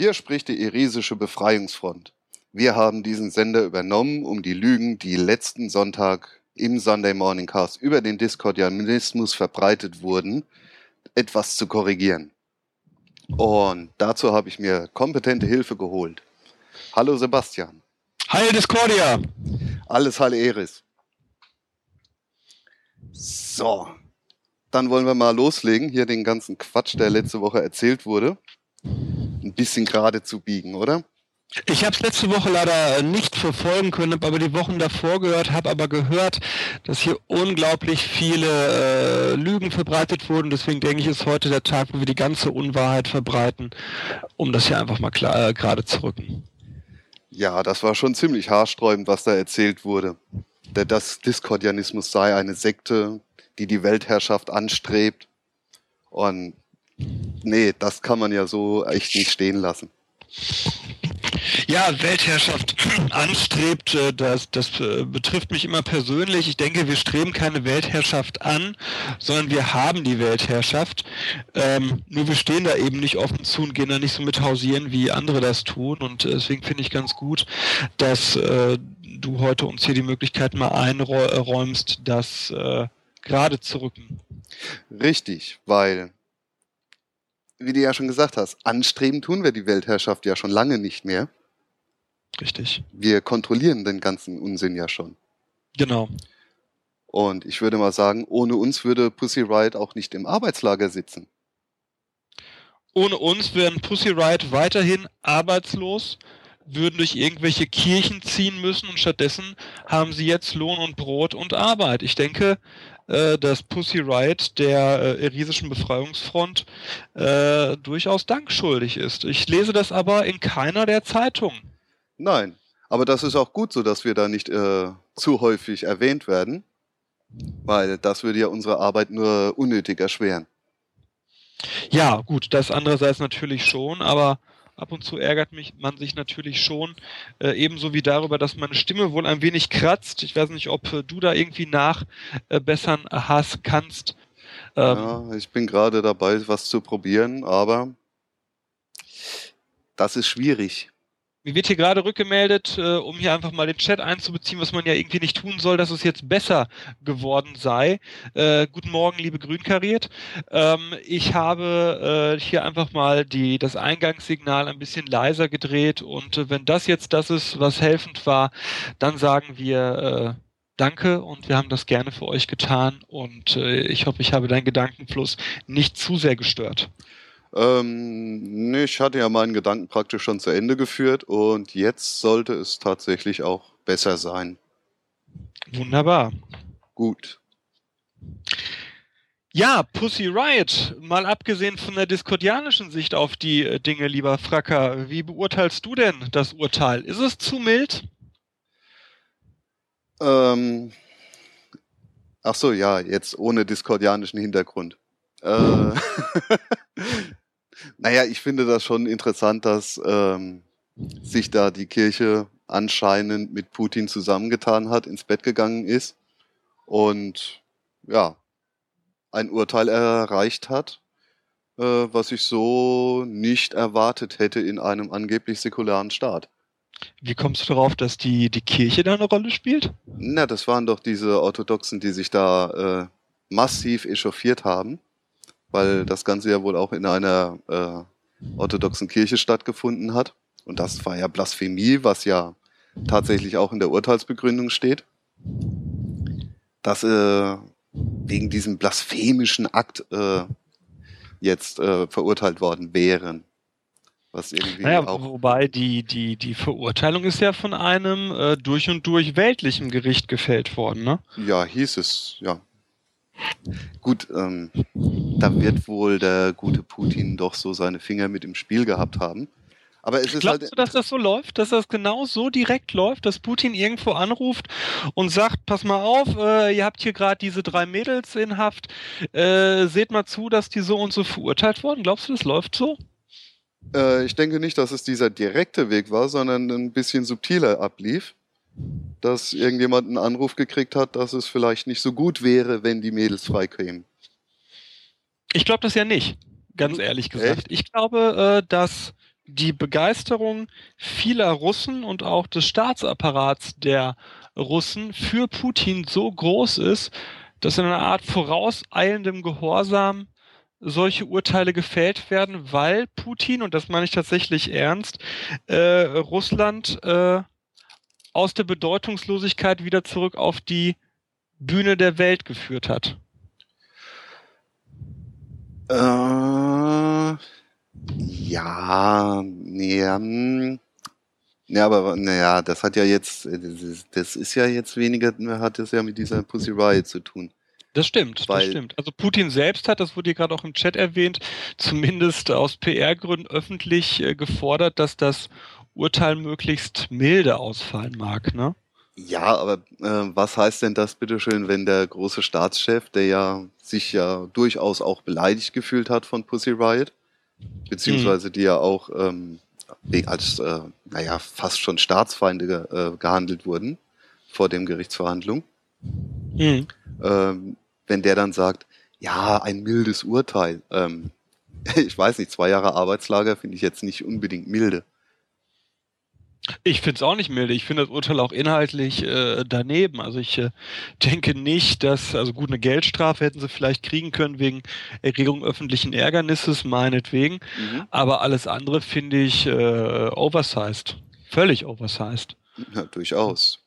Hier spricht die Irisische Befreiungsfront. Wir haben diesen Sender übernommen, um die Lügen, die letzten Sonntag im Sunday Morning Cast über den Diskordianismus verbreitet wurden, etwas zu korrigieren. Und dazu habe ich mir kompetente Hilfe geholt. Hallo Sebastian. Hi Discordia. Alles Halle Eris. So, dann wollen wir mal loslegen, hier den ganzen Quatsch, der letzte Woche erzählt wurde ein bisschen gerade zu biegen, oder? Ich habe es letzte Woche leider nicht verfolgen können, habe aber die Wochen davor gehört, habe aber gehört, dass hier unglaublich viele äh, Lügen verbreitet wurden. Deswegen denke ich, ist heute der Tag, wo wir die ganze Unwahrheit verbreiten, um das hier einfach mal klar, äh, gerade zu rücken. Ja, das war schon ziemlich haarsträubend, was da erzählt wurde. Der, das Diskordianismus sei eine Sekte, die die Weltherrschaft anstrebt. Und nee, das kann man ja so echt nicht stehen lassen. Ja, Weltherrschaft anstrebt, äh, das, das äh, betrifft mich immer persönlich. Ich denke, wir streben keine Weltherrschaft an, sondern wir haben die Weltherrschaft. Ähm, nur wir stehen da eben nicht offen zu und gehen da nicht so mit hausieren, wie andere das tun. Und äh, deswegen finde ich ganz gut, dass äh, du heute uns hier die Möglichkeit mal einräumst, das äh, gerade zu rücken. Richtig, weil wie du ja schon gesagt hast, anstreben tun wir die Weltherrschaft ja schon lange nicht mehr. Richtig. Wir kontrollieren den ganzen Unsinn ja schon. Genau. Und ich würde mal sagen, ohne uns würde Pussy Riot auch nicht im Arbeitslager sitzen. Ohne uns wären Pussy Riot weiterhin arbeitslos, würden durch irgendwelche Kirchen ziehen müssen und stattdessen haben sie jetzt Lohn und Brot und Arbeit. Ich denke, äh, dass Pussy Riot der äh, irisischen Befreiungsfront äh, durchaus Dank schuldig ist. Ich lese das aber in keiner der Zeitungen. Nein, aber das ist auch gut so, dass wir da nicht äh, zu häufig erwähnt werden, weil das würde ja unsere Arbeit nur unnötig erschweren. Ja, gut, das andererseits natürlich schon, aber ab und zu ärgert mich man sich natürlich schon, äh, ebenso wie darüber, dass meine Stimme wohl ein wenig kratzt. Ich weiß nicht, ob äh, du da irgendwie nachbessern äh, hast, kannst. Ähm, ja, ich bin gerade dabei, was zu probieren, aber das ist schwierig. Mir wird hier gerade rückgemeldet, äh, um hier einfach mal den Chat einzubeziehen, was man ja irgendwie nicht tun soll, dass es jetzt besser geworden sei. Äh, guten Morgen, liebe Grünkariert. Ähm, ich habe äh, hier einfach mal die, das Eingangssignal ein bisschen leiser gedreht und äh, wenn das jetzt das ist, was helfend war, dann sagen wir äh, Danke und wir haben das gerne für euch getan und äh, ich hoffe, ich habe deinen Gedankenfluss nicht zu sehr gestört. Ähm, nee, ich hatte ja meinen Gedanken praktisch schon zu Ende geführt und jetzt sollte es tatsächlich auch besser sein. Wunderbar. Gut. Ja, Pussy Riot, mal abgesehen von der diskordianischen Sicht auf die äh, Dinge, lieber Fracker, wie beurteilst du denn das Urteil? Ist es zu mild? Ähm, ach so, ja, jetzt ohne diskordianischen Hintergrund. Äh, Naja, ich finde das schon interessant, dass ähm, sich da die Kirche anscheinend mit Putin zusammengetan hat, ins Bett gegangen ist und ja, ein Urteil erreicht hat, äh, was ich so nicht erwartet hätte in einem angeblich säkularen Staat. Wie kommst du darauf, dass die, die Kirche da eine Rolle spielt? Na, das waren doch diese Orthodoxen, die sich da äh, massiv echauffiert haben weil das Ganze ja wohl auch in einer äh, orthodoxen Kirche stattgefunden hat. Und das war ja Blasphemie, was ja tatsächlich auch in der Urteilsbegründung steht. Dass äh, wegen diesem blasphemischen Akt äh, jetzt äh, verurteilt worden wären. Was irgendwie naja, auch wobei die, die, die Verurteilung ist ja von einem äh, durch und durch weltlichen Gericht gefällt worden, ne? Ja, hieß es, ja. Gut, ähm, da wird wohl der gute Putin doch so seine Finger mit im Spiel gehabt haben. Aber es ist Glaubst halt, du, dass das so läuft, dass das genau so direkt läuft, dass Putin irgendwo anruft und sagt, pass mal auf, äh, ihr habt hier gerade diese drei Mädels in Haft, äh, seht mal zu, dass die so und so verurteilt wurden. Glaubst du, das läuft so? Äh, ich denke nicht, dass es dieser direkte Weg war, sondern ein bisschen subtiler ablief dass irgendjemand einen Anruf gekriegt hat, dass es vielleicht nicht so gut wäre, wenn die Mädels freikämen. Ich glaube das ja nicht, ganz ehrlich gesagt. Echt? Ich glaube, äh, dass die Begeisterung vieler Russen und auch des Staatsapparats der Russen für Putin so groß ist, dass in einer Art vorauseilendem Gehorsam solche Urteile gefällt werden, weil Putin, und das meine ich tatsächlich ernst, äh, Russland äh, aus der Bedeutungslosigkeit wieder zurück auf die Bühne der Welt geführt hat. Äh, ja, nee, ähm, ja, aber naja, das hat ja jetzt, das ist, das ist ja jetzt weniger, hat es ja mit dieser Pussy Riot zu tun. Das stimmt, Weil, das stimmt. Also Putin selbst hat, das wurde hier gerade auch im Chat erwähnt, zumindest aus PR-Gründen öffentlich äh, gefordert, dass das Urteil möglichst milde ausfallen mag, ne? Ja, aber äh, was heißt denn das bitteschön, wenn der große Staatschef, der ja sich ja durchaus auch beleidigt gefühlt hat von Pussy Riot, beziehungsweise hm. die ja auch ähm, als, äh, naja, fast schon Staatsfeinde äh, gehandelt wurden vor dem Gerichtsverhandlung. Hm. Ähm, wenn der dann sagt, ja, ein mildes Urteil. Ähm, ich weiß nicht, zwei Jahre Arbeitslager finde ich jetzt nicht unbedingt milde. Ich finde es auch nicht milde. Ich finde das Urteil auch inhaltlich äh, daneben. Also ich äh, denke nicht, dass, also gut, eine Geldstrafe hätten sie vielleicht kriegen können wegen Erregung öffentlichen Ärgernisses, meinetwegen. Mhm. Aber alles andere finde ich äh, oversized. Völlig oversized. Ja, durchaus.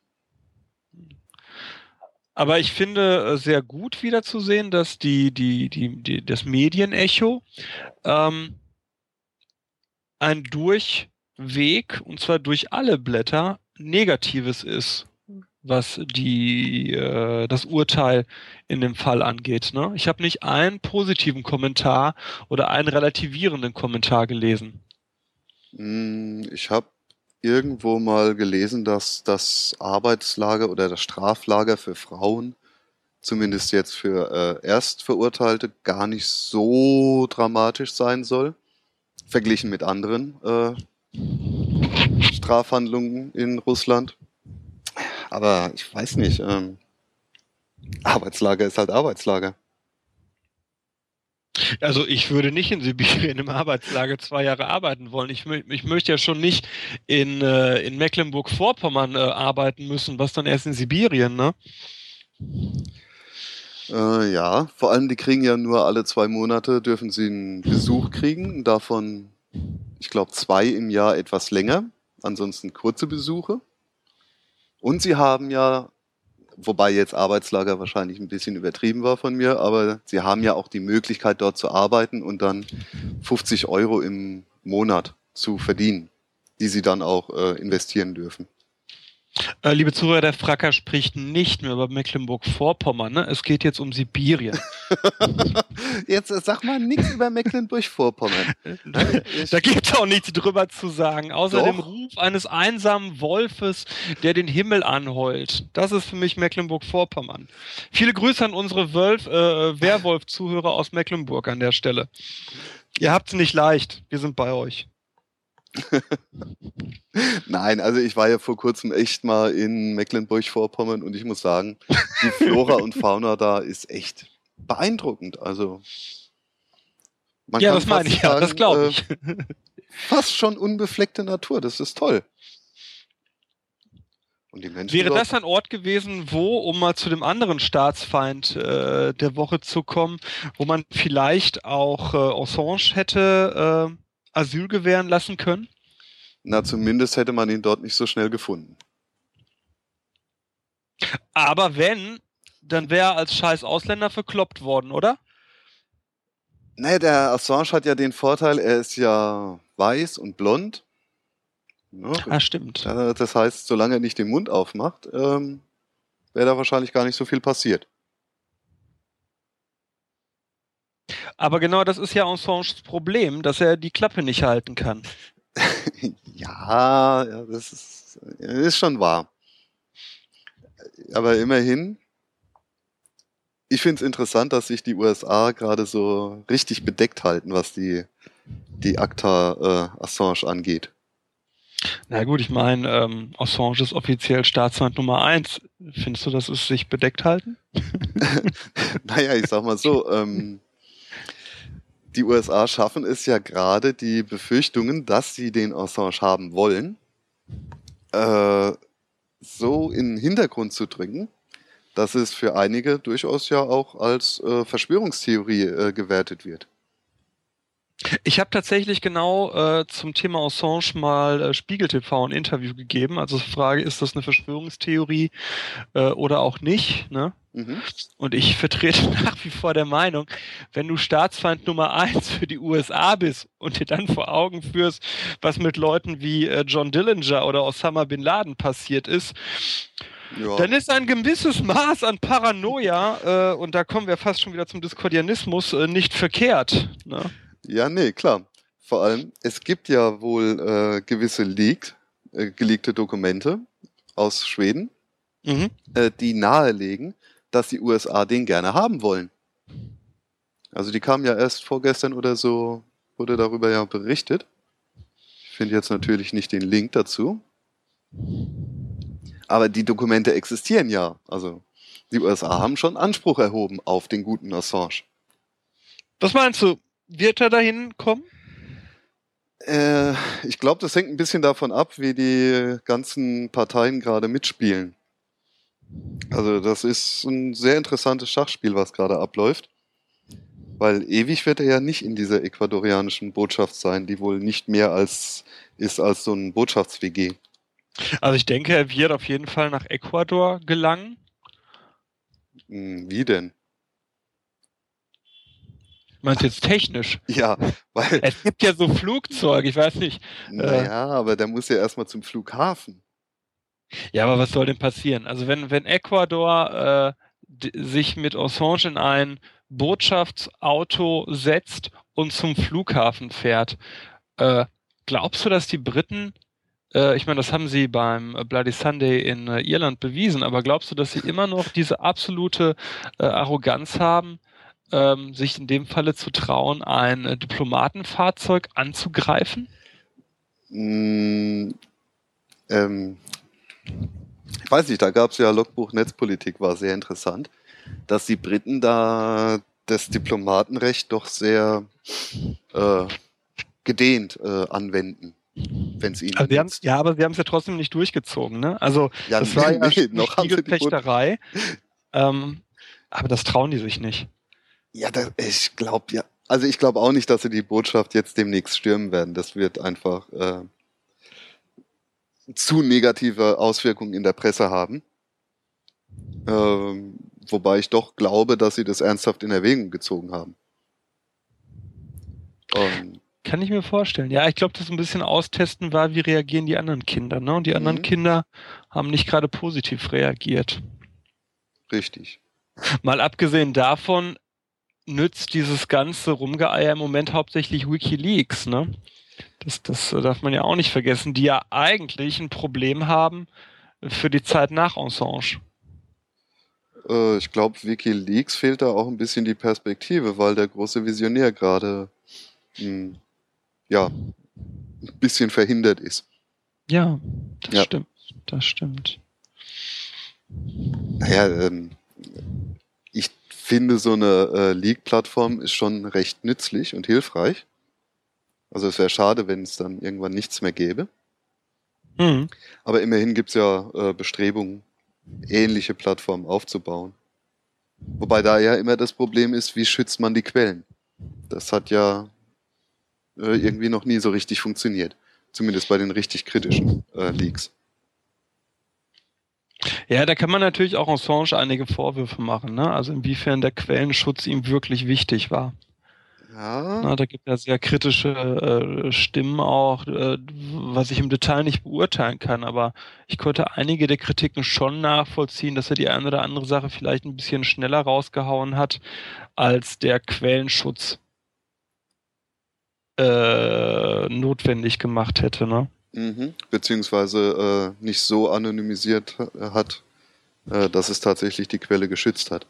Aber ich finde äh, sehr gut wiederzusehen, dass die, die, die, die, das Medienecho ähm, ein durch Weg, und zwar durch alle Blätter, Negatives ist, was die, äh, das Urteil in dem Fall angeht. Ne? Ich habe nicht einen positiven Kommentar oder einen relativierenden Kommentar gelesen. Hm, ich habe irgendwo mal gelesen, dass das Arbeitslager oder das Straflager für Frauen, zumindest jetzt für äh, Erstverurteilte, gar nicht so dramatisch sein soll, verglichen mit anderen äh, Strafhandlungen in Russland. Aber ich weiß nicht. Ähm, Arbeitslager ist halt Arbeitslager. Also ich würde nicht in Sibirien im Arbeitslager zwei Jahre arbeiten wollen. Ich, ich möchte ja schon nicht in, äh, in Mecklenburg-Vorpommern äh, arbeiten müssen, was dann erst in Sibirien, ne? Äh, ja, vor allem die kriegen ja nur alle zwei Monate, dürfen sie einen Besuch kriegen. Davon ich glaube, zwei im Jahr etwas länger, ansonsten kurze Besuche. Und sie haben ja, wobei jetzt Arbeitslager wahrscheinlich ein bisschen übertrieben war von mir, aber sie haben ja auch die Möglichkeit, dort zu arbeiten und dann 50 Euro im Monat zu verdienen, die sie dann auch äh, investieren dürfen. Äh, liebe Zuhörer, der Fracker spricht nicht mehr über Mecklenburg-Vorpommern. Ne? Es geht jetzt um Sibirien. jetzt äh, sag mal nichts über Mecklenburg-Vorpommern. da gibt es auch nichts drüber zu sagen, außer Doch. dem Ruf eines einsamen Wolfes, der den Himmel anheult. Das ist für mich Mecklenburg-Vorpommern. Viele Grüße an unsere Wölf, äh, Werwolf-Zuhörer aus Mecklenburg an der Stelle. Ihr habt es nicht leicht. Wir sind bei euch. Nein, also ich war ja vor kurzem echt mal in Mecklenburg-Vorpommern und ich muss sagen, die Flora und Fauna da ist echt beeindruckend. Also man ja, das meine ich, sagen, ja, das glaube ich. Äh, fast schon unbefleckte Natur, das ist toll. Wäre das ein Ort gewesen, wo, um mal zu dem anderen Staatsfeind äh, der Woche zu kommen, wo man vielleicht auch äh, Assange hätte äh, Asyl gewähren lassen können? Na, zumindest hätte man ihn dort nicht so schnell gefunden. Aber wenn, dann wäre er als scheiß Ausländer verkloppt worden, oder? Naja, der Assange hat ja den Vorteil, er ist ja weiß und blond. Ja, ah, stimmt. Das heißt, solange er nicht den Mund aufmacht, ähm, wäre da wahrscheinlich gar nicht so viel passiert. Aber genau das ist ja Assanges Problem, dass er die Klappe nicht halten kann. ja, ja, das ist, ist schon wahr. Aber immerhin, ich finde es interessant, dass sich die USA gerade so richtig bedeckt halten, was die, die Akta äh, Assange angeht. Na gut, ich meine, ähm, Assange ist offiziell Staatsfeind Nummer eins. Findest du, dass es sich bedeckt halten? naja, ich sag mal so, ähm, die USA schaffen es ja gerade, die Befürchtungen, dass sie den Assange haben wollen, äh, so in den Hintergrund zu drängen, dass es für einige durchaus ja auch als äh, Verschwörungstheorie äh, gewertet wird. Ich habe tatsächlich genau äh, zum Thema Assange mal äh, Spiegel TV ein Interview gegeben. Also die Frage, ist das eine Verschwörungstheorie äh, oder auch nicht? Ne? Mhm. Und ich vertrete nach wie vor der Meinung, wenn du Staatsfeind Nummer eins für die USA bist und dir dann vor Augen führst, was mit Leuten wie äh, John Dillinger oder Osama bin Laden passiert ist, ja. Dann ist ein gewisses Maß an Paranoia, äh, und da kommen wir fast schon wieder zum Diskordianismus, äh, nicht verkehrt. Ne? Ja, nee, klar. Vor allem, es gibt ja wohl äh, gewisse leaked, äh, geleakte Dokumente aus Schweden, mhm. äh, die nahelegen, dass die USA den gerne haben wollen. Also die kamen ja erst vorgestern oder so, wurde darüber ja berichtet. Ich finde jetzt natürlich nicht den Link dazu. Aber die Dokumente existieren ja. Also die USA haben schon Anspruch erhoben auf den guten Assange. Was meinst du? Wird er dahin kommen? Äh, ich glaube, das hängt ein bisschen davon ab, wie die ganzen Parteien gerade mitspielen. Also das ist ein sehr interessantes Schachspiel, was gerade abläuft. Weil ewig wird er ja nicht in dieser ecuadorianischen Botschaft sein, die wohl nicht mehr als ist als so ein Botschafts-WG. Also ich denke, er wird auf jeden Fall nach Ecuador gelangen. Hm, wie denn? Meinst du jetzt technisch? Ja, weil. Es gibt ja so Flugzeuge, ich weiß nicht. Naja, äh, aber der muss ja erstmal zum Flughafen. Ja, aber was soll denn passieren? Also wenn, wenn Ecuador äh, sich mit Assange in ein Botschaftsauto setzt und zum Flughafen fährt, äh, glaubst du, dass die Briten äh, ich meine, das haben sie beim Bloody Sunday in äh, Irland bewiesen, aber glaubst du, dass sie immer noch diese absolute äh, Arroganz haben, ähm, sich in dem Falle zu trauen, ein äh, Diplomatenfahrzeug anzugreifen? Mm, ähm, ich weiß nicht, da gab es ja Logbuch Netzpolitik, war sehr interessant, dass die Briten da das Diplomatenrecht doch sehr äh, gedehnt äh, anwenden. Wenn es ihnen also ja, aber sie haben es ja trotzdem nicht durchgezogen, ne? Also ja, das nee, war ja nee, noch Spiegelfechterei. Ähm, aber das trauen die sich nicht. Ja, das, ich glaube ja. Also ich glaube auch nicht, dass sie die Botschaft jetzt demnächst stürmen werden. Das wird einfach äh, zu negative Auswirkungen in der Presse haben. Ähm, wobei ich doch glaube, dass sie das ernsthaft in Erwägung gezogen haben. Und Kann ich mir vorstellen. Ja, ich glaube, das ein bisschen austesten war, wie reagieren die anderen Kinder. Ne? Und die anderen mhm. Kinder haben nicht gerade positiv reagiert. Richtig. Mal abgesehen davon nützt dieses ganze Rumgeeier im Moment hauptsächlich WikiLeaks, ne? Das, das darf man ja auch nicht vergessen, die ja eigentlich ein Problem haben für die Zeit nach Assange. Äh, ich glaube, WikiLeaks fehlt da auch ein bisschen die Perspektive, weil der große Visionär gerade hm, ja, ein bisschen verhindert ist. Ja, das ja. stimmt. Das stimmt. Naja, ähm, ich finde, so eine äh, League-Plattform ist schon recht nützlich und hilfreich. Also es wäre schade, wenn es dann irgendwann nichts mehr gäbe. Mhm. Aber immerhin gibt es ja äh, Bestrebungen, ähnliche Plattformen aufzubauen. Wobei da ja immer das Problem ist, wie schützt man die Quellen? Das hat ja äh, irgendwie noch nie so richtig funktioniert. Zumindest bei den richtig kritischen äh, Leaks. Ja, da kann man natürlich auch Assange einige Vorwürfe machen, ne? Also inwiefern der Quellenschutz ihm wirklich wichtig war. Ja. Na, da gibt es ja sehr kritische äh, Stimmen auch, äh, was ich im Detail nicht beurteilen kann, aber ich konnte einige der Kritiken schon nachvollziehen, dass er die eine oder andere Sache vielleicht ein bisschen schneller rausgehauen hat, als der Quellenschutz äh, notwendig gemacht hätte, ne? Mhm. Beziehungsweise äh, nicht so anonymisiert hat, äh, dass es tatsächlich die Quelle geschützt hat.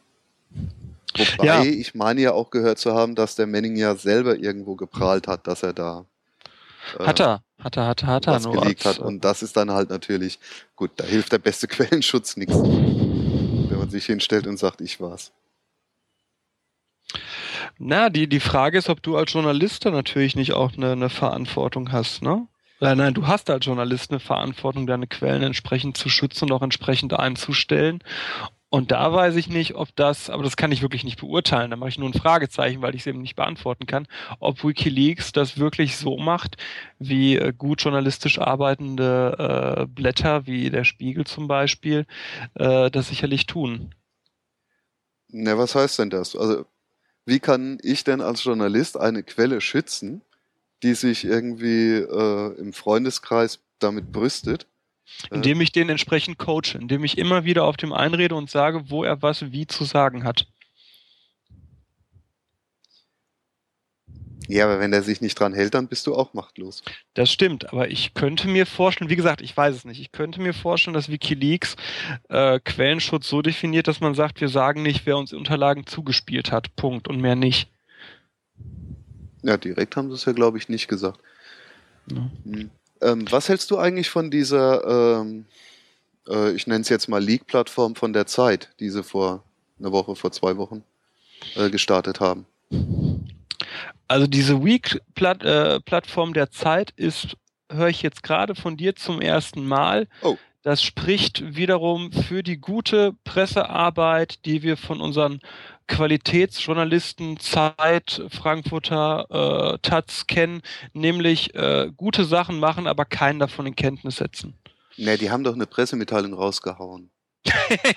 Wobei, ja. ich meine ja auch gehört zu haben, dass der Manning ja selber irgendwo geprahlt hat, dass er da äh, hat er, hat er, hat er, hat er was gelegt hat. Und das ist dann halt natürlich, gut, da hilft der beste Quellenschutz nichts. Wenn man sich hinstellt und sagt, ich war's. Na, die, die Frage ist, ob du als Journalist natürlich nicht auch eine, eine Verantwortung hast, ne? Nein, nein, du hast als Journalist eine Verantwortung, deine Quellen entsprechend zu schützen und auch entsprechend einzustellen. Und da weiß ich nicht, ob das, aber das kann ich wirklich nicht beurteilen. Da mache ich nur ein Fragezeichen, weil ich es eben nicht beantworten kann, ob WikiLeaks das wirklich so macht, wie äh, gut journalistisch arbeitende äh, Blätter, wie der Spiegel zum Beispiel, äh, das sicherlich tun. Na, was heißt denn das? Also, wie kann ich denn als Journalist eine Quelle schützen, die sich irgendwie äh, im Freundeskreis damit brüstet? Indem ich den entsprechend coache, indem ich immer wieder auf dem einrede und sage, wo er was wie zu sagen hat. Ja, aber wenn er sich nicht dran hält, dann bist du auch machtlos. Das stimmt, aber ich könnte mir vorstellen, wie gesagt, ich weiß es nicht, ich könnte mir vorstellen, dass Wikileaks äh, Quellenschutz so definiert, dass man sagt, wir sagen nicht, wer uns Unterlagen zugespielt hat, Punkt und mehr nicht. Ja, direkt haben sie es ja, glaube ich, nicht gesagt. Ja. Hm. Ähm, was hältst du eigentlich von dieser, ähm, äh, ich nenne es jetzt mal League-Plattform von der Zeit, die sie vor einer Woche, vor zwei Wochen äh, gestartet haben? Also diese Week-Plattform äh, der Zeit ist, höre ich jetzt gerade von dir zum ersten Mal. Oh. Das spricht wiederum für die gute Pressearbeit, die wir von unseren Qualitätsjournalisten Zeit, Frankfurter, äh, Taz kennen, nämlich äh, gute Sachen machen, aber keinen davon in Kenntnis setzen. Ne, die haben doch eine Pressemitteilung rausgehauen.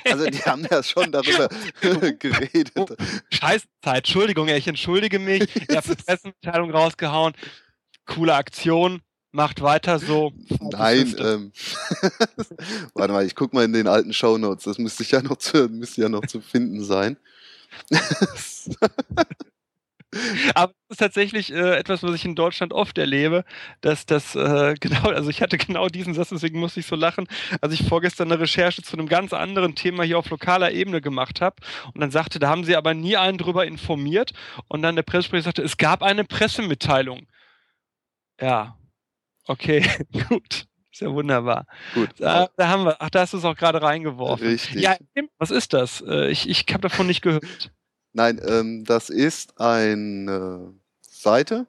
also die haben ja schon darüber geredet. Oh, Scheißzeit, Entschuldigung, ich entschuldige mich. Ihr habt eine Pressemitteilung rausgehauen. Coole Aktion, macht weiter so. Nein, ähm, warte mal, ich guck mal in den alten Shownotes. Das müsste ja noch zu, müsste ja noch zu finden sein. Aber das ist tatsächlich äh, etwas, was ich in Deutschland oft erlebe, dass das äh, genau, also ich hatte genau diesen Satz, deswegen musste ich so lachen, als ich vorgestern eine Recherche zu einem ganz anderen Thema hier auf lokaler Ebene gemacht habe und dann sagte, da haben sie aber nie einen drüber informiert und dann der Pressesprecher sagte, es gab eine Pressemitteilung. Ja, okay, gut. Ist ja wunderbar. Gut. Da, da, haben wir, ach, da hast du es auch gerade reingeworfen. Richtig. Ja, was ist das? Äh, ich, ich habe davon nicht gehört. Nein, ähm, das ist eine Seite,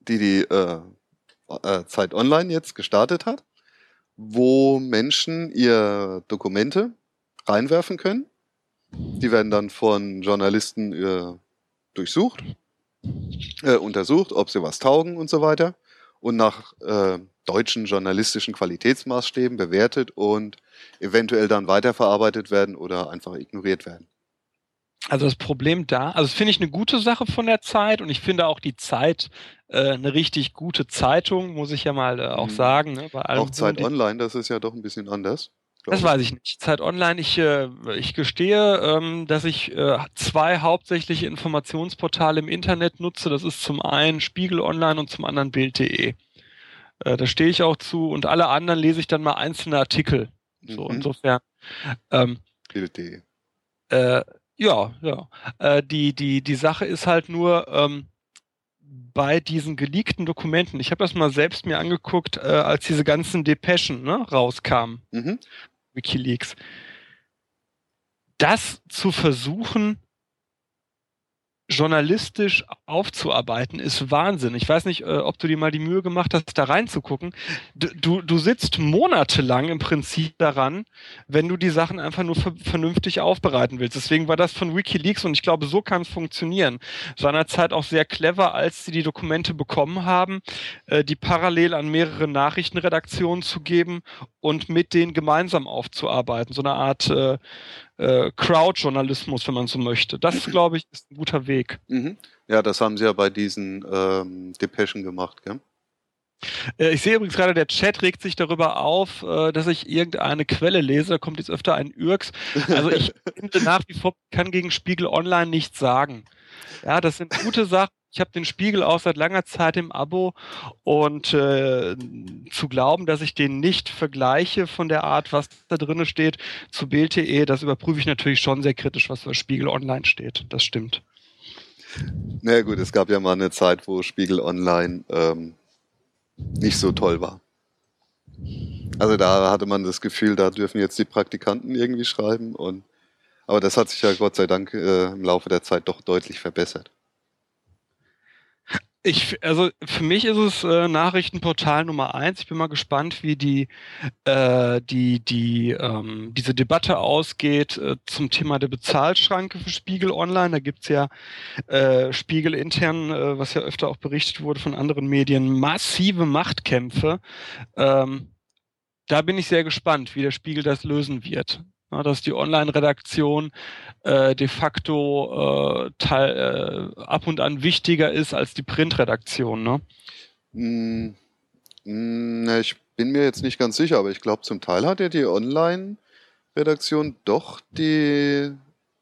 die die äh, äh, Zeit Online jetzt gestartet hat, wo Menschen ihr Dokumente reinwerfen können. Die werden dann von Journalisten äh, durchsucht, äh, untersucht, ob sie was taugen und so weiter. Und nach äh, deutschen journalistischen Qualitätsmaßstäben bewertet und eventuell dann weiterverarbeitet werden oder einfach ignoriert werden. Also das Problem da, also das finde ich eine gute Sache von der Zeit und ich finde auch die Zeit äh, eine richtig gute Zeitung, muss ich ja mal äh, auch mhm. sagen. Ne, auch Zeit Online, das ist ja doch ein bisschen anders. Das weiß ich nicht. Zeit Online, ich, äh, ich gestehe, ähm, dass ich äh, zwei hauptsächliche Informationsportale im Internet nutze. Das ist zum einen Spiegel Online und zum anderen Bild.de. Äh, da stehe ich auch zu und alle anderen lese ich dann mal einzelne Artikel. So, mhm. insofern. Ähm. Äh, ja, ja. Äh, die, die, die Sache ist halt nur, ähm, bei diesen geleakten Dokumenten, ich habe das mal selbst mir angeguckt, äh, als diese ganzen Depeschen ne, rauskamen, mhm. Wikileaks, das zu versuchen, journalistisch aufzuarbeiten, ist Wahnsinn. Ich weiß nicht, äh, ob du dir mal die Mühe gemacht hast, da reinzugucken. Du, du sitzt monatelang im Prinzip daran, wenn du die Sachen einfach nur vernünftig aufbereiten willst. Deswegen war das von Wikileaks und ich glaube, so kann es funktionieren. Seinerzeit auch sehr clever, als sie die Dokumente bekommen haben, äh, die parallel an mehrere Nachrichtenredaktionen zu geben und mit denen gemeinsam aufzuarbeiten. So eine Art äh, äh, Crowd-Journalismus, wenn man so möchte. Das, glaube ich, ist ein guter Weg. Mhm. Ja, das haben sie ja bei diesen ähm, Depeschen gemacht, gell? Äh, ich sehe übrigens gerade, der Chat regt sich darüber auf, äh, dass ich irgendeine Quelle lese. Da kommt jetzt öfter ein Ürks. Also ich finde nach wie vor, kann gegen Spiegel Online nichts sagen. Ja, das sind gute Sachen. Ich habe den Spiegel auch seit langer Zeit im Abo und äh, zu glauben, dass ich den nicht vergleiche von der Art, was da drin steht, zu Bild.de, das überprüfe ich natürlich schon sehr kritisch, was bei Spiegel Online steht. Das stimmt. Na naja, gut, es gab ja mal eine Zeit, wo Spiegel Online ähm, nicht so toll war. Also da hatte man das Gefühl, da dürfen jetzt die Praktikanten irgendwie schreiben und aber das hat sich ja Gott sei Dank äh, im Laufe der Zeit doch deutlich verbessert. Ich, also für mich ist es äh, Nachrichtenportal Nummer eins. Ich bin mal gespannt, wie die, äh, die, die, ähm, diese Debatte ausgeht äh, zum Thema der Bezahlschranke für Spiegel Online. Da gibt's ja äh, Spiegel intern, äh, was ja öfter auch berichtet wurde von anderen Medien, massive Machtkämpfe. Ähm, da bin ich sehr gespannt, wie der Spiegel das lösen wird. Ja, dass die Online-Redaktion äh, de facto äh, teil, äh, ab und an wichtiger ist als die Printredaktion. Ne? Mm, mm, ich bin mir jetzt nicht ganz sicher, aber ich glaube, zum Teil hat ja die Online-Redaktion doch die,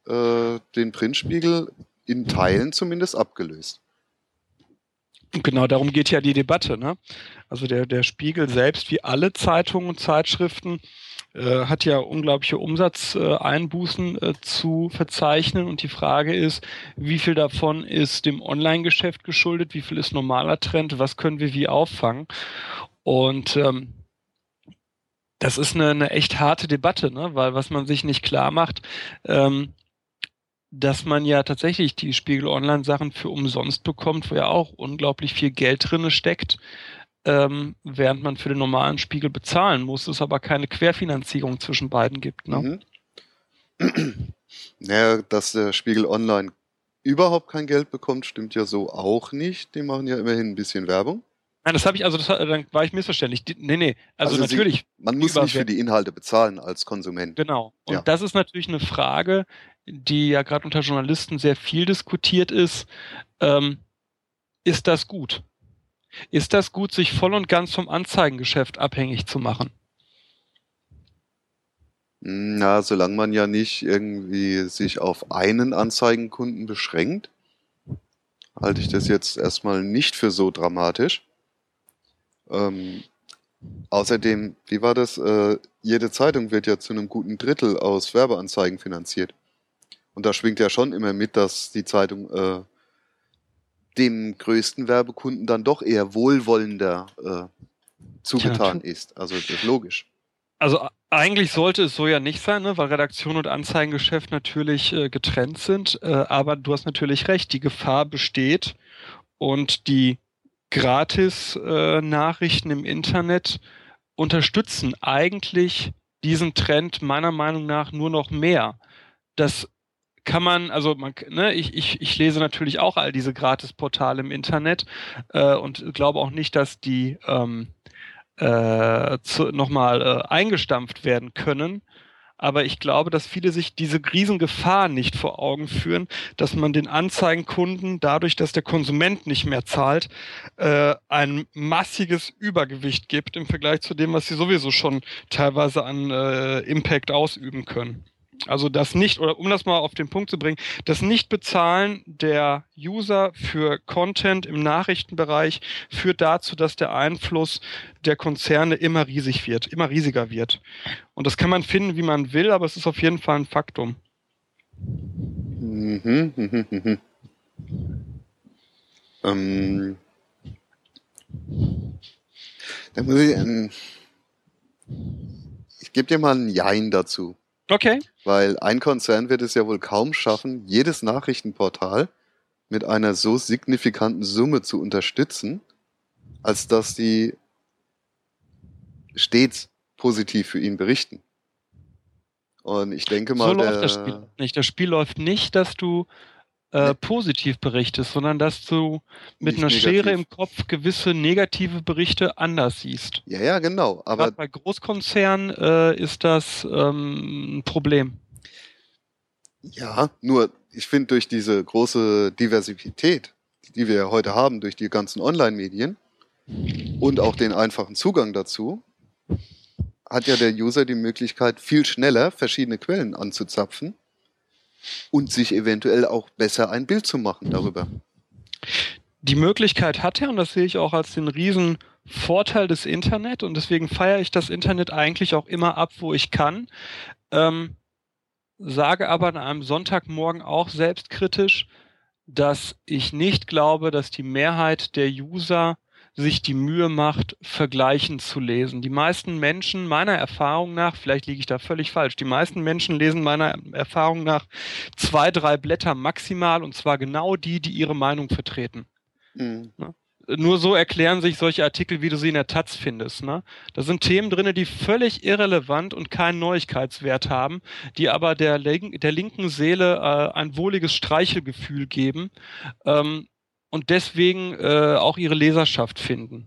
äh, den Printspiegel in Teilen zumindest abgelöst. Genau, darum geht ja die Debatte. Ne? Also der, der Spiegel selbst, wie alle Zeitungen und Zeitschriften, äh, hat ja unglaubliche Umsatzeinbußen äh, zu verzeichnen. Und die Frage ist, wie viel davon ist dem Online-Geschäft geschuldet, wie viel ist normaler Trend, was können wir wie auffangen? Und ähm, das ist eine, eine echt harte Debatte, ne? weil was man sich nicht klar macht, ähm, dass man ja tatsächlich die Spiegel Online Sachen für umsonst bekommt, wo ja auch unglaublich viel Geld drinne steckt ähm, während man für den normalen Spiegel bezahlen muss, es aber keine Querfinanzierung zwischen beiden gibt. Ne? Mhm. Naja, dass der Spiegel Online überhaupt kein Geld bekommt, stimmt ja so auch nicht. Die machen ja immerhin ein bisschen Werbung. Nein, das habe ich, also das, dann war ich missverständlich. Die, nee, nee, also, also natürlich. Sie, man muss nicht für die Inhalte bezahlen als Konsument. Genau. Und ja. das ist natürlich eine Frage, die ja gerade unter Journalisten sehr viel diskutiert ist. Ähm, ist das gut? Ist das gut, sich voll und ganz vom Anzeigengeschäft abhängig zu machen? Na, solange man ja nicht irgendwie sich auf einen Anzeigenkunden beschränkt, halte ich das jetzt erstmal nicht für so dramatisch. Ähm, außerdem, wie war das? Äh, jede Zeitung wird ja zu einem guten Drittel aus Werbeanzeigen finanziert. Und da schwingt ja schon immer mit, dass die Zeitung äh, dem größten Werbekunden dann doch eher wohlwollender äh, zugetan ja, ist. Also das ist logisch. Also eigentlich sollte es so ja nicht sein, ne? weil Redaktion und Anzeigengeschäft natürlich äh, getrennt sind. Äh, aber du hast natürlich recht, die Gefahr besteht und die Gratis-Nachrichten äh, im Internet unterstützen eigentlich diesen Trend meiner Meinung nach nur noch mehr. Das kann man, also man, ne, ich, ich, ich lese natürlich auch all diese Gratis-Portale im Internet äh, und glaube auch nicht, dass die ähm, äh, nochmal äh, eingestampft werden können. Aber ich glaube, dass viele sich diese Riesengefahr nicht vor Augen führen, dass man den Anzeigenkunden dadurch, dass der Konsument nicht mehr zahlt, äh, ein massiges Übergewicht gibt im Vergleich zu dem, was sie sowieso schon teilweise an äh, Impact ausüben können. Also das nicht, oder um das mal auf den Punkt zu bringen, das Nichtbezahlen der User für Content im Nachrichtenbereich führt dazu, dass der Einfluss der Konzerne immer riesig wird, immer riesiger wird. Und das kann man finden, wie man will, aber es ist auf jeden Fall ein Faktum. Mhm, mhm, mhm. Ähm, da muss ich, ähm, ich gebe dir mal ein Jein dazu. Okay. Weil ein Konzern wird es ja wohl kaum schaffen, jedes Nachrichtenportal mit einer so signifikanten Summe zu unterstützen, als dass die stets positiv für ihn berichten. Und ich denke mal, so läuft das Spiel nicht. Das Spiel läuft nicht, dass du äh, positiv berichtest, sondern dass du mit einer negativ. Schere im Kopf gewisse negative Berichte anders siehst. Ja, ja, genau. Aber Gerade bei Großkonzernen äh, ist das ähm, ein Problem. Ja, nur ich finde durch diese große Diversität, die wir heute haben, durch die ganzen Online-Medien und auch den einfachen Zugang dazu, hat ja der User die Möglichkeit, viel schneller verschiedene Quellen anzuzapfen und sich eventuell auch besser ein Bild zu machen darüber. Die Möglichkeit hat er, und das sehe ich auch als den riesen Vorteil des Internet, und deswegen feiere ich das Internet eigentlich auch immer ab, wo ich kann. Ähm, sage aber an einem Sonntagmorgen auch selbstkritisch, dass ich nicht glaube, dass die Mehrheit der User sich die Mühe macht, Vergleichen zu lesen. Die meisten Menschen, meiner Erfahrung nach, vielleicht liege ich da völlig falsch, die meisten Menschen lesen meiner Erfahrung nach zwei, drei Blätter maximal und zwar genau die, die ihre Meinung vertreten. Mhm. Ne? Nur so erklären sich solche Artikel, wie du sie in der Taz findest. Ne? Da sind Themen drin, die völlig irrelevant und keinen Neuigkeitswert haben, die aber der, der linken Seele äh, ein wohliges Streichelgefühl geben ähm, und deswegen äh, auch ihre Leserschaft finden.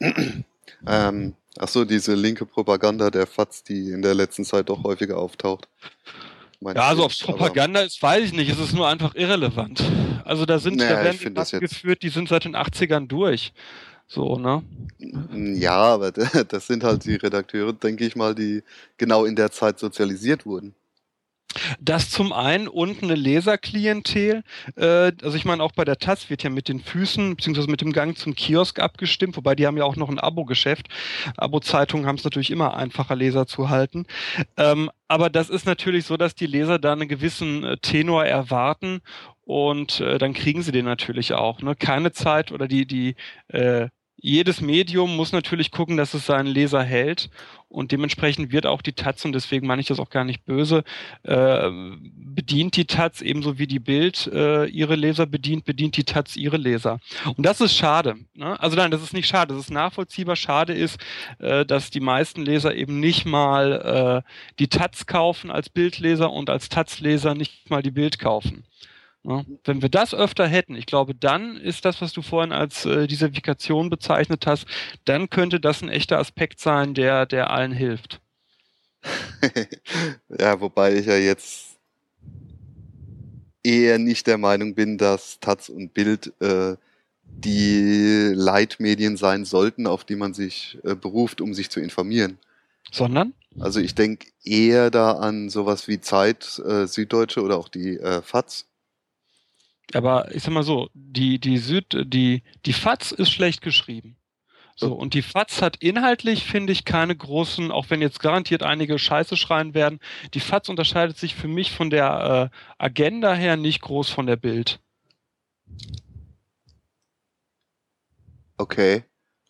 ähm, ach so, diese linke Propaganda der FATS, die in der letzten Zeit doch häufiger auftaucht. Ja, also ob es Propaganda ist, weiß ich nicht. Es ist nur einfach irrelevant. Also da sind, naja, da werden Debatten geführt, die sind seit den 80ern durch. So, ne? Ja, aber das sind halt die Redakteure, denke ich mal, die genau in der Zeit sozialisiert wurden. Das zum einen und eine Leserklientel. Äh, also ich meine, auch bei der Taz wird ja mit den Füßen bzw. mit dem Gang zum Kiosk abgestimmt, wobei die haben ja auch noch ein Abo-Geschäft. Abo-Zeitungen haben es natürlich immer einfacher, Leser zu halten. Ähm, aber das ist natürlich so, dass die Leser da einen gewissen äh, Tenor erwarten und äh, dann kriegen sie den natürlich auch. Ne? Keine Zeit oder die, die äh, jedes Medium muss natürlich gucken, dass es seinen Leser hält und dementsprechend wird auch die Taz, und deswegen meine ich das auch gar nicht böse, äh, bedient die Taz ebenso wie die Bild äh, ihre Leser bedient, bedient die Taz ihre Leser. Und das ist schade. Ne? Also nein, das ist nicht schade, das ist nachvollziehbar. Schade ist, äh, dass die meisten Leser eben nicht mal äh, die Taz kaufen als Bildleser und als Taz-Leser nicht mal die Bild kaufen. Ja, wenn wir das öfter hätten, ich glaube, dann ist das, was du vorhin als äh, Diversifikation bezeichnet hast, dann könnte das ein echter Aspekt sein, der, der allen hilft. ja, wobei ich ja jetzt eher nicht der Meinung bin, dass Taz und Bild äh, die Leitmedien sein sollten, auf die man sich äh, beruft, um sich zu informieren. Sondern? Also ich denke eher da an sowas wie Zeit, äh, Süddeutsche oder auch die äh, FAZ, aber ich sag mal so, die, die Süd, die, die FATS ist schlecht geschrieben. So, und die FATS hat inhaltlich, finde ich, keine großen, auch wenn jetzt garantiert einige Scheiße schreien werden, die FATS unterscheidet sich für mich von der äh, Agenda her nicht groß von der Bild. Okay.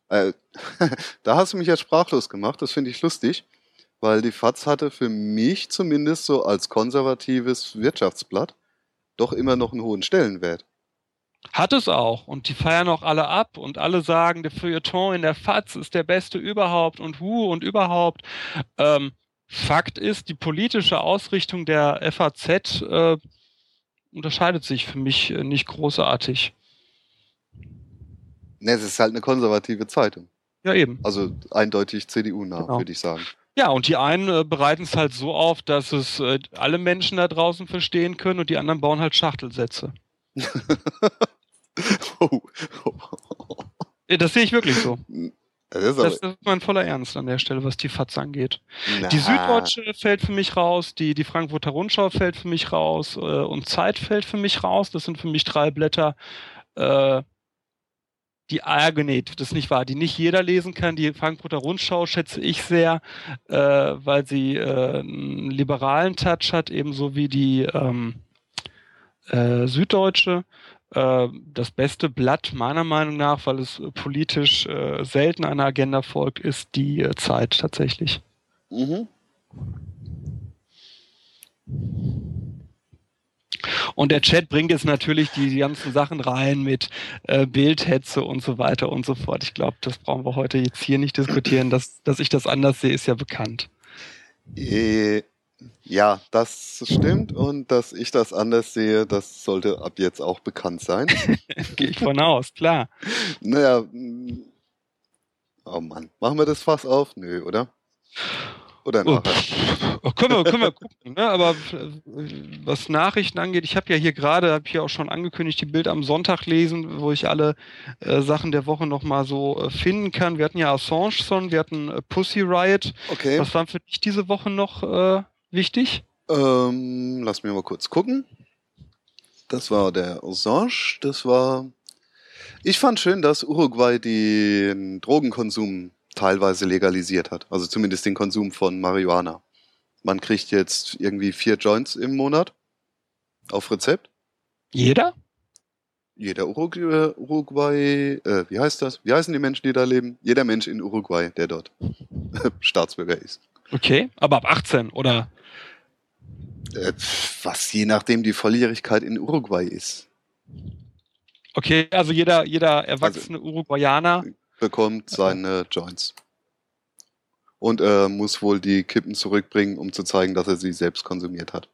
Äh, da hast du mich jetzt sprachlos gemacht, das finde ich lustig, weil die FATS hatte für mich zumindest so als konservatives Wirtschaftsblatt doch immer noch einen hohen Stellenwert. Hat es auch. Und die feiern auch alle ab und alle sagen, der Feuilleton in der FAZ ist der beste überhaupt und hu und überhaupt. Ähm, Fakt ist, die politische Ausrichtung der FAZ äh, unterscheidet sich für mich äh, nicht großartig. Ne, es ist halt eine konservative Zeitung. Ja, eben. Also eindeutig CDU-nah, genau. würde ich sagen. Ja, und die einen äh, bereiten es halt so auf, dass es äh, alle Menschen da draußen verstehen können und die anderen bauen halt Schachtelsätze. oh. Das sehe ich wirklich so. Das ist, das ist, mein voller Ernst an der Stelle, was die FATS angeht. Na. Die Süddeutsche fällt für mich raus, die, die Frankfurter Rundschau fällt für mich raus äh, und Zeit fällt für mich raus. Das sind für mich drei Blätter, äh, die Argonet, das ist nicht wahr, die nicht jeder lesen kann. Die Frankfurter Rundschau schätze ich sehr, äh, weil sie äh, einen liberalen Touch hat, ebenso wie die ähm, äh, Süddeutsche. Äh, das beste Blatt meiner Meinung nach, weil es politisch äh, selten einer Agenda folgt, ist die äh, Zeit tatsächlich. Mhm. Und der Chat bringt jetzt natürlich die, ganzen Sachen rein mit äh, Bildhetze und so weiter und so fort. Ich glaube, das brauchen wir heute jetzt hier nicht diskutieren. Dass, dass ich das anders sehe, ist ja bekannt. Äh, ja, das stimmt. Und dass ich das anders sehe, das sollte ab jetzt auch bekannt sein. Gehe ich von aus, klar. Naja, oh Mann. Machen wir das Fass auf? Nö, oder? Oder oh, nachher? Oh, können, wir, können wir gucken, ne? aber was Nachrichten angeht, ich habe ja hier gerade, habe hier auch schon angekündigt, die Bild am Sonntag lesen, wo ich alle äh, Sachen der Woche nochmal so äh, finden kann. Wir hatten ja Assange Son, wir hatten äh, Pussy Riot. Okay. Was war für dich diese Woche noch äh, wichtig? Ähm, lass mich mal kurz gucken. Das war der Assange, das war... Ich fand schön, dass Uruguay den Drogenkonsum teilweise legalisiert hat. Also zumindest den Konsum von Marihuana. Man kriegt jetzt irgendwie vier Joints im Monat auf Rezept. Jeder? Jeder Uruguay, Uruguay äh, wie heißt das? Wie heißen die Menschen, die da leben? Jeder Mensch in Uruguay, der dort Staatsbürger ist. Okay, aber ab 18 oder? Äh, was je nachdem die Volljährigkeit in Uruguay ist. Okay, also jeder, jeder erwachsene also, Uruguayaner bekommt seine Joints. Und er muss wohl die Kippen zurückbringen, um zu zeigen, dass er sie selbst konsumiert hat.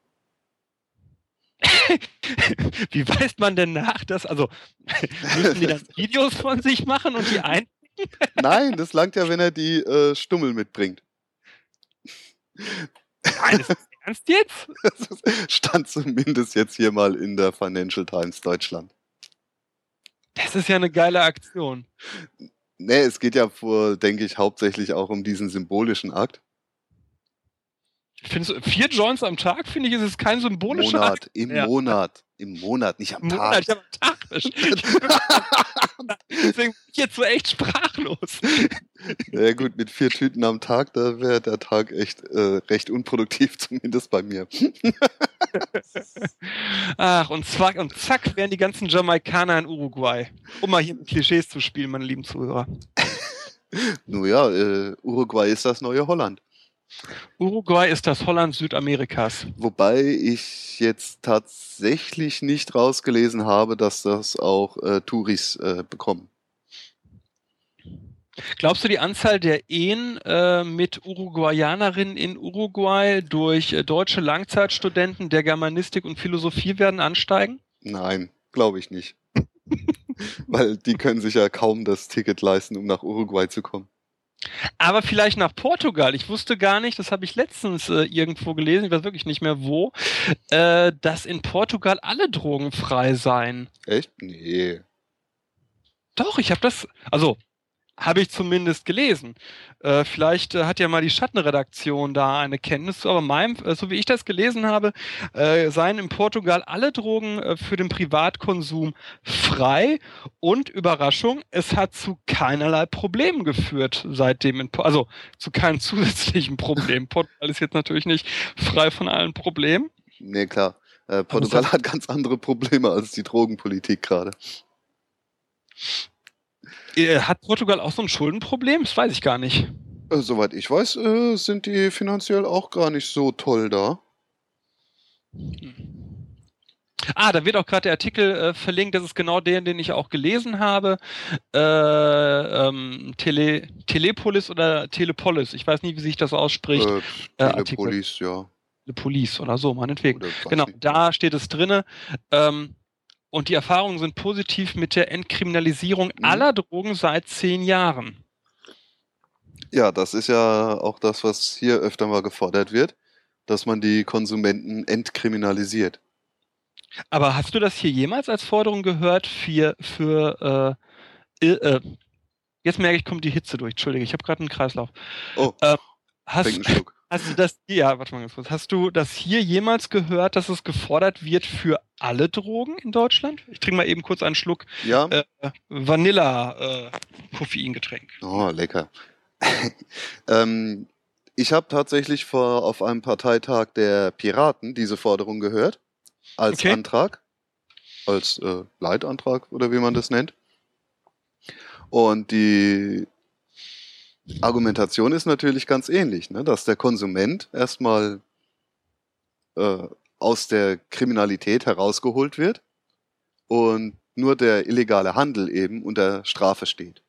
Wie weist man denn nach, dass, also müssen die dann Videos von sich machen und die ein? Nein, das langt ja, wenn er die äh, Stummel mitbringt. Nein, ist das ernst jetzt? Das stand zumindest jetzt hier mal in der Financial Times Deutschland. Das ist ja eine geile Aktion. Nee, es geht ja vor, denke ich, hauptsächlich auch um diesen symbolischen Akt. Findest du, vier Joints am Tag, finde ich, ist es kein symbolischer Monat, Akt. Im ja. Monat, im Monat, nicht am Im Tag. Monat, ja, am Tag. Deswegen bin ich jetzt so echt sprachlos. Ja gut, mit vier Tüten am Tag, da wäre der Tag echt äh, recht unproduktiv, zumindest bei mir. Ach, und zack, und zack wären die ganzen Jamaikaner in Uruguay. Um mal hier mit Klischees zu spielen, meine lieben Zuhörer. Nun ja, äh, Uruguay ist das neue Holland. Uruguay ist das Holland Südamerikas. Wobei ich jetzt tatsächlich nicht rausgelesen habe, dass das auch äh, Touris äh, bekommen. Glaubst du, die Anzahl der Ehen äh, mit Uruguayanerinnen in Uruguay durch äh, deutsche Langzeitstudenten der Germanistik und Philosophie werden ansteigen? Nein, glaube ich nicht. Weil die können sich ja kaum das Ticket leisten, um nach Uruguay zu kommen. Aber vielleicht nach Portugal. Ich wusste gar nicht, das habe ich letztens äh, irgendwo gelesen, ich weiß wirklich nicht mehr wo, äh, dass in Portugal alle Drogen frei seien. Echt? Nee. Doch, ich habe das, also habe ich zumindest gelesen. Äh, vielleicht äh, hat ja mal die Schattenredaktion da eine Kenntnis zu, aber meinem, äh, so wie ich das gelesen habe, äh, seien in Portugal alle Drogen äh, für den Privatkonsum frei und Überraschung, es hat zu keinerlei Problemen geführt seitdem, in, also zu keinem zusätzlichen Problem. Portugal ist jetzt natürlich nicht frei von allen Problemen. Nee, klar. Portugal hat ganz andere Probleme als die Drogenpolitik gerade. Äh, hat Portugal auch so ein Schuldenproblem? Das weiß ich gar nicht. Äh, soweit ich weiß, äh, sind die finanziell auch gar nicht so toll da. Ah, da wird auch gerade der Artikel äh, verlinkt, das ist genau der, den ich auch gelesen habe. Äh, ähm, Tele, Telepolis oder Telepolis, ich weiß nicht, wie sich das ausspricht. Äh, Telepolis, ja. Telepolis oder so, meinetwegen. Oder genau, da steht es drinne. Ähm, und die Erfahrungen sind positiv mit der Entkriminalisierung mhm. aller Drogen seit zehn Jahren. Ja, das ist ja auch das, was hier öfter mal gefordert wird, dass man die Konsumenten entkriminalisiert. Aber hast du das hier jemals als Forderung gehört für, für äh, äh, jetzt merke ich, kommt die Hitze durch. Entschuldige, ich habe gerade einen Kreislauf. Oh, äh, hast, Hast du das, ja, warte mal ganz kurz. Hast du das hier jemals gehört, dass es gefordert wird für alle Drogen in Deutschland? Ich trinke mal eben kurz einen Schluck ja. äh, Vanilla-Koffeingetränk. Äh, oh, lecker. ähm, ich habe tatsächlich vor, auf einem Parteitag der Piraten diese Forderung gehört. Als okay. Antrag. Als äh, Leitantrag oder wie man das nennt. Und die Argumentation ist natürlich ganz ähnlich, ne? dass der Konsument erstmal äh, aus der Kriminalität herausgeholt wird und nur der illegale Handel eben unter Strafe steht.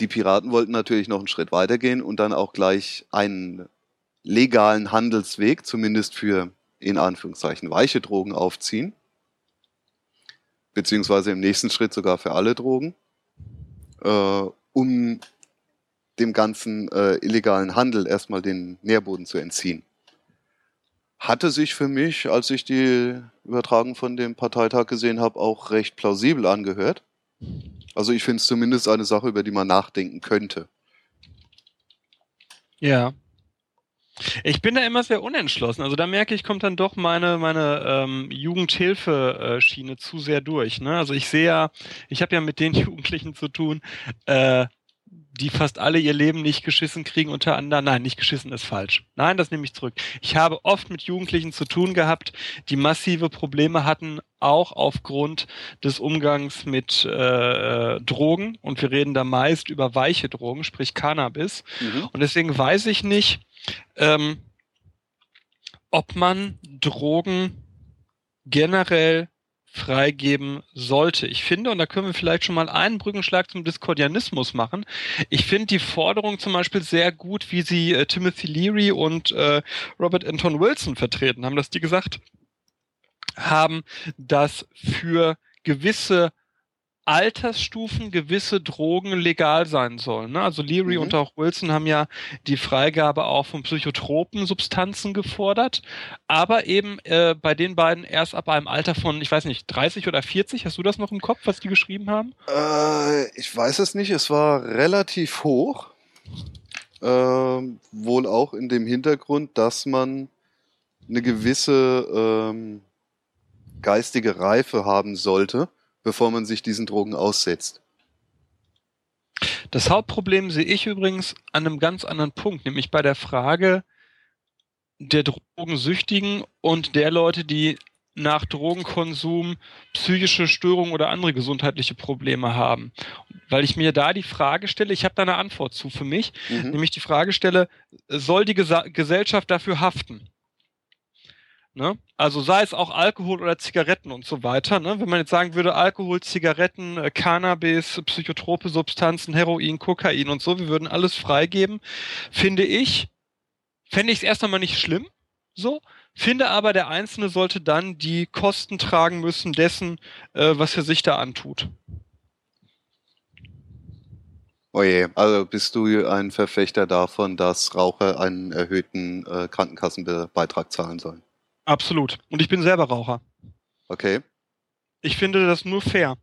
Die Piraten wollten natürlich noch einen Schritt weitergehen und dann auch gleich einen legalen Handelsweg, zumindest für in Anführungszeichen weiche Drogen aufziehen, beziehungsweise im nächsten Schritt sogar für alle Drogen, äh, um dem ganzen äh, illegalen Handel erstmal den Nährboden zu entziehen. Hatte sich für mich, als ich die Übertragung von dem Parteitag gesehen habe, auch recht plausibel angehört. Also ich finde es zumindest eine Sache, über die man nachdenken könnte. Ja. Ich bin da immer sehr unentschlossen. Also da merke ich, kommt dann doch meine, meine ähm, Jugendhilfe-Schiene zu sehr durch. Ne? Also ich sehe ja, ich habe ja mit den Jugendlichen zu tun, äh, die fast alle ihr Leben nicht geschissen kriegen, unter anderem, nein, nicht geschissen ist falsch. Nein, das nehme ich zurück. Ich habe oft mit Jugendlichen zu tun gehabt, die massive Probleme hatten, auch aufgrund des Umgangs mit äh, Drogen. Und wir reden da meist über weiche Drogen, sprich Cannabis. Mhm. Und deswegen weiß ich nicht, ähm, ob man Drogen generell freigeben sollte. Ich finde, und da können wir vielleicht schon mal einen Brückenschlag zum Diskordianismus machen, ich finde die Forderung zum Beispiel sehr gut, wie sie äh, Timothy Leary und äh, Robert Anton Wilson vertreten haben, dass die gesagt haben, dass für gewisse Altersstufen gewisse Drogen legal sein sollen. Ne? Also Leary mhm. und auch Wilson haben ja die Freigabe auch von psychotropen Substanzen gefordert, aber eben äh, bei den beiden erst ab einem Alter von, ich weiß nicht, 30 oder 40. Hast du das noch im Kopf, was die geschrieben haben? Äh, ich weiß es nicht. Es war relativ hoch. Äh, wohl auch in dem Hintergrund, dass man eine gewisse ähm, geistige Reife haben sollte bevor man sich diesen Drogen aussetzt. Das Hauptproblem sehe ich übrigens an einem ganz anderen Punkt, nämlich bei der Frage der Drogensüchtigen und der Leute, die nach Drogenkonsum psychische Störungen oder andere gesundheitliche Probleme haben. Weil ich mir da die Frage stelle, ich habe da eine Antwort zu für mich, mhm. nämlich die Frage stelle, soll die Gesa Gesellschaft dafür haften? Ne? Also sei es auch Alkohol oder Zigaretten und so weiter. Ne? Wenn man jetzt sagen würde, Alkohol, Zigaretten, äh, Cannabis, psychotrope Substanzen, Heroin, Kokain und so, wir würden alles freigeben, finde ich, fände ich es erst einmal nicht schlimm, so, finde aber, der Einzelne sollte dann die Kosten tragen müssen dessen, äh, was er sich da antut. Oje, oh also bist du ein Verfechter davon, dass Raucher einen erhöhten äh, Krankenkassenbeitrag zahlen sollen? Absolut. Und ich bin selber Raucher. Okay. Ich finde das nur fair.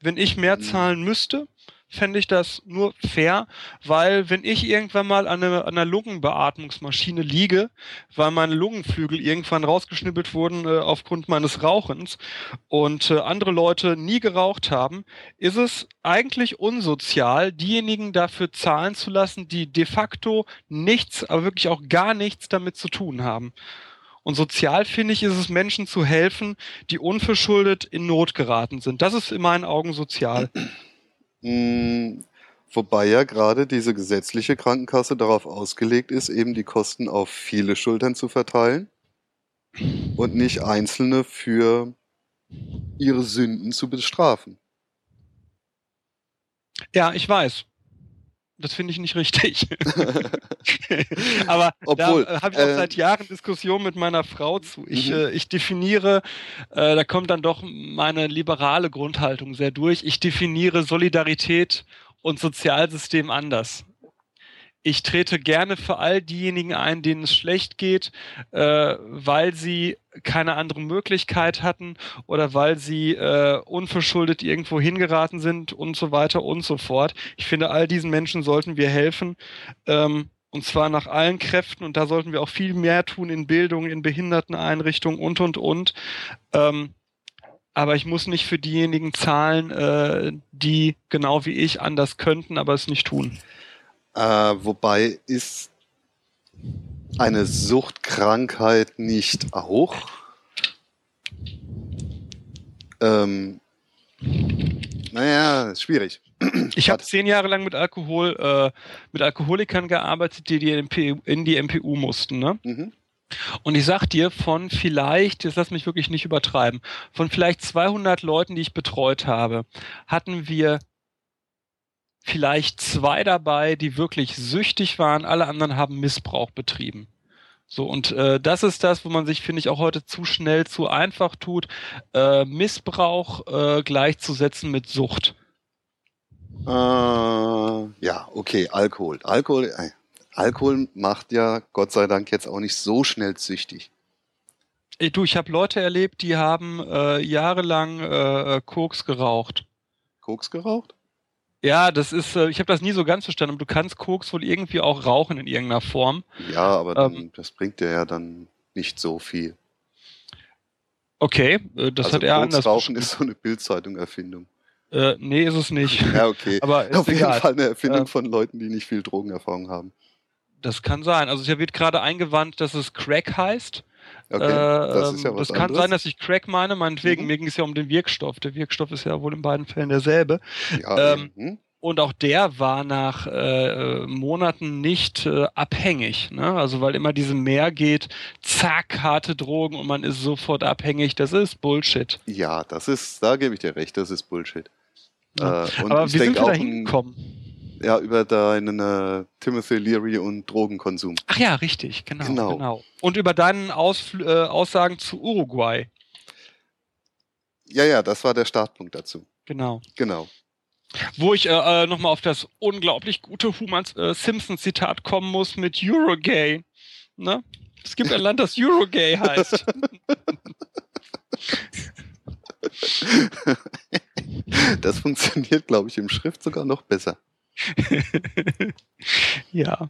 Wenn ich mehr mhm. zahlen müsste, fände ich das nur fair, weil wenn ich irgendwann mal an, eine, an einer Lungenbeatmungsmaschine liege, weil meine Lungenflügel irgendwann rausgeschnippelt wurden äh, aufgrund meines Rauchens und äh, andere Leute nie geraucht haben, ist es eigentlich unsozial, diejenigen dafür zahlen zu lassen, die de facto nichts, aber wirklich auch gar nichts damit zu tun haben. Und sozial finde ich, ist es Menschen zu helfen, die unverschuldet in Not geraten sind. Das ist in meinen Augen sozial. Mm, wobei ja gerade diese gesetzliche Krankenkasse darauf ausgelegt ist, eben die Kosten auf viele Schultern zu verteilen und nicht Einzelne für ihre Sünden zu bestrafen. Ja, ich weiß. Das finde ich nicht richtig. Aber Obwohl, da habe ich auch äh, seit Jahren Diskussionen mit meiner Frau zu. Ich, mhm. äh, ich definiere, äh, da kommt dann doch meine liberale Grundhaltung sehr durch. Ich definiere Solidarität und Sozialsystem anders ich trete gerne für all diejenigen ein, denen es schlecht geht, äh, weil sie keine andere Möglichkeit hatten oder weil sie äh, unverschuldet irgendwo hingeraten sind und so weiter und so fort. Ich finde, all diesen Menschen sollten wir helfen. Ähm, und zwar nach allen Kräften und da sollten wir auch viel mehr tun in Bildung, in Behinderteneinrichtungen und und und. Ähm, aber ich muss nicht für diejenigen zahlen, äh, die genau wie ich anders könnten, aber es nicht tun. Äh, wobei ist eine Suchtkrankheit nicht auch? Ähm, naja, schwierig. Ich habe zehn Jahre lang mit Alkohol, äh, mit Alkoholikern gearbeitet, die, die in, die, in die MPU mussten. Ne? Mhm. Und ich sag dir, von vielleicht, jetzt lass mich wirklich nicht übertreiben, von vielleicht 200 Leuten, die ich betreut habe, hatten wir vielleicht zwei dabei, die wirklich süchtig waren, alle anderen haben Missbrauch betrieben. So, und äh, das ist das, wo man sich, finde ich, auch heute zu schnell, zu einfach tut, äh, Missbrauch äh, gleichzusetzen mit Sucht. Äh, ja, okay, Alkohol. Alkohol, äh, Alkohol macht ja Gott sei Dank jetzt auch nicht so schnell süchtig. Du, ich habe Leute erlebt, die haben äh, jahrelang äh, Koks geraucht. Koks geraucht? Ja, das ist, äh, ich habe das nie so ganz verstanden. Du kannst Koks wohl irgendwie auch rauchen in irgendeiner Form. Ja, aber dann, ähm, das bringt dir ja dann nicht so viel. Okay, äh, das also hat er Koks anders. Rauchen ist so eine Bildzeitung-Erfindung. Äh, nee, ist es nicht. Ja, okay. aber auf jeden egal. Fall eine Erfindung äh, von Leuten, die nicht viel Drogenerfahrung haben. Das kann sein. Also es wird gerade eingewandt, dass es Crack heißt. Okay, das ist ja ähm, was Das kann anderes. sein, dass ich Crack meine, meinetwegen, mhm. mir ging es ja um den Wirkstoff. Der Wirkstoff ist ja wohl in beiden Fällen derselbe. Ja, ähm, mhm. und auch der war nach äh, Monaten nicht äh, abhängig. Ne? Also weil immer diese Mehr geht, zack, harte Drogen und man ist sofort abhängig. Das ist Bullshit. Ja, das ist, da gebe ich dir recht, das ist Bullshit. Ja. Äh, Aber wie sind wir da hingekommen? Ja, über deinen äh, Timothy Leary und Drogenkonsum. Ach ja, richtig, genau. genau. genau. Und über deinen Ausfl äh, Aussagen zu Uruguay. Ja, ja, das war der Startpunkt dazu. Genau. Genau. Wo ich äh, äh nochmal auf das unglaublich gute Humans äh, Simpsons-Zitat kommen muss mit Eurogay. Ne? Es gibt ein Land, das Eurogay heißt. Das funktioniert, glaube ich, im Schrift sogar noch besser. ja.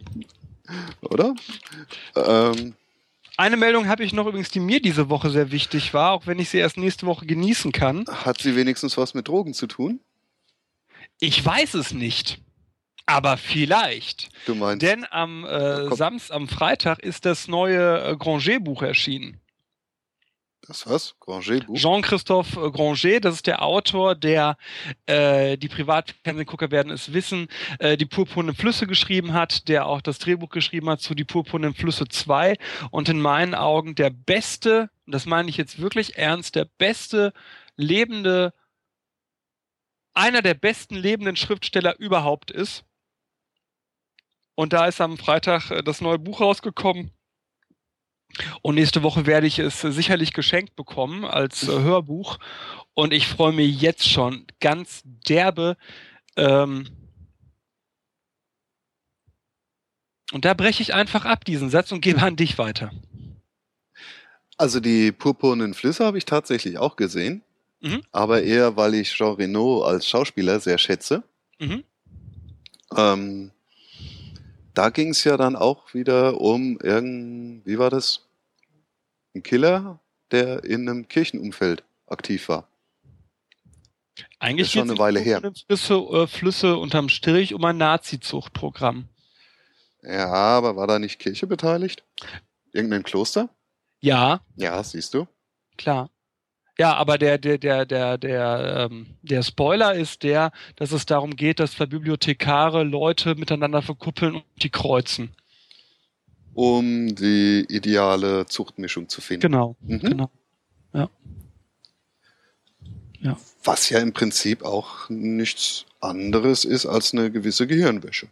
Oder? Ähm. Eine Meldung habe ich noch übrigens, die mir diese Woche sehr wichtig war, auch wenn ich sie erst nächste Woche genießen kann. Hat sie wenigstens was mit Drogen zu tun? Ich weiß es nicht. Aber vielleicht. Du meinst. Denn am äh, Samstag, am Freitag ist das neue äh, Granger-Buch erschienen. Das was? Granger-Buch? Jean-Christophe äh, Granger, das ist der Autor, der äh, die Privatfernsehgucker werden es wissen, äh, die purpurnen Flüsse geschrieben hat, der auch das Drehbuch geschrieben hat zu die purpurnen Flüsse 2 und in meinen Augen der beste, und das meine ich jetzt wirklich ernst, der beste lebende einer der besten lebenden Schriftsteller überhaupt ist. Und da ist am Freitag äh, das neue Buch rausgekommen. Und nächste Woche werde ich es sicherlich geschenkt bekommen als äh, Hörbuch. Und ich freue mich jetzt schon ganz derbe. Ähm und da breche ich einfach ab diesen Satz und gebe an dich weiter. Also die purpurnen Flüsse habe ich tatsächlich auch gesehen. Mhm. Aber eher, weil ich Jean Reno als Schauspieler sehr schätze. Mhm. Ähm, da ging es ja dann auch wieder um irgend, wie war das? Ein Killer, der in einem Kirchenumfeld aktiv war. Eigentlich ist schon eine Weile her. Flüsse, äh, Flüsse unterm Strich um ein Nazi-Zuchtprogramm. Ja, aber war da nicht Kirche beteiligt? Irgendein Kloster? Ja. Ja, siehst du. Klar. Ja, aber der, der, der, der, der, ähm, der Spoiler ist der, dass es darum geht, dass zwei Bibliothekare Leute miteinander verkuppeln und die kreuzen. Um die ideale Zuchtmischung zu finden. Genau, mhm. genau. Ja. ja. Was ja im Prinzip auch nichts anderes ist als eine gewisse Gehirnwäsche.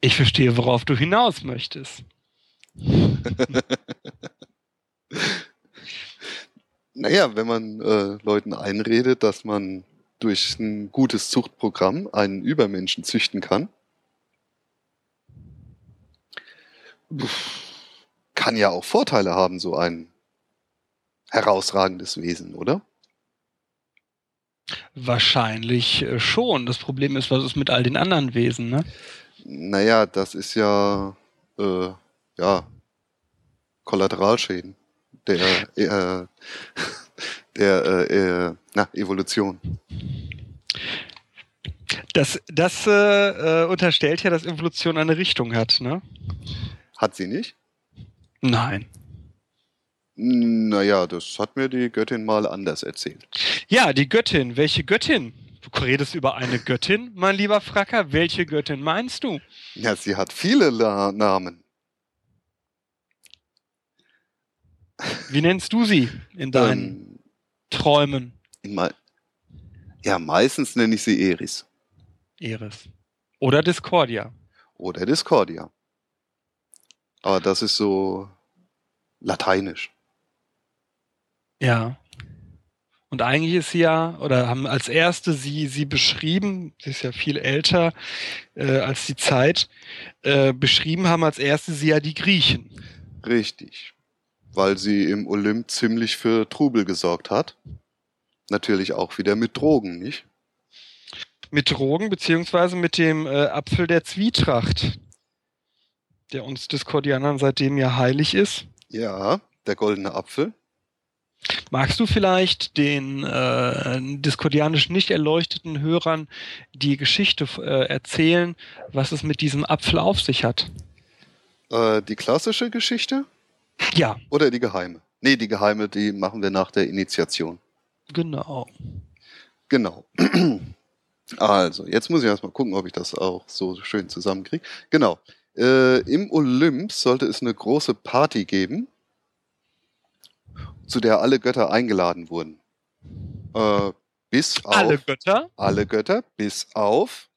Ich verstehe, worauf du hinaus möchtest. Naja, wenn man äh, Leuten einredet, dass man durch ein gutes Zuchtprogramm einen Übermenschen züchten kann, kann ja auch Vorteile haben, so ein herausragendes Wesen, oder? Wahrscheinlich äh, schon. Das Problem ist, was ist mit all den anderen Wesen, ne? Naja, das ist ja, äh, ja, Kollateralschäden der, äh, der äh, äh, na, Evolution. Das, das äh, äh, unterstellt ja, dass Evolution eine Richtung hat, ne? Hat sie nicht? Nein. Naja, das hat mir die Göttin mal anders erzählt. Ja, die Göttin. Welche Göttin? Du redest über eine Göttin, mein lieber Fracker. Welche Göttin meinst du? Ja, sie hat viele La Namen. Wie nennst du sie in deinen ähm, Träumen? Ja, meistens nenne ich sie Eris. Eris. Oder Discordia. Oder Discordia. Aber das ist so lateinisch. Ja. Und eigentlich ist sie ja, oder haben als erste sie, sie beschrieben, sie ist ja viel älter äh, als die Zeit, äh, beschrieben haben als erste sie ja die Griechen. Richtig weil sie im Olymp ziemlich für Trubel gesorgt hat. Natürlich auch wieder mit Drogen, nicht? Mit Drogen, beziehungsweise mit dem äh, Apfel der Zwietracht, der uns Diskordianern seitdem ja heilig ist. Ja, der goldene Apfel. Magst du vielleicht den äh, diskordianisch nicht erleuchteten Hörern die Geschichte äh, erzählen, was es mit diesem Apfel auf sich hat? Äh, die klassische Geschichte? Ja. Oder die geheime? Nee, die geheime, die machen wir nach der Initiation. Genau. Genau. Also, jetzt muss ich erstmal gucken, ob ich das auch so schön zusammenkriege. Genau. Äh, Im Olymp sollte es eine große Party geben, zu der alle Götter eingeladen wurden. Äh, bis auf. Alle Götter? Alle Götter, bis auf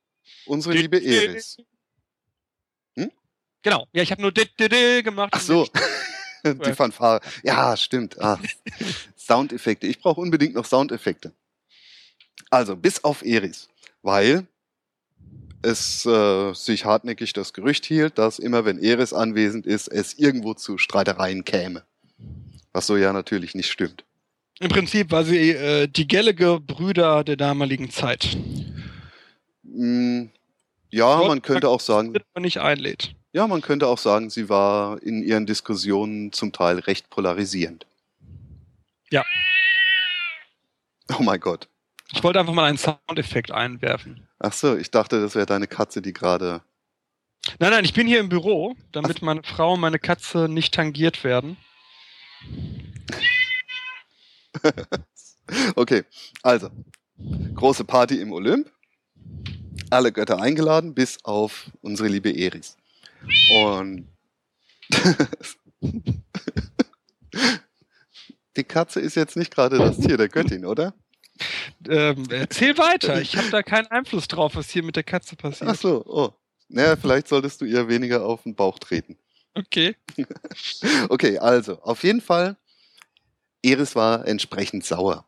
unsere liebe Eris. Genau. Ja, ich habe nur gemacht. Ach so. Die Fanfare. Ja, stimmt. Ah. Soundeffekte. Ich brauche unbedingt noch Soundeffekte. Also, bis auf Eris. Weil es äh, sich hartnäckig das Gerücht hielt, dass immer wenn Eris anwesend ist, es irgendwo zu Streitereien käme. Was so ja natürlich nicht stimmt. Im Prinzip war sie äh, die Gallagher-Brüder der damaligen Zeit. Mm, ja, man könnte auch sagen, Wenn man nicht einlädt. Ja, man könnte auch sagen, sie war in ihren Diskussionen zum Teil recht polarisierend. Ja. Oh mein Gott. Ich wollte einfach mal einen Soundeffekt einwerfen. Ach so, ich dachte, das wäre deine Katze, die gerade. Nein, nein, ich bin hier im Büro, damit meine Frau und meine Katze nicht tangiert werden. Okay, also große Party im Olymp. Alle Götter eingeladen, bis auf unsere liebe Eris. Und die Katze ist jetzt nicht gerade das Tier der Göttin, oder? Ähm, erzähl weiter. Ich habe da keinen Einfluss drauf, was hier mit der Katze passiert. Ach so, oh. Naja, vielleicht solltest du ihr weniger auf den Bauch treten. Okay. Okay, also, auf jeden Fall, Eris war entsprechend sauer.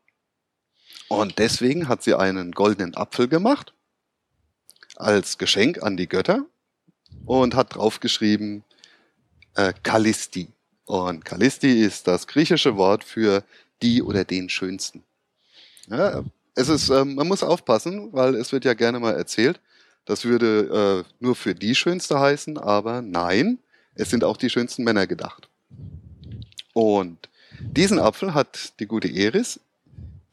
Und deswegen hat sie einen goldenen Apfel gemacht als Geschenk an die Götter und hat draufgeschrieben äh, Kallisti. Und Kallisti ist das griechische Wort für die oder den Schönsten. Ja, es ist, ähm, man muss aufpassen, weil es wird ja gerne mal erzählt, das würde äh, nur für die Schönste heißen, aber nein, es sind auch die schönsten Männer gedacht. Und diesen Apfel hat die gute Eris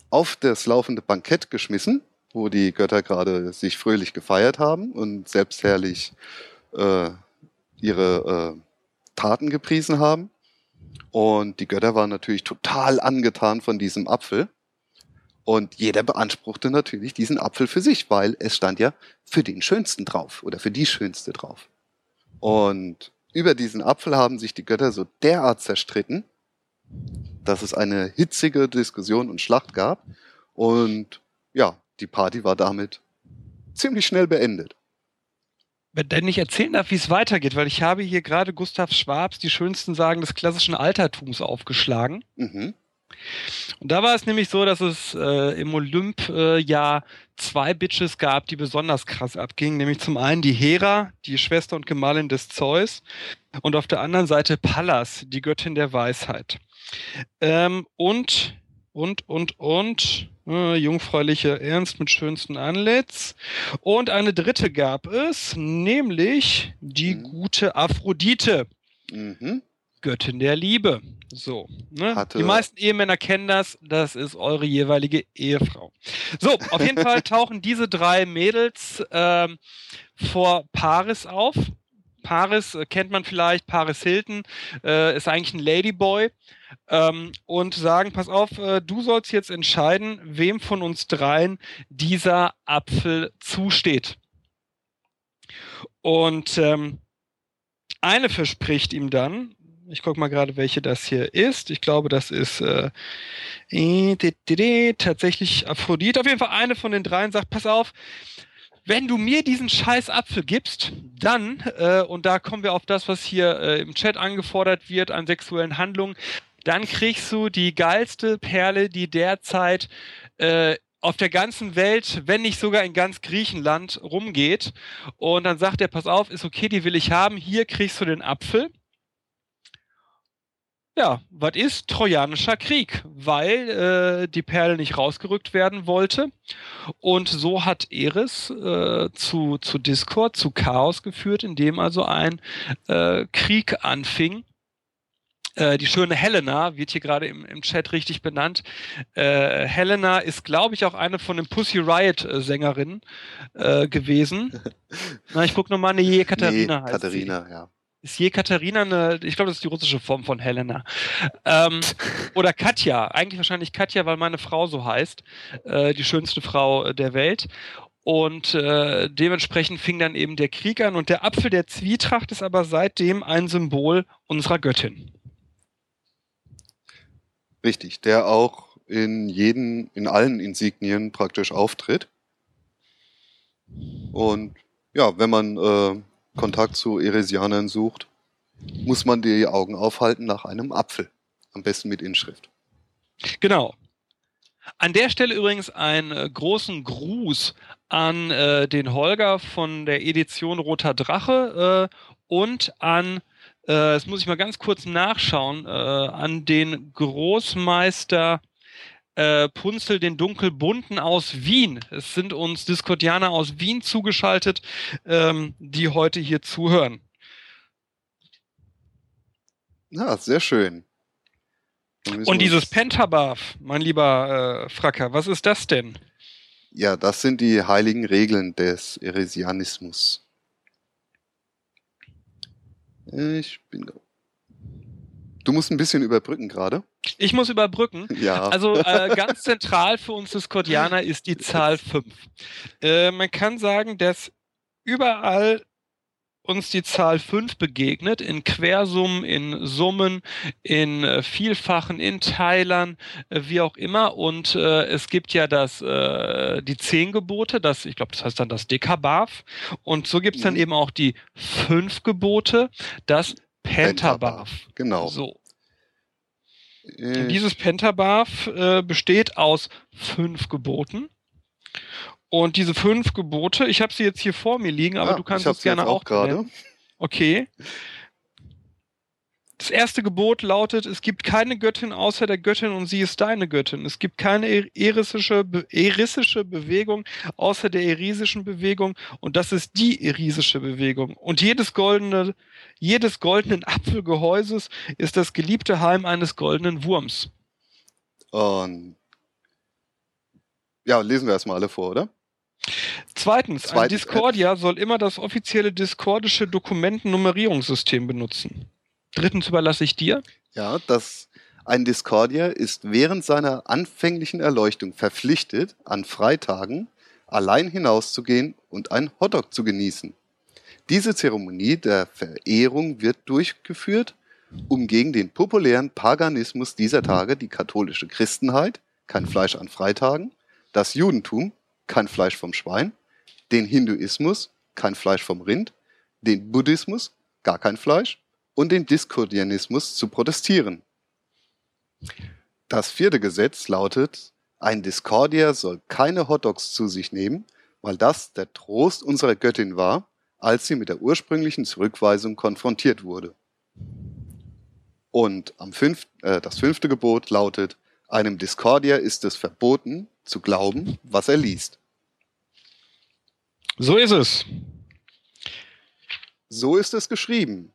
auf das laufende Bankett geschmissen, wo die Götter gerade sich fröhlich gefeiert haben und selbstherrlich äh, ihre äh, Taten gepriesen haben. Und die Götter waren natürlich total angetan von diesem Apfel. Und jeder beanspruchte natürlich diesen Apfel für sich, weil es stand ja für den Schönsten drauf oder für die Schönste drauf. Und über diesen Apfel haben sich die Götter so derart zerstritten, dass es eine hitzige Diskussion und Schlacht gab. Und ja, die Party war damit ziemlich schnell beendet. Wenn ich erzählen darf, wie es weitergeht, weil ich habe hier gerade Gustav Schwabs die schönsten Sagen des klassischen Altertums aufgeschlagen. Mhm. Und da war es nämlich so, dass es äh, im Olymp äh, ja zwei Bitches gab, die besonders krass abgingen. Nämlich zum einen die Hera, die Schwester und Gemahlin des Zeus, und auf der anderen Seite Pallas, die Göttin der Weisheit. Ähm, und, und, und, und, äh, jungfräuliche Ernst mit schönsten Antlitz. Und eine dritte gab es, nämlich die Mhm. gute Aphrodite. Mhm. Göttin der Liebe. So. Ne? Hatte- Die meisten Ehemänner kennen das. Das ist eure jeweilige Ehefrau. So, auf jeden Fall tauchen diese drei Mädels ähm, vor Paris auf. Paris äh, kennt man vielleicht, Paris Hilton äh, ist eigentlich ein Ladyboy ähm, und sagen, pass auf, äh, du sollst jetzt entscheiden, wem von uns dreien dieser Apfel zusteht. Und ähm, eine verspricht ihm dann, ich gucke mal gerade, welche das hier ist. Ich glaube, das ist äh, tatsächlich Aphrodite. Auf jeden Fall eine von den dreien sagt, pass auf, wenn du mir diesen scheiß Apfel gibst, dann, äh, und da kommen wir auf das, was hier äh, im Chat angefordert wird an sexuellen Handlungen, dann kriegst du die geilste Perle, die derzeit äh, auf der ganzen Welt, wenn nicht sogar in ganz Griechenland rumgeht. Und dann sagt er, pass auf, ist okay, die will ich haben, hier kriegst du den Apfel. Ja, was ist Trojanischer Krieg? Weil äh, die Perle nicht rausgerückt werden wollte. Und so hat Eris äh, zu, zu Discord, zu Chaos geführt, indem also ein äh, Krieg anfing. Äh, die schöne Helena wird hier gerade im, im Chat richtig benannt. Äh, Helena ist, glaube ich, auch eine von den Pussy Riot-Sängerinnen äh, gewesen. Na, ich gucke nochmal, eine Katharina nee, heißt Katharina, ja. Ist je Katharina eine, ich glaube, das ist die russische Form von Helena. Ähm, oder Katja, eigentlich wahrscheinlich Katja, weil meine Frau so heißt, äh, die schönste Frau der Welt. Und äh, dementsprechend fing dann eben der Krieg an und der Apfel der Zwietracht ist aber seitdem ein Symbol unserer Göttin. Richtig, der auch in jeden, in allen Insignien praktisch auftritt. Und ja, wenn man äh, Kontakt zu Eresianern sucht, muss man die Augen aufhalten nach einem Apfel. Am besten mit Inschrift. Genau. An der Stelle übrigens einen äh, großen Gruß an äh, den Holger von der Edition Roter Drache äh, und an, äh, das muss ich mal ganz kurz nachschauen, äh, an den Großmeister äh, Punzel, den Dunkelbunten aus Wien. Es sind uns Discordianer aus Wien zugeschaltet, ähm, die heute hier zuhören. Ja, sehr schön. Und dieses Pentabath, mein lieber äh, Fracker, was ist das denn? Ja, das sind die heiligen Regeln des Eresianismus. Ich bin. Du musst ein bisschen überbrücken gerade. Ich muss überbrücken. Ja. Also äh, ganz zentral für uns Discordianer ist die Zahl 5. Äh, man kann sagen, dass überall uns die Zahl 5 begegnet, in Quersummen, in Summen, in äh, Vielfachen, in Teilern, äh, wie auch immer. Und äh, es gibt ja das, äh, die zehn Gebote, das, ich glaube, das heißt dann das Dekabath. Und so gibt es dann mhm. eben auch die fünf Gebote, das Pentabath. Genau. So. Äh. Dieses Pentabath äh, besteht aus fünf Geboten. Und diese fünf Gebote, ich habe sie jetzt hier vor mir liegen, aber ja, du kannst es gerne auch gerade. Okay. Das erste Gebot lautet, es gibt keine Göttin außer der Göttin und sie ist deine Göttin. Es gibt keine erisische, erisische Bewegung außer der erisischen Bewegung und das ist die erisische Bewegung. Und jedes goldene, jedes goldenen Apfelgehäuses ist das geliebte Heim eines goldenen Wurms. Und ja, lesen wir erstmal alle vor, oder? Zweitens, Zweitens ein Discordia äh, soll immer das offizielle discordische Dokumentennummerierungssystem benutzen. Drittens überlasse ich dir. Ja, das ein Discordia ist während seiner anfänglichen Erleuchtung verpflichtet, an Freitagen allein hinauszugehen und einen Hotdog zu genießen. Diese Zeremonie der Verehrung wird durchgeführt, um gegen den populären Paganismus dieser Tage die katholische Christenheit, kein Fleisch an Freitagen, das Judentum, kein Fleisch vom Schwein, den Hinduismus, kein Fleisch vom Rind, den Buddhismus, gar kein Fleisch und den Diskordianismus zu protestieren. Das vierte Gesetz lautet, ein Diskordier soll keine Hotdogs zu sich nehmen, weil das der Trost unserer Göttin war, als sie mit der ursprünglichen Zurückweisung konfrontiert wurde. Und am fünf, äh, das fünfte Gebot lautet, einem Diskordier ist es verboten, zu glauben, was er liest. So ist es. So ist es geschrieben.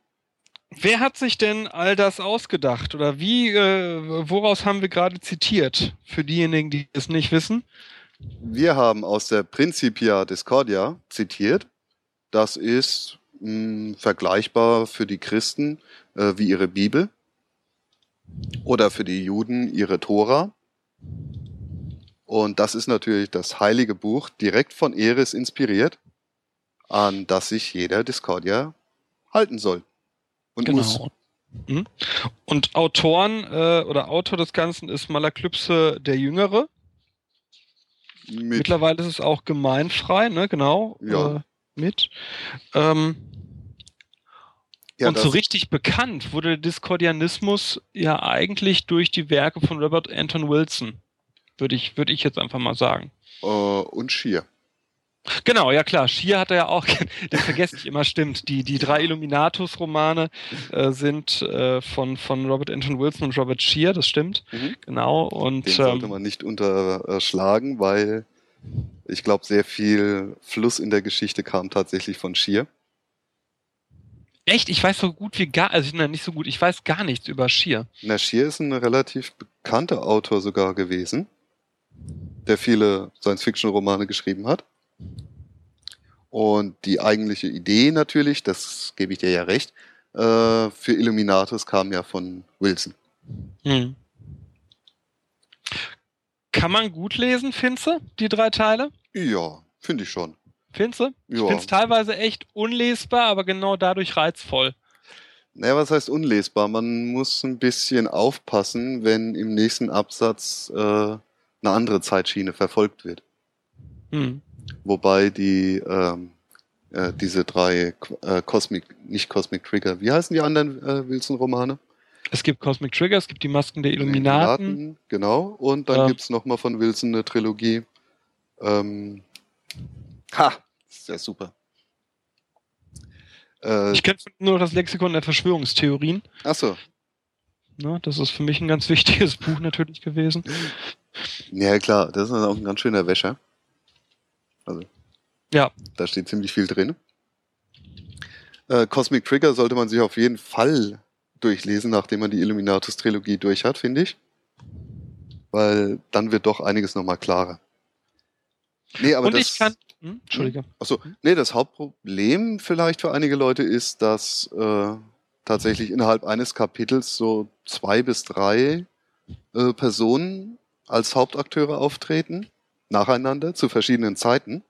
Wer hat sich denn all das ausgedacht? Oder wie, äh, woraus haben wir gerade zitiert? Für diejenigen, die es nicht wissen. Wir haben aus der Principia Discordia zitiert. Das ist mh, hm, vergleichbar für die Christen äh, wie ihre Bibel oder für die Juden ihre Tora. Und das ist natürlich das heilige Buch, direkt von Eris inspiriert, an das sich jeder Discordia halten soll. Und genau. Mhm. Und Autoren äh, oder Autor des Ganzen ist Malaklypse der Jüngere. Mit. Mittlerweile ist es auch gemeinfrei, ne? Genau. Ja. Äh, mit. Ähm, ja, und so richtig bekannt wurde der Discordianismus ja eigentlich durch die Werke von Robert Anton Wilson. Würde ich, würde ich jetzt einfach mal sagen. Uh, und Schier. Genau, ja klar. Schier hat er ja auch, den vergesse ich immer, stimmt. Die, die drei Illuminatus-Romane äh, sind äh, von, von Robert Anton Wilson und Robert Schier, das stimmt. Mhm. Genau. Und, den sollte ähm, man nicht unterschlagen, weil ich glaube, sehr viel Fluss in der Geschichte kam tatsächlich von Schier. Echt? Ich weiß so gut wie gar, also nein, nicht so gut, ich weiß gar nichts über Schier. Na, Schier ist ein relativ bekannter Autor sogar gewesen der viele Science-Fiction-Romane geschrieben hat. Und die eigentliche Idee natürlich, das gebe ich dir ja recht, äh, für Illuminatus kam ja von Wilson. Hm. Kann man gut lesen, Finze, die drei Teile? Ja, Finde ich schon. Findest du? Ich Ja. finde es teilweise echt unlesbar, aber genau dadurch reizvoll. Naja, was heißt unlesbar? Man muss ein bisschen aufpassen, wenn im nächsten Absatz äh, eine andere Zeitschiene verfolgt wird. Hm. Wobei die ähm, äh, diese drei äh, Cosmic, nicht Cosmic Trigger, wie heißen die anderen äh, Wilson-Romane? Es gibt Cosmic Trigger, es gibt die Masken der Illuminaten. Illuminaten, Genau. Und dann Ja. gibt's noch mal von Wilson eine Trilogie. Ähm, ha, ist ja super. Äh, Ich kenne nur das Lexikon der Verschwörungstheorien. achso. Ne? Das ist für mich ein ganz wichtiges Buch natürlich gewesen. Ja, klar, das ist auch ein ganz schöner Wäscher. Also, Ja. da steht ziemlich viel drin. Äh, Cosmic Trigger sollte man sich auf jeden Fall durchlesen, nachdem man die Illuminatus-Trilogie durch hat, finde ich. Weil dann wird doch einiges nochmal klarer. Nee, aber Und das, ich kann. Hm? Entschuldige. Achso, nee, das Hauptproblem vielleicht für einige Leute ist, dass äh, tatsächlich innerhalb eines Kapitels so zwei bis drei äh, Personen als Hauptakteure auftreten, nacheinander, zu verschiedenen Zeiten,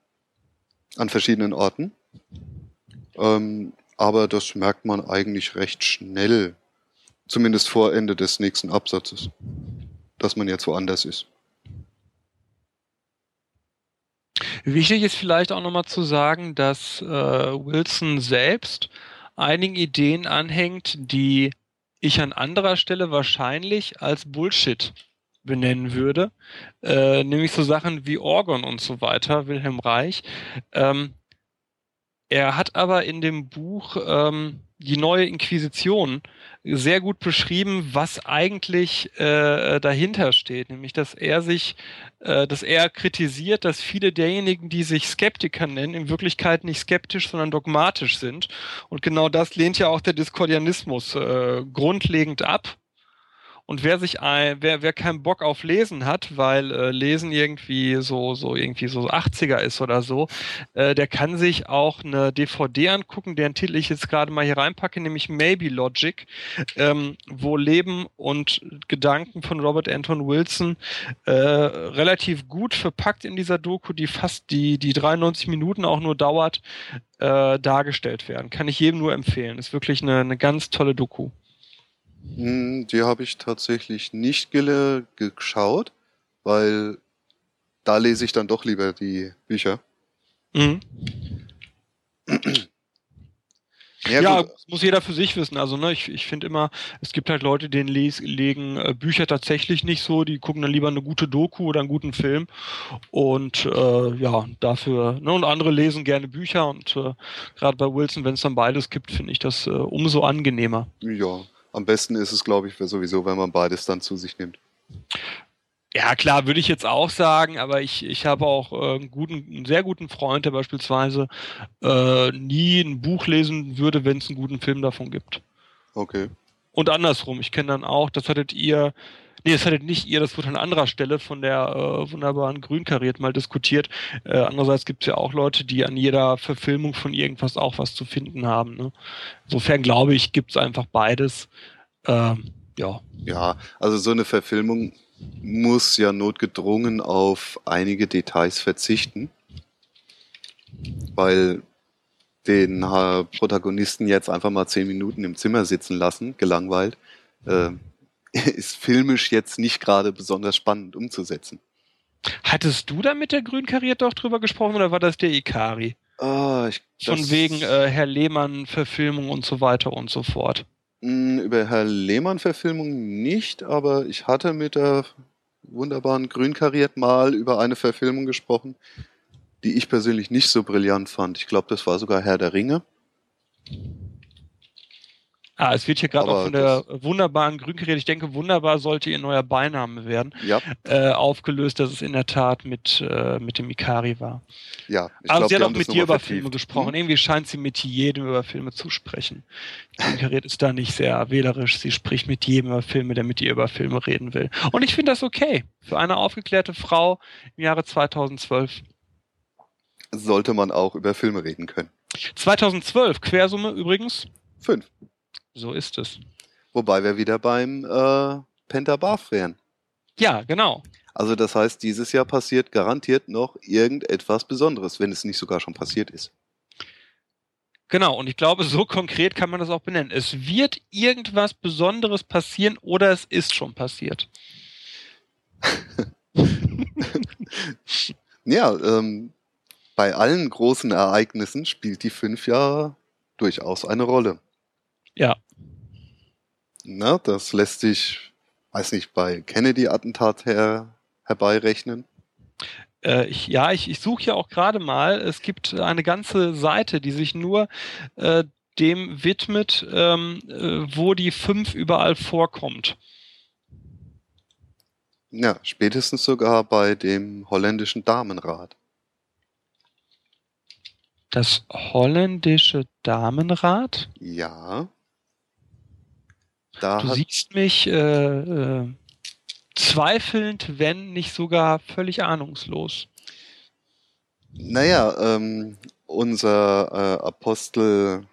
an verschiedenen Orten. Ähm, aber das merkt man eigentlich recht schnell, zumindest vor Ende des nächsten Absatzes, dass man jetzt woanders ist. Wichtig ist vielleicht auch nochmal zu sagen, dass äh, Wilson selbst einigen Ideen anhängt, die ich an anderer Stelle wahrscheinlich als Bullshit benennen würde. Äh, nämlich so Sachen wie Orgon und so weiter, Wilhelm Reich. Ähm, er hat aber in dem Buch ähm, die neue Inquisition sehr gut beschrieben, was eigentlich äh, dahinter steht, nämlich dass er sich, äh, dass er kritisiert, dass viele derjenigen, die sich Skeptiker nennen, in Wirklichkeit nicht skeptisch, sondern dogmatisch sind. Und genau das lehnt ja auch der Diskordianismus äh, grundlegend ab. Und wer sich ein, wer, wer keinen Bock auf Lesen hat, weil äh, Lesen irgendwie so, so irgendwie so 80er ist oder so, äh, der kann sich auch eine DVD angucken, deren Titel ich jetzt gerade mal hier reinpacke, nämlich Maybe Logic, ähm, wo Leben und Gedanken von Robert Anton Wilson äh, relativ gut verpackt in dieser Doku, die fast die, die 93 Minuten auch nur dauert, äh, dargestellt werden. Kann ich jedem nur empfehlen. Ist wirklich eine, eine ganz tolle Doku. Hm, Die habe ich tatsächlich nicht geschaut, weil da lese ich dann doch lieber die Bücher. Mhm. Ja, Ja, muss jeder für sich wissen. Also, ne, ich, ich finde immer, es gibt halt Leute, denen les, legen äh, Bücher tatsächlich nicht so, die gucken dann lieber eine gute Doku oder einen guten Film. Und äh, ja, dafür, ne, und andere lesen gerne Bücher und äh, gerade bei Wilson, wenn es dann beides gibt, finde ich das äh, umso angenehmer. ja, am besten ist es, glaube ich, sowieso, wenn man beides dann zu sich nimmt. Ja, klar, würde ich jetzt auch sagen, aber ich, ich habe auch äh, einen, guten, einen sehr guten Freund, der beispielsweise äh, nie ein Buch lesen würde, wenn es einen guten Film davon gibt. Okay. Und andersrum, ich kenne dann auch, das hattet ihr, nee, das hattet nicht ihr, das wurde an anderer Stelle von der äh, wunderbaren Grünkariert mal diskutiert. Äh, andererseits gibt es ja auch Leute, die an jeder Verfilmung von irgendwas auch was zu finden haben. Ne? Insofern glaube ich, gibt es einfach beides. Ähm, ja. Ja, also so eine Verfilmung muss ja notgedrungen auf einige Details verzichten, weil den äh, Protagonisten jetzt einfach mal zehn Minuten im Zimmer sitzen lassen, gelangweilt, äh, ist filmisch jetzt nicht gerade besonders spannend umzusetzen. Hattest du da mit der Grünkariert doch drüber gesprochen oder war das der Ikari? Ah, ich, Von wegen äh, Herr Lehmann Verfilmung und so weiter und so fort. Mh, Über Herr Lehmann-Verfilmung nicht, aber ich hatte mit der wunderbaren Grünkariert mal über eine Verfilmung gesprochen, die ich persönlich nicht so brillant fand. Ich glaube, das war sogar Herr der Ringe. Ah, es wird hier gerade auch von der wunderbaren Grünkariert, ich denke, wunderbar sollte ihr neuer Beiname werden. Ja, äh, aufgelöst, dass es in der Tat mit, äh, mit dem Ikari war. ja. Ich Aber glaub, sie hat auch mit dir über vertieft. Filme gesprochen. Hm? Irgendwie scheint sie mit jedem über Filme zu sprechen. Inkariert ist da nicht sehr wählerisch. Sie spricht mit jedem über Filme, der mit ihr über Filme reden will. Und ich finde das okay. Für eine aufgeklärte Frau im Jahre 2012. Sollte man auch über Filme reden können. 2012, Quersumme übrigens. Fünf. So ist es. Wobei wir wieder beim äh, Pentabarf wären. Ja, genau. Also das heißt, dieses Jahr passiert garantiert noch irgendetwas Besonderes, wenn es nicht sogar schon passiert ist. Genau, und ich glaube, so konkret kann man das auch benennen. Es wird irgendwas Besonderes passieren oder es ist schon passiert. ja, ähm, bei allen großen Ereignissen spielt die fünf ja durchaus eine Rolle. Ja. Na, das lässt sich, weiß nicht, bei Kennedy-Attentat her, herbeirechnen. Äh, ich, ja, ich, ich suche ja auch gerade mal. Es gibt eine ganze Seite, die sich nur äh, dem widmet, ähm, äh, wo die fünf überall vorkommt. Ja, spätestens sogar bei dem holländischen Damenrat. Das holländische Damenrad? Ja. Da du siehst mich äh, äh, zweifelnd, wenn nicht sogar völlig ahnungslos. Naja, ähm, unser äh, Apostel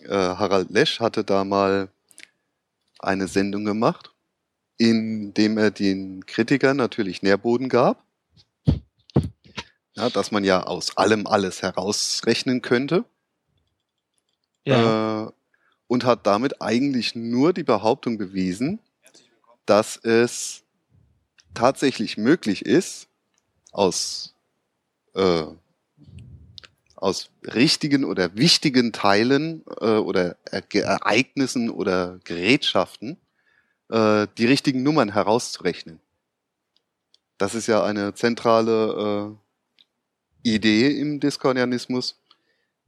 äh, Harald Lesch hatte da mal eine Sendung gemacht, in dem er den Kritikern natürlich Nährboden gab ja, dass man ja aus allem alles herausrechnen könnte. Ja. Äh, und hat damit eigentlich nur die Behauptung bewiesen, dass es tatsächlich möglich ist, aus, äh, aus richtigen oder wichtigen Teilen äh, oder Ereignissen oder Gerätschaften äh, die richtigen Nummern herauszurechnen. Das ist ja eine zentrale äh, Idee im Diskordianismus,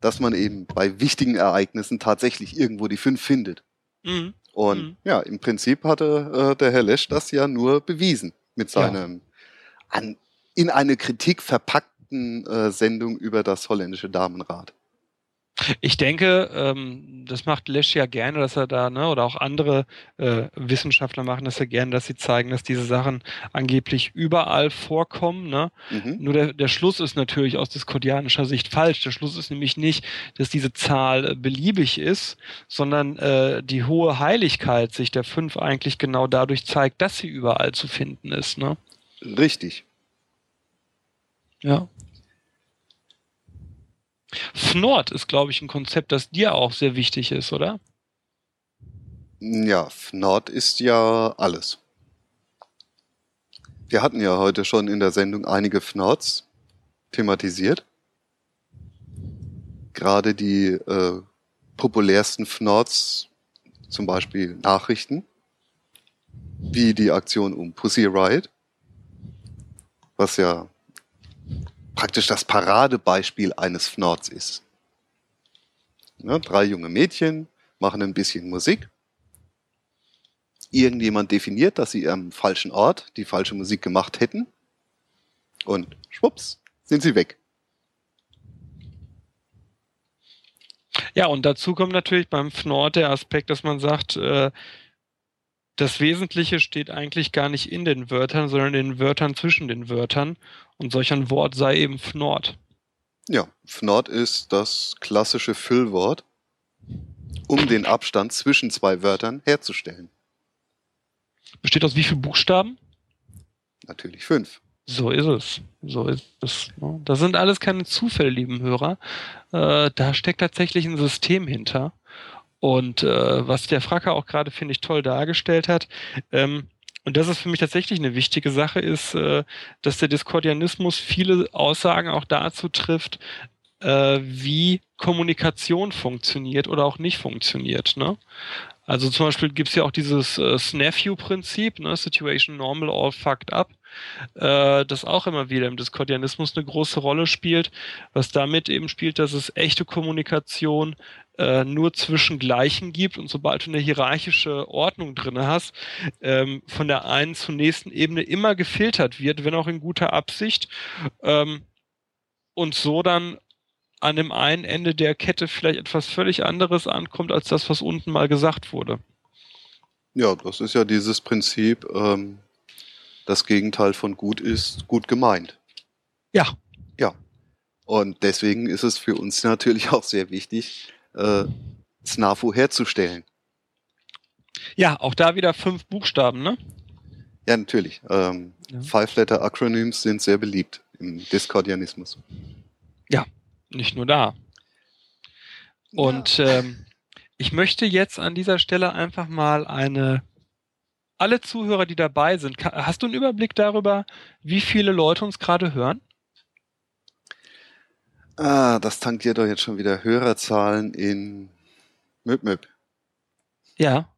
dass man eben bei wichtigen Ereignissen tatsächlich irgendwo die fünf findet. Mhm. Und mhm. ja, im Prinzip hatte äh, der Herr Lesch das ja nur bewiesen mit seinem ja. an, in eine Kritik verpackten äh, Sendung über das holländische Damenrad. Ich denke, ähm, das macht Lesch ja gerne, dass er da, ne, oder auch andere äh, Wissenschaftler machen das ja gerne, dass sie zeigen, dass diese Sachen angeblich überall vorkommen. Ne? Mhm. Nur der, der Schluss ist natürlich aus diskordianischer Sicht falsch. Der Schluss ist nämlich nicht, dass diese Zahl äh, beliebig ist, sondern äh, die hohe Heiligkeit sich der fünf eigentlich genau dadurch zeigt, dass sie überall zu finden ist. Ne? Richtig. Ja. Fnord ist, glaube ich, ein Konzept, das dir auch sehr wichtig ist, oder? Ja, Fnord ist ja alles. Wir hatten ja heute schon in der Sendung einige Fnords thematisiert. Gerade die äh, populärsten Fnords, zum Beispiel Nachrichten, wie die Aktion um Pussy Riot, was ja praktisch das Paradebeispiel eines Fnords ist. Ne, drei junge Mädchen machen ein bisschen Musik. Irgendjemand definiert, dass sie am falschen Ort die falsche Musik gemacht hätten. Und schwupps, sind sie weg. Ja, und dazu kommt natürlich beim Fnord der Aspekt, dass man sagt, äh, das Wesentliche steht eigentlich gar nicht in den Wörtern, sondern in den Wörtern zwischen den Wörtern. Und solch ein Wort sei eben Fnord. Ja, Fnord ist das klassische Füllwort, um den Abstand zwischen zwei Wörtern herzustellen. Besteht aus wie vielen Buchstaben? Natürlich fünf. So ist es. So ist es. Ne? Das sind alles keine Zufälle, lieben Hörer. Äh, da steckt tatsächlich ein System hinter. Und äh, was der Fracker auch gerade, finde ich, toll dargestellt hat, ähm, und das ist für mich tatsächlich eine wichtige Sache, ist, äh, dass der Diskordianismus viele Aussagen auch dazu trifft, äh, wie Kommunikation funktioniert oder auch nicht funktioniert. Ne? Also zum Beispiel gibt es ja auch dieses äh, Snafu-Prinzip, ne? Situation normal, all fucked up äh, das auch immer wieder im Diskordianismus eine große Rolle spielt, was damit eben spielt, dass es echte Kommunikation äh, nur zwischen Gleichen gibt und sobald du eine hierarchische Ordnung drin hast, ähm, von der einen zur nächsten Ebene immer gefiltert wird, wenn auch in guter Absicht ähm, und so dann an dem einen Ende der Kette vielleicht etwas völlig anderes ankommt als das, was unten mal gesagt wurde. Ja, das ist ja dieses Prinzip, ähm, das Gegenteil von gut ist gut gemeint. Ja. Ja. Und deswegen ist es für uns natürlich auch sehr wichtig, äh, SNAFU herzustellen. Ja, auch da wieder fünf Buchstaben, ne? Ja, natürlich. Ähm, ja. Five-Letter-Acronyms sind sehr beliebt im Discordianismus. Ja, nicht nur da. Und ja. ähm, ich möchte jetzt an dieser Stelle einfach mal eine alle Zuhörer, die dabei sind, hast du einen Überblick darüber, wie viele Leute uns gerade hören? Ah, das tankiert doch jetzt schon wieder Hörerzahlen in MüpMüp. Ja.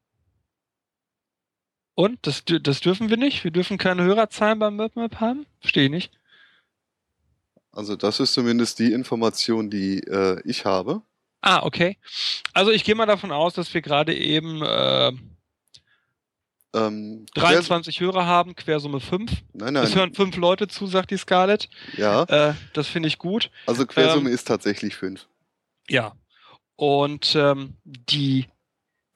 Und? Das, das dürfen wir nicht? Wir dürfen keine Hörerzahlen beim MüpMüp haben? Verstehe ich nicht. Also das ist zumindest die Information, die äh, ich habe. Ah, okay. Also ich gehe mal davon aus, dass wir gerade eben äh, ähm, 23 Hörer haben, Quersumme 5. Nein, nein. Es hören 5 Leute zu, sagt die Scarlett. Ja. Äh, das finde ich gut. Also Quersumme ähm, ist tatsächlich 5. Ja. Und ähm, die,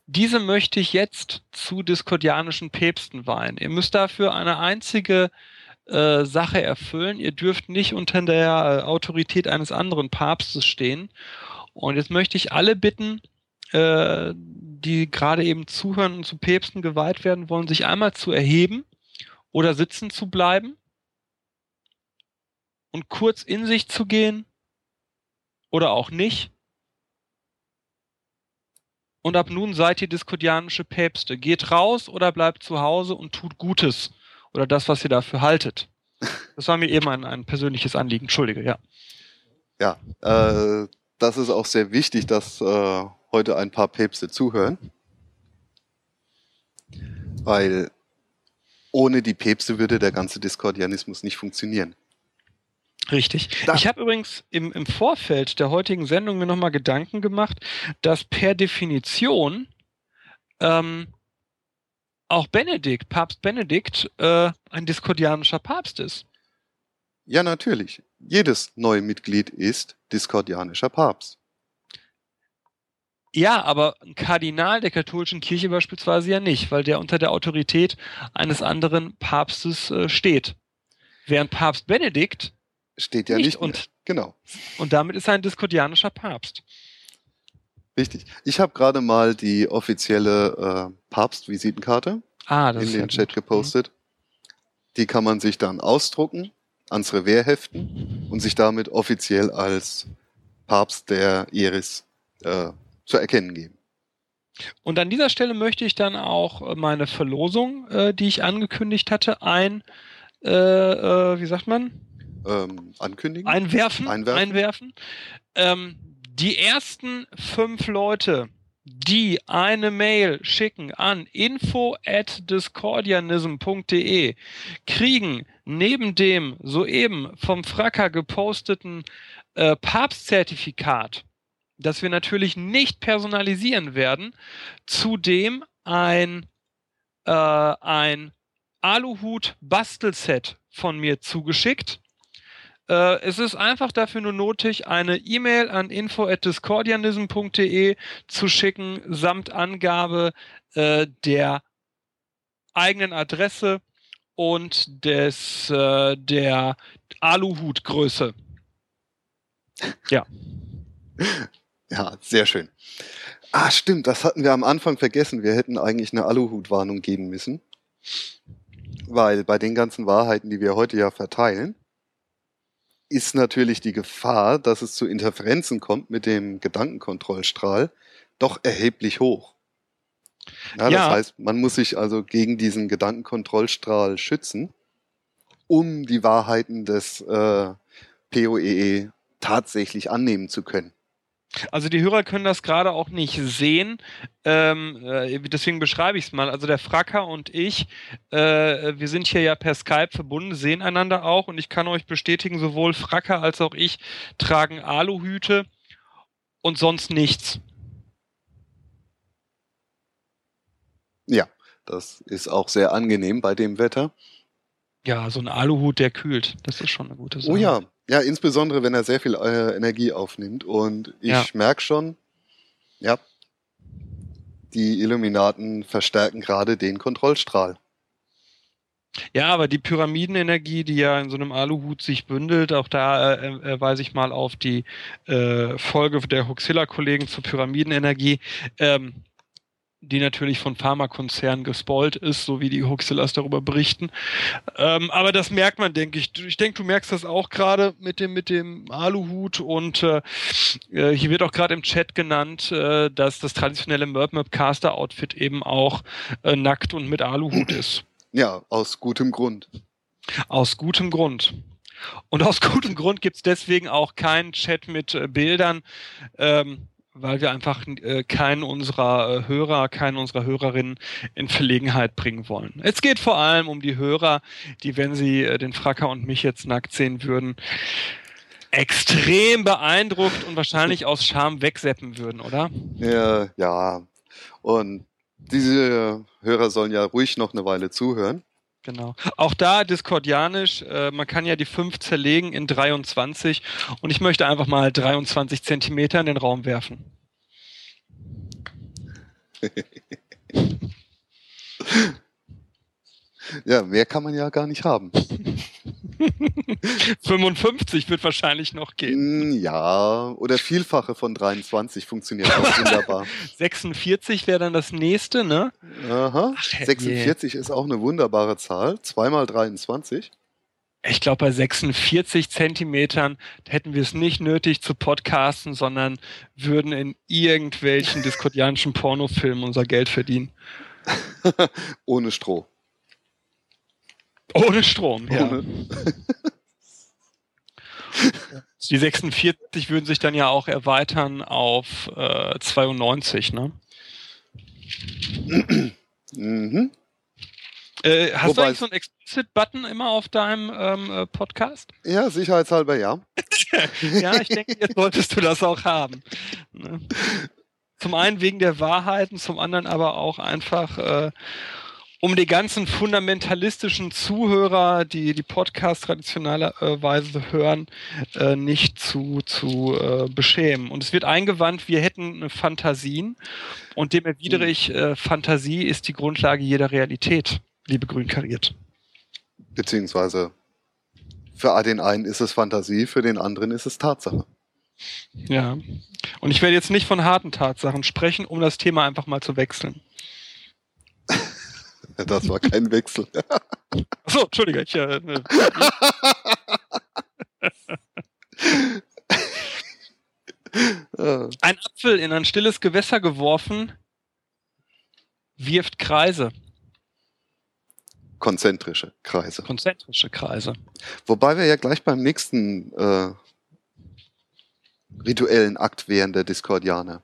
diese möchte ich jetzt zu diskordianischen Päpsten weihen. Ihr müsst dafür eine einzige äh, Sache erfüllen. Ihr dürft nicht unter der äh, Autorität eines anderen Papstes stehen. Und jetzt möchte ich alle bitten, äh, die gerade eben zuhören und zu Päpsten geweiht werden wollen, sich einmal zu erheben oder sitzen zu bleiben und kurz in sich zu gehen oder auch nicht. Und ab nun seid ihr diskudianische Päpste. Geht raus oder bleibt zu Hause und tut Gutes oder das, was ihr dafür haltet. Das war mir eben ein, ein persönliches Anliegen. Entschuldige, ja. Ja, äh, das ist auch sehr wichtig, dass äh, heute ein paar Päpste zuhören. Weil ohne die Päpste würde der ganze Diskordianismus nicht funktionieren. Richtig. Da. Ich habe übrigens im, im Vorfeld der heutigen Sendung mir nochmal Gedanken gemacht, dass per Definition ähm, auch Benedikt, Papst Benedikt, äh, ein diskordianischer Papst ist. Ja, natürlich. Jedes neue Mitglied ist diskordianischer Papst. Ja, aber ein Kardinal der katholischen Kirche beispielsweise ja nicht, weil der unter der Autorität eines anderen Papstes äh, steht. Während Papst Benedikt steht ja nicht, nicht und genau. Und damit ist er ein diskordianischer Papst. Richtig. Ich habe gerade mal die offizielle äh, Papst-Visitenkarte ah, in den Chat gut. gepostet. Die kann man sich dann ausdrucken, ans Revers heften und sich damit offiziell als Papst der Iris äh, zu erkennen geben. Und an dieser Stelle möchte ich dann auch äh, meine Verlosung, äh, die ich angekündigt hatte, ein, äh, äh, wie sagt man? Ähm, ankündigen? Einwerfen. Einwerfen. einwerfen. Ähm, die ersten fünf Leute, die eine Mail schicken an info at discordianism.de, kriegen neben dem soeben vom Fracker geposteten äh, Papstzertifikat das wir natürlich nicht personalisieren werden, zudem ein, äh, ein Aluhut-Bastelset von mir zugeschickt. Äh, es ist einfach dafür nur nötig, eine E-Mail an info@discordianism.de zu schicken, samt Angabe äh, der eigenen Adresse und des äh, der Aluhutgröße. Ja. Ja, sehr schön. Ah, stimmt, das hatten wir am Anfang vergessen. Wir hätten eigentlich eine Aluhutwarnung geben müssen. Weil bei den ganzen Wahrheiten, die wir heute ja verteilen, ist natürlich die Gefahr, dass es zu Interferenzen kommt mit dem Gedankenkontrollstrahl, doch erheblich hoch. Ja, ja. Das heißt, man muss sich also gegen diesen Gedankenkontrollstrahl schützen, um die Wahrheiten des äh, POEE e tatsächlich annehmen zu können. Also die Hörer können das gerade auch nicht sehen, ähm, äh, deswegen beschreibe ich es mal. Also der Fracker und ich, äh, wir sind hier ja per Skype verbunden, sehen einander auch und ich kann euch bestätigen, sowohl Fracker als auch ich tragen Aluhüte und sonst nichts. Ja, das ist auch sehr angenehm bei dem Wetter. Ja, so ein Aluhut, der kühlt. Das ist schon eine gute Sache. Oh ja, ja, insbesondere wenn er sehr viel äh, Energie aufnimmt. Und ich ja. merke schon, ja, die Illuminaten verstärken gerade den Kontrollstrahl. Ja, aber die Pyramidenenergie, die ja in so einem Aluhut sich bündelt, auch da äh, äh, weise ich mal auf die äh, Folge der Huxilla-Kollegen zur Pyramidenenergie. Ähm, die natürlich von Pharmakonzernen gespoilt ist, so wie die Huxillas darüber berichten. Ähm, aber das merkt man, denke ich. Ich denke, du merkst das auch gerade mit dem, mit dem Aluhut und äh, äh hier wird auch gerade im Chat genannt, äh, dass das traditionelle Merp Caster Outfit eben auch äh, nackt und mit Aluhut ist. Ja, aus gutem Grund. Aus gutem Grund. Und aus gutem Grund gibt es deswegen auch keinen Chat mit äh, Bildern. Ähm, weil wir einfach äh, keinen unserer äh, Hörer, keinen unserer Hörerinnen in Verlegenheit bringen wollen. Es geht vor allem um die Hörer, die, wenn sie äh, den Fracker und mich jetzt nackt sehen würden, extrem beeindruckt und wahrscheinlich aus Scham wegseppen würden, oder? Ja, ja. Und diese Hörer sollen ja ruhig noch eine Weile zuhören. Genau. Auch da diskordianisch, äh, man kann ja die 5 zerlegen in 23 und ich möchte einfach mal 23 Zentimeter in den Raum werfen. ja, mehr kann man ja gar nicht haben. 55 wird wahrscheinlich noch gehen. Hm, ja, oder Vielfache von 23 funktioniert auch wunderbar. 46 wäre dann das nächste, ne? Aha. Ach, 46 ist auch eine wunderbare Zahl. Zweimal 23. Ich glaube, bei 46 Zentimetern hätten wir es nicht nötig zu podcasten, sondern würden in irgendwelchen diskordianischen Pornofilmen unser Geld verdienen. Ohne Stroh. Ohne Strom, ja. Ohne. Die 46 würden sich dann ja auch erweitern auf äh, 92, ne? mhm. Äh, hast Wobei du eigentlich so einen Explicit-Button immer auf deinem ähm, äh, Podcast? Ja, sicherheitshalber ja. ja, ich denke, jetzt solltest du das auch haben. Ne? Zum einen wegen der Wahrheiten, zum anderen aber auch einfach, äh, um die ganzen fundamentalistischen Zuhörer, die die Podcast traditionellerweise hören, äh, nicht zu, zu äh, beschämen. Und es wird eingewandt, wir hätten Fantasien und dem erwidere ich, äh, Fantasie ist die Grundlage jeder Realität, liebe Grünkariert. Beziehungsweise für den einen ist es Fantasie, für den anderen ist es Tatsache. Ja. Und ich werde jetzt nicht von harten Tatsachen sprechen, um das Thema einfach mal zu wechseln. Das war kein Wechsel. Achso, Entschuldige. Ich, äh, ne. ein Apfel in ein stilles Gewässer geworfen wirft Kreise. Konzentrische Kreise. Konzentrische Kreise. Wobei wir ja gleich beim nächsten äh, rituellen Akt wären der Discordianer.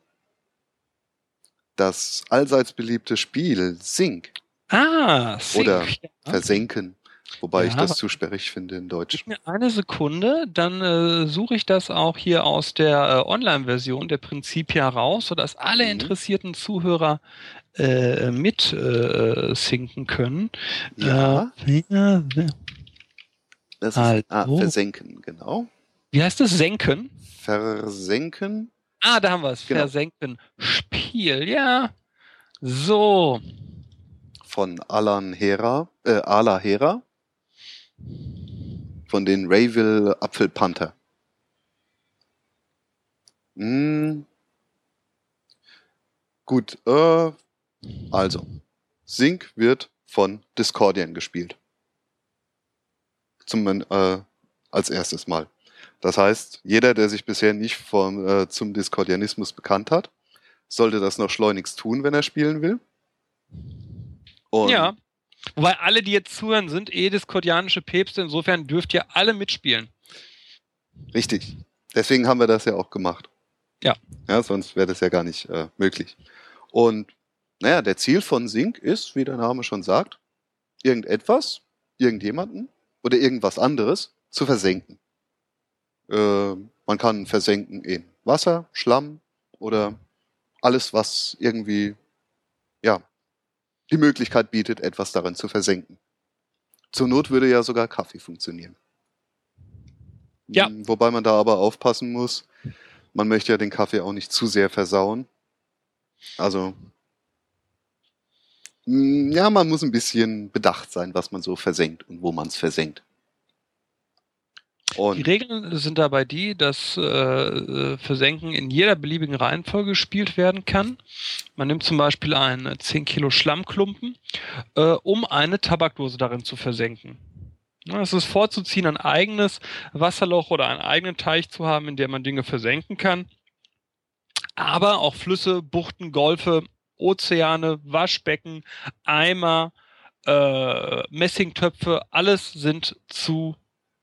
Das allseits beliebte Spiel Sync Ah, Sync. Oder versenken. Wobei ja, ich das zu sperrig finde in Deutsch. Eine Sekunde, dann äh, suche ich das auch hier aus der äh, Online-Version der Prinzipia raus, sodass alle mhm. interessierten Zuhörer äh, mit äh, sinken können. Ja. Äh, ja. Das ist also. ah, versenken, genau. Wie heißt das? Senken? Versenken. Ah, da haben wir es. Genau. Versenken. Spiel, ja. So von Alan Hera, äh, Ala Hera von den Rayville Apfelpanther. Hm. Gut, äh, also, Sync wird von Discordian gespielt. Zum, äh, als erstes Mal. Das heißt, jeder, der sich bisher nicht vom, äh, zum Discordianismus bekannt hat, sollte das noch schleunigst tun, wenn er spielen will. Und ja. Wobei alle, die jetzt zuhören, sind eh diskordianische Päpste. Insofern dürft ihr alle mitspielen. Richtig. Deswegen haben wir das ja auch gemacht. Ja. Ja, sonst wäre das ja gar nicht äh, möglich. Und naja, der Ziel von Sync ist, wie der Name schon sagt, irgendetwas, irgendjemanden oder irgendwas anderes zu versenken. Äh, man kann versenken in Wasser, Schlamm oder alles, was irgendwie ja, die Möglichkeit bietet, etwas darin zu versenken. Zur Not würde ja sogar Kaffee funktionieren. Ja. Hm, wobei man da aber aufpassen muss, man möchte ja den Kaffee auch nicht zu sehr versauen. Also, hm, ja, man muss ein bisschen bedacht sein, was man so versenkt und wo man es versenkt. Und die Regeln sind dabei die, dass äh, Versenken in jeder beliebigen Reihenfolge gespielt werden kann. Man nimmt zum Beispiel einen 10 Kilo Schlammklumpen, äh, um eine Tabakdose darin zu versenken. Es ist vorzuziehen, ein eigenes Wasserloch oder einen eigenen Teich zu haben, in dem man Dinge versenken kann. Aber auch Flüsse, Buchten, Golfe, Ozeane, Waschbecken, Eimer, äh, Messingtöpfe, alles sind zu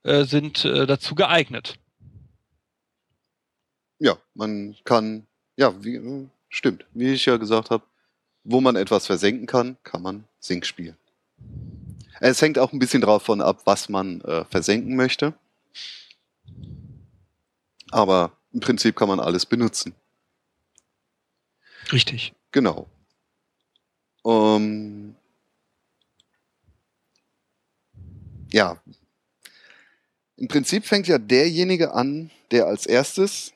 äh, sind äh, dazu geeignet. Ja, man kann, ja, wie, stimmt, wie ich ja gesagt habe, wo man etwas versenken kann, kann man Sink spielen. Es hängt auch ein bisschen davon ab, was man äh, versenken möchte. Aber im Prinzip kann man alles benutzen. Richtig. Genau. Um, ja. Im Prinzip fängt ja derjenige an, der als erstes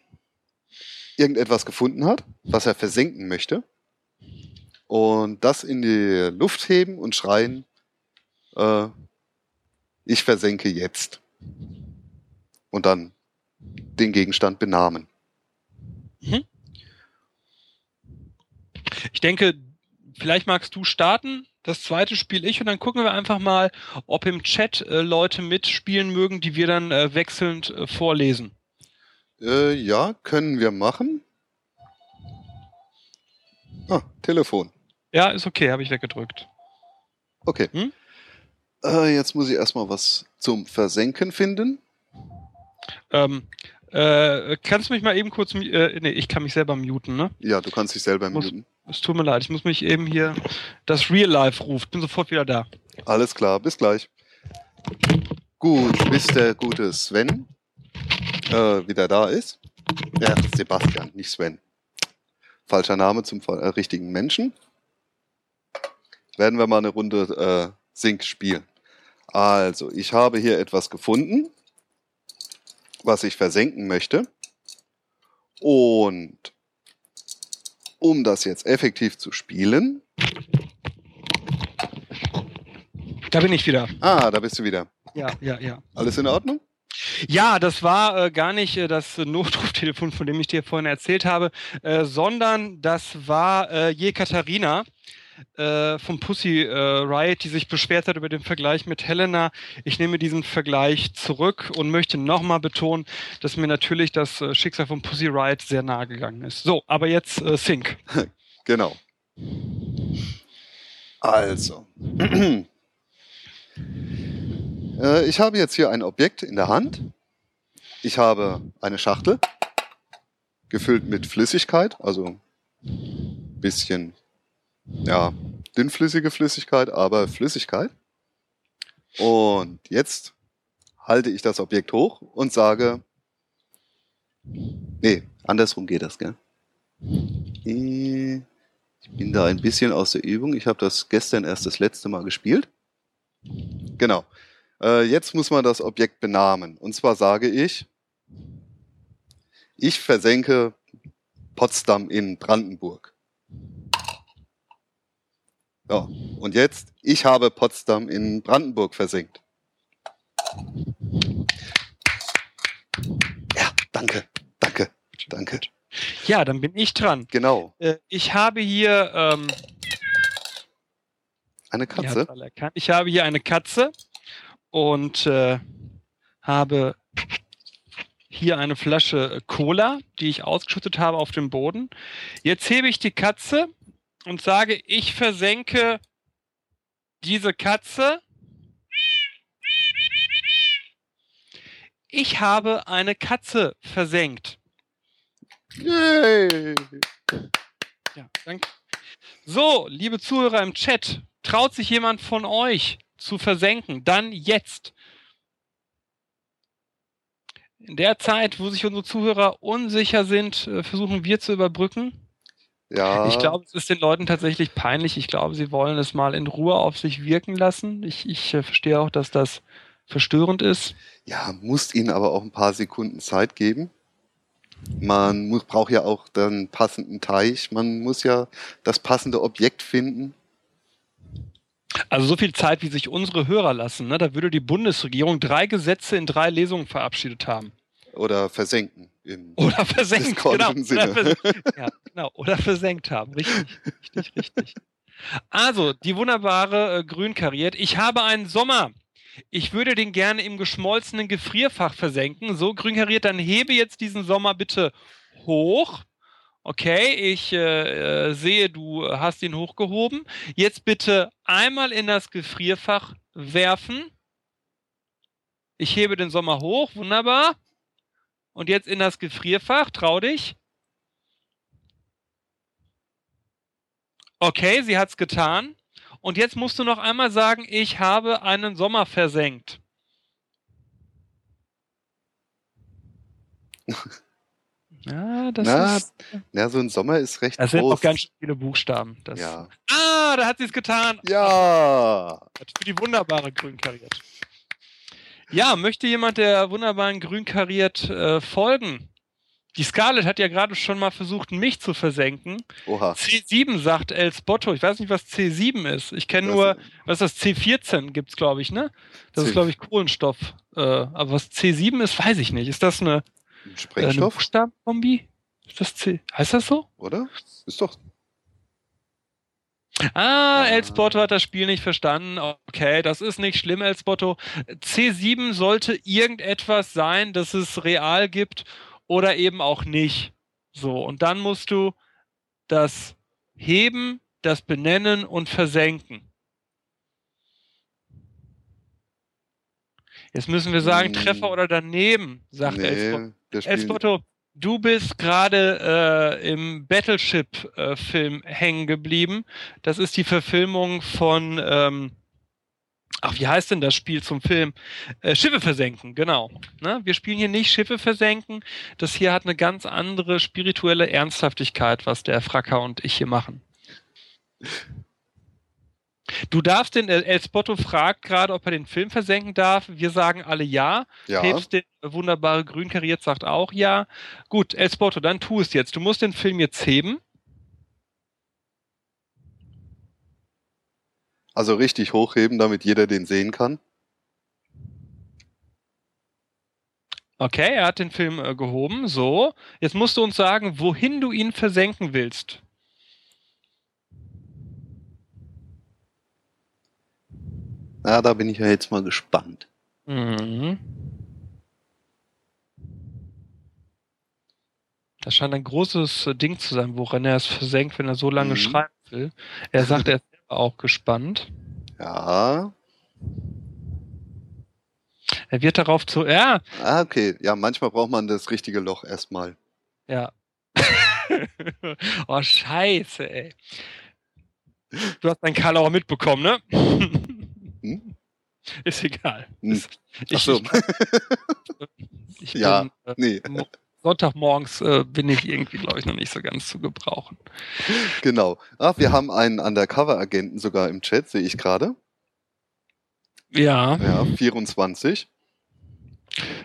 irgendetwas gefunden hat, was er versenken möchte. Und das in die Luft heben und schreien, äh, ich versenke jetzt. Und dann den Gegenstand benamen. Mhm. Ich denke, vielleicht magst du starten. Das zweite spiele ich und dann gucken wir einfach mal, ob im Chat äh, Leute mitspielen mögen, die wir dann äh, wechselnd äh, vorlesen. Äh, ja, können wir machen. Ah, Telefon. Ja, ist okay, habe ich weggedrückt. Okay. Hm? Äh, jetzt muss ich erstmal was zum Versenken finden. Ähm, äh, kannst du mich mal eben kurz, äh, nee, ich kann mich selber muten, ne? Ja, du kannst dich selber muten. Es tut mir leid, ich muss mich eben hier, das Real Life ruft, bin sofort wieder da. Alles klar, bis gleich. Gut, bis der gute Sven äh, wieder da ist. Ja, Sebastian, nicht Sven. Falscher Name zum äh, richtigen Menschen. Werden wir mal eine Runde äh, Sync spielen. Also, ich habe hier etwas gefunden, was ich versenken möchte. Und um das jetzt effektiv zu spielen. Da bin ich wieder. Ah, da bist du wieder. Ja, ja, ja. Alles in Ordnung? Ja, das war äh, gar nicht äh, das Notruftelefon, von dem ich dir vorhin erzählt habe, äh, sondern das war äh, Jekaterina äh, vom Pussy äh, Riot, die sich beschwert hat über den Vergleich mit Helena. Ich nehme diesen Vergleich zurück und möchte nochmal betonen, dass mir natürlich das äh, Schicksal von Pussy Riot sehr nahe gegangen ist. So, aber jetzt äh, Sync. genau. Also. Äh, ich habe jetzt hier ein Objekt in der Hand. Ich habe eine Schachtel gefüllt mit Flüssigkeit, also ein bisschen, ja, dünnflüssige Flüssigkeit, aber Flüssigkeit. Und jetzt halte ich das Objekt hoch und sage, nee, andersrum geht das, gell? Ich bin da ein bisschen aus der Übung. Ich habe das gestern erst das letzte Mal gespielt. Genau. Äh, jetzt muss man das Objekt benamen. Und zwar sage ich, ich versenke Potsdam in Brandenburg. Ja, und jetzt, ich habe Potsdam in Brandenburg versenkt. Ja, danke, danke, danke. Ja, dann bin ich dran. Genau. Äh, ich habe hier ähm, eine Katze. Ich habe hier eine Katze und äh, habe hier eine Flasche Cola, die ich ausgeschüttet habe auf dem Boden. Jetzt hebe ich die Katze und sage, ich versenke diese Katze. Ich habe eine Katze versenkt. Yay! Ja, danke. So, liebe Zuhörer im Chat, traut sich jemand von euch zu versenken, dann jetzt. In der Zeit, wo sich unsere Zuhörer unsicher sind, äh, versuchen wir zu überbrücken. Ja. Ich glaube, es ist den Leuten tatsächlich peinlich. Ich glaube, sie wollen es mal in Ruhe auf sich wirken lassen. Ich, ich äh, verstehe auch, dass das verstörend ist. Ja, muss ihnen aber auch ein paar Sekunden Zeit geben. Man muss, braucht ja auch den passenden Teich. Man muss ja das passende Objekt finden. Also so viel Zeit, wie sich unsere Hörer lassen, ne? da würde die Bundesregierung drei Gesetze in drei Lesungen verabschiedet haben. Oder versenken. Oder versenken, genau. Sinne. Ja. Genau, oder versenkt haben. Richtig, richtig, richtig. Also, die wunderbare äh, Grün kariert. Ich habe einen Sommer. Ich würde den gerne im geschmolzenen Gefrierfach versenken. So, grün kariert, dann hebe jetzt diesen Sommer bitte hoch. Okay, ich äh, äh, sehe, du hast ihn hochgehoben. Jetzt bitte einmal in das Gefrierfach werfen. Ich hebe den Sommer hoch, wunderbar. Und jetzt in das Gefrierfach, trau dich. Okay, sie hat's getan. Und jetzt musst du noch einmal sagen, ich habe einen Sommer versenkt. Ja, das Na, ist. Ja, so ein Sommer ist recht das groß. Das sind auch ganz viele Buchstaben. Das, ja. Ah, da hat sie es getan. Ja. Für die wunderbare Grün kariert. Ja, möchte jemand der wunderbaren Grün kariert äh, folgen? Die Scarlett hat ja gerade schon mal versucht, mich zu versenken. Oha. C7 sagt El Spotto. Ich weiß nicht, was C7 ist. Ich kenne nur, was ist das C14 gibt's, glaube ich, ne? Das C ist, glaube ich, Kohlenstoff. Äh, aber was C7 ist, weiß ich nicht. Ist das eine, Sprengstoff? Äh, eine Buchstabenkombi? Ist das C? Heißt das so? Oder? Ist doch. Ah, Spotto hat das Spiel nicht verstanden. Okay, das ist nicht schlimm, El Spotto. C7 sollte irgendetwas sein, das es real gibt oder eben auch nicht. So, und dann musst du das heben, das benennen und versenken. Jetzt müssen wir sagen, hm. Treffer oder daneben, sagt nee. Elspotto, du bist gerade äh, im Battleship-Film äh, hängen geblieben. Das ist die Verfilmung von ähm, Ach, wie heißt denn das Spiel zum Film? Äh, Schiffe versenken, genau. Ne? Wir spielen hier nicht Schiffe versenken. Das hier hat eine ganz andere spirituelle Ernsthaftigkeit, was der Fracker und ich hier machen. Du darfst den, El Spotto fragt gerade, ob er den Film versenken darf. Wir sagen alle ja. ja. Hebst den wunderbare Grün kariert sagt auch ja. Gut, El Spotto, dann tu es jetzt. Du musst den Film jetzt heben. Also richtig hochheben, damit jeder den sehen kann. Okay, er hat den Film äh, gehoben. So, jetzt musst du uns sagen, wohin du ihn versenken willst. Ja, da bin ich ja jetzt mal gespannt. Mhm. Das scheint ein großes äh, Ding zu sein, woran er es versenkt, wenn er so lange mhm. schreiben will. Er sagt, er ist auch gespannt. Ja. Er wird darauf zu. Ja. Ah, okay. Ja, manchmal braucht man das richtige Loch erstmal. Ja. oh, scheiße, ey. Du hast deinen Karl auch mitbekommen, ne? Hm? Ist egal. Hm. Ach so. Ich, ich ja, bin, äh, nee. Sonntagmorgens äh, bin ich irgendwie, glaube ich, noch nicht so ganz zu gebrauchen. Genau. Ach, wir haben einen Undercover-Agenten sogar im Chat, sehe ich gerade. Ja. Ja, 24.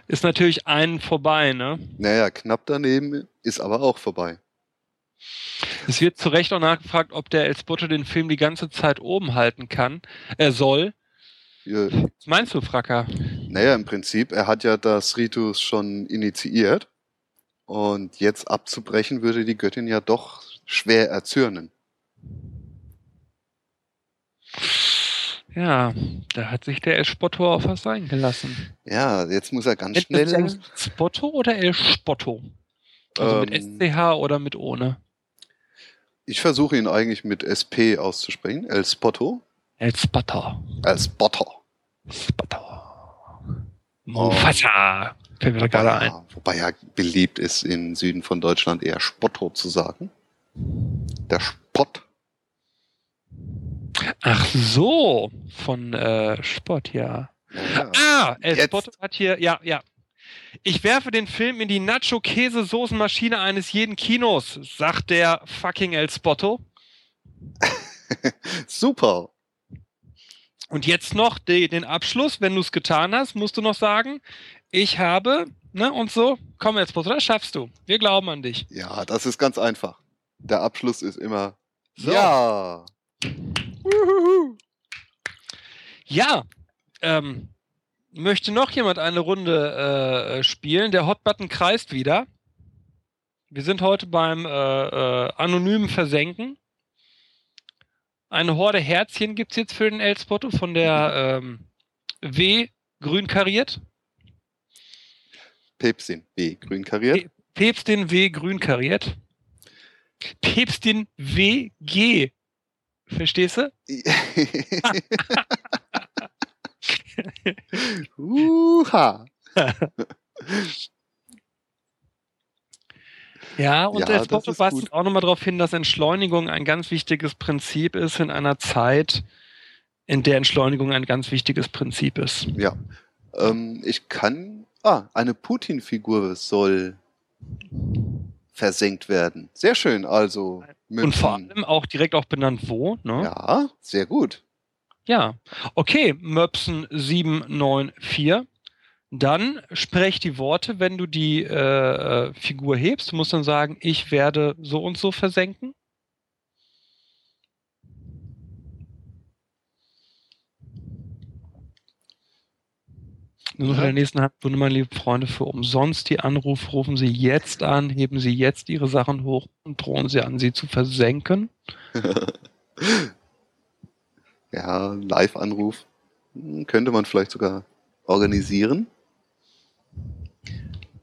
Ist natürlich einen vorbei, ne? Naja, knapp daneben ist aber auch vorbei. Es wird zu Recht auch nachgefragt, ob der El Spotto den Film die ganze Zeit oben halten kann. Er soll. Ja. Was meinst du, Fracker? Naja, im Prinzip, er hat ja das Ritus schon initiiert. Und jetzt abzubrechen würde die Göttin ja doch schwer erzürnen. Ja, da hat sich der El Spotto auf was eingelassen. Ja, jetzt muss er ganz schnell. El Spotto oder El Spotto? Also ähm, mit SCH oder mit ohne? Ich versuche ihn eigentlich mit SP auszusprechen. El Spotto. El Spotto. El Spotto. Spotto. Mufasa. Oh. Fällt mir gerade ein. Wobei ja beliebt ist, im Süden von Deutschland eher Spotto zu sagen. Der Spott. Ach so, von äh, Spott, ja. ja. Ah, El Spotto hat hier, ja, ja. Ich werfe den Film in die Nacho-Käse-Soßenmaschine eines jeden Kinos, sagt der fucking El Spotto. Super. Und jetzt noch die, den Abschluss, wenn du es getan hast, musst du noch sagen, ich habe, ne, und so, komm jetzt, das schaffst du. Wir glauben an dich. Ja, das ist ganz einfach. Der Abschluss ist immer so. Ja. Ja. Ähm, möchte noch jemand eine Runde äh, spielen? Der Hotbutton kreist wieder. Wir sind heute beim äh, äh, anonymen Versenken. Eine Horde Herzchen gibt es jetzt für den Elspotto von der ähm, W grün kariert. Päpstin W grün kariert. Päpstin W grün kariert. Päpstin W G. Verstehst du? Uha. Ja, und Ja, Spotto ist weist auch nochmal darauf hin, dass Entschleunigung ein ganz wichtiges Prinzip ist in einer Zeit, in der Entschleunigung ein ganz wichtiges Prinzip ist. Ja. Ähm, ich kann. Ah, eine Putin-Figur soll versenkt werden. Sehr schön. Also. Und vor allem auch direkt auch benannt wo, ne? Ja, sehr gut. Ja. Okay, Möpsen 794. Dann sprech die Worte, wenn du die äh, äh, Figur hebst. Du musst dann sagen, ich werde so und so versenken. Nur noch in Ja. der nächsten halben Stunde, meine lieben Freunde, für umsonst die Anruf, rufen Sie jetzt an, heben Sie jetzt Ihre Sachen hoch und drohen Sie an, sie zu versenken. Ja, Live-Anruf. Könnte man vielleicht sogar organisieren.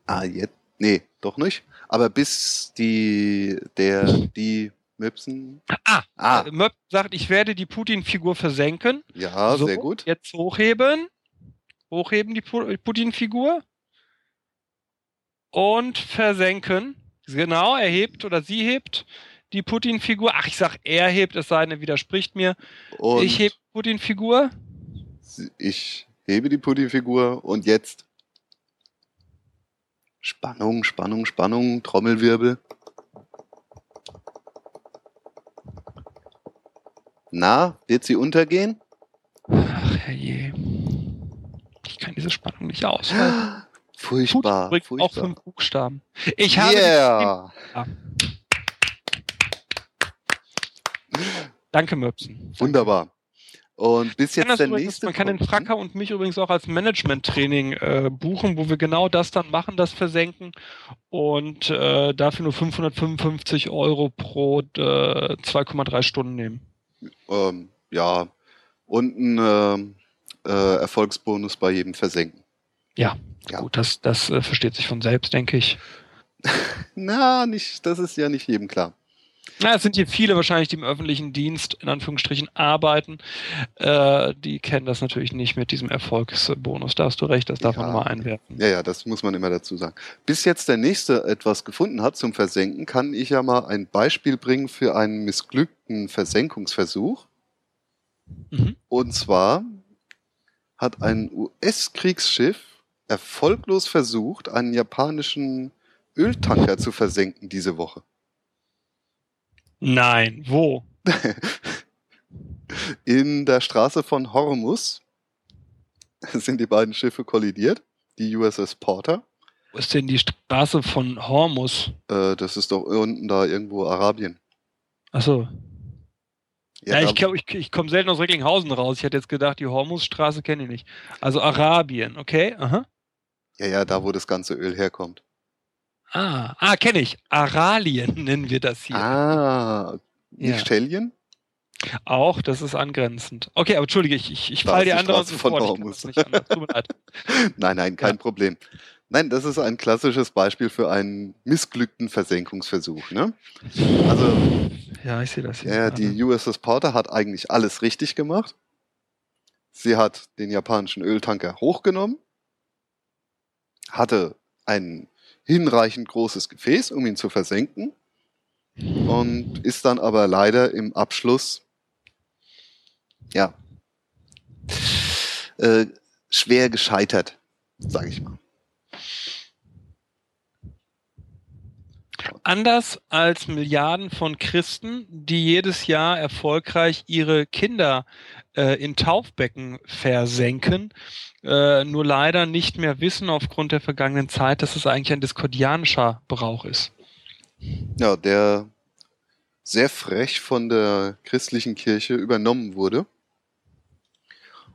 Ah, jetzt. Nee, doch nicht. Aber bis die, der, die Möpsen. Ah, Ah, Äh, Möp sagt, ich werde die Putin-Figur versenken. ja, So, sehr gut. Jetzt hochheben. Hochheben die Pu- Putin-Figur. Und versenken. Genau, er hebt oder sie hebt die Putin-Figur. Ach, ich sag, er hebt, es sei denn, er widerspricht mir. Und ich heb die Putin-Figur. ich hebe die Putin-Figur und jetzt. Spannung, Spannung, Spannung, Trommelwirbel. Na, wird sie untergehen? Ach, herrje. Kann diese Spannung nicht aushalten. Putin Furchtbar, übrigens auch furchtbar. fünf Buchstaben. Ich habe yeah. Danke, Möpsen. Wunderbar. Und bis jetzt der übrigens, nächste. man kann den. Fracker und mich übrigens auch als Management-Training äh, buchen, wo wir genau das dann machen, das Versenken und äh, dafür nur 555 Euro pro äh, 2,3 Stunden nehmen. Ähm, ja. Und ein ähm, äh, Erfolgsbonus bei jedem Versenken. Ja. Gut, das, das äh, versteht sich von selbst, denke ich. Na, nicht, das ist ja nicht jedem klar. Na, es sind hier viele wahrscheinlich, die im öffentlichen Dienst in Anführungsstrichen arbeiten. Äh, die kennen das natürlich nicht mit diesem Erfolgsbonus. Da hast du recht, das darf man Ja. mal einwerfen. Ja, ja, das muss man immer dazu sagen. Bis jetzt der nächste etwas gefunden hat zum Versenken, kann ich ja mal ein Beispiel bringen für einen missglückten Versenkungsversuch. Mhm. Und zwar hat ein US-Kriegsschiff erfolglos versucht, einen japanischen Öltanker zu versenken diese Woche. Nein, wo? In der Straße von Hormuz sind die beiden Schiffe kollidiert. Die USS Porter. Wo ist denn die Straße von Hormus? Äh, das ist doch unten da irgendwo Arabien. Achso. Ja, ich, ich, ich komme selten aus Recklinghausen raus. Ich hätte jetzt gedacht, die Hormusstraße kenne ich nicht. Also Arabien, okay? Aha. ja, ja, da wo das ganze Öl herkommt. Ah, ah kenne ich. Aralien nennen wir das hier. Ah, nicht Ja. Stellien? Auch, das ist angrenzend. Okay, aber entschuldige, ich, ich, ich Da fall ist dir die andere Straße von sofort. Ich kann Hormus. das nicht anders. Tut mir leid. Nein, nein, kein Ja. Problem. Nein, das ist ein klassisches Beispiel für einen missglückten Versenkungsversuch. Ne? Also, Ja, ich sehe das hier. gerade. die USS Porter hat eigentlich alles richtig gemacht. Sie hat den japanischen Öltanker hochgenommen, hatte ein hinreichend großes Gefäß, um ihn zu versenken, und ist dann aber leider im Abschluss, ja, äh, schwer gescheitert, sage ich mal. Anders als Milliarden von Christen, die jedes Jahr erfolgreich ihre Kinder äh, in Taufbecken versenken, äh, nur leider nicht mehr wissen aufgrund der vergangenen Zeit, dass es eigentlich ein diskordianischer Brauch ist. Ja, der sehr frech von der christlichen Kirche übernommen wurde,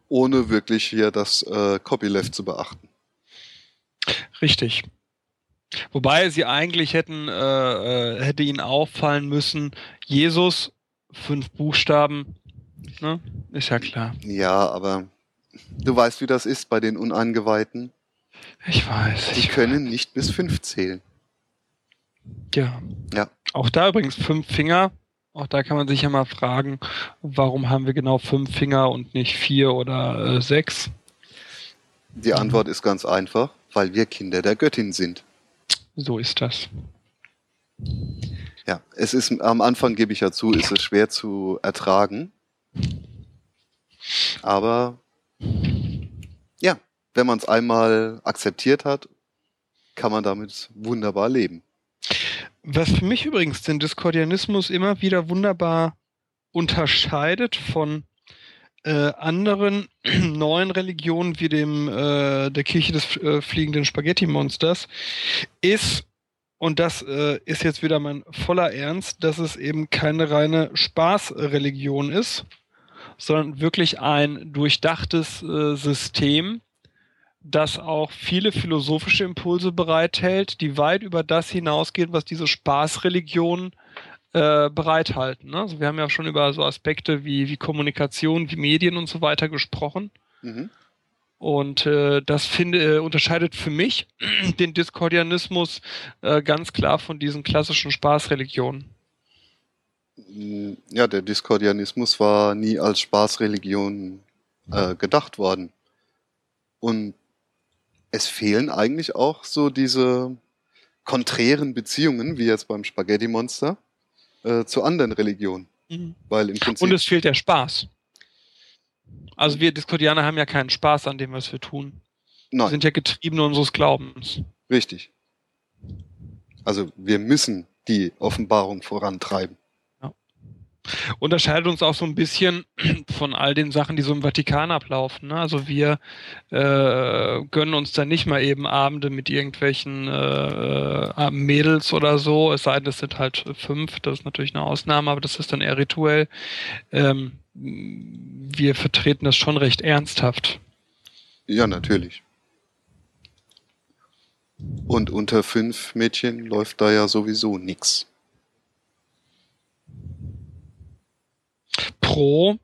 ohne wirklich hier das äh, Copyleft zu beachten. Richtig. Wobei sie eigentlich hätten, äh, äh, hätte ihnen auffallen müssen, Jesus, fünf Buchstaben, ne? Ist ja klar. Ja, aber du weißt, wie das ist bei den Uneingeweihten. Ich weiß. Die ich können nicht bis fünf zählen. Ja. Ja. Auch da übrigens fünf Finger. Auch da kann man sich ja mal fragen, warum haben wir genau fünf Finger und nicht vier oder äh, sechs? Die Antwort ist ganz einfach, weil wir Kinder der Göttin sind. So ist das. Ja, es ist am Anfang, gebe ich ja zu, ist es schwer zu ertragen. Aber ja, wenn man es einmal akzeptiert hat, kann man damit wunderbar leben. Was für mich übrigens den Diskordianismus immer wieder wunderbar unterscheidet von äh, anderen neuen Religionen wie dem äh, der Kirche des äh, fliegenden Spaghetti-Monsters ist und das äh, ist jetzt wieder mein voller Ernst, dass es eben keine reine Spaßreligion ist, sondern wirklich ein durchdachtes äh, System, das auch viele philosophische Impulse bereithält, die weit über das hinausgehen, was diese Spaßreligionen äh, bereithalten. Ne? Also wir haben ja schon über so Aspekte wie, wie Kommunikation, wie Medien und so weiter gesprochen. Mhm. Und äh, das finde, äh, unterscheidet für mich den Diskordianismus äh, ganz klar von diesen klassischen Spaßreligionen. Ja, der Diskordianismus war nie als Spaßreligion äh, gedacht worden. Und es fehlen eigentlich auch so diese konträren Beziehungen, wie jetzt beim Spaghetti-Monster, äh, zu anderen Religionen. Mhm. Weil im Prinzip. Und es fehlt der Spaß. Also wir Diskordianer haben ja keinen Spaß an dem, was wir tun. Wir nein, sind ja Getriebene unseres Glaubens. richtig. Also wir müssen die Offenbarung vorantreiben. Unterscheidet uns auch so ein bisschen von all den Sachen, die so im Vatikan ablaufen. Ne? Also wir äh, gönnen uns dann nicht mal eben Abende mit irgendwelchen äh, Mädels oder so, es sei denn, es sind halt fünf, das ist natürlich eine Ausnahme, aber das ist dann eher rituell. Ähm, wir vertreten das schon recht ernsthaft. Ja, natürlich. Und unter fünf Mädchen läuft da ja sowieso nix. Pro,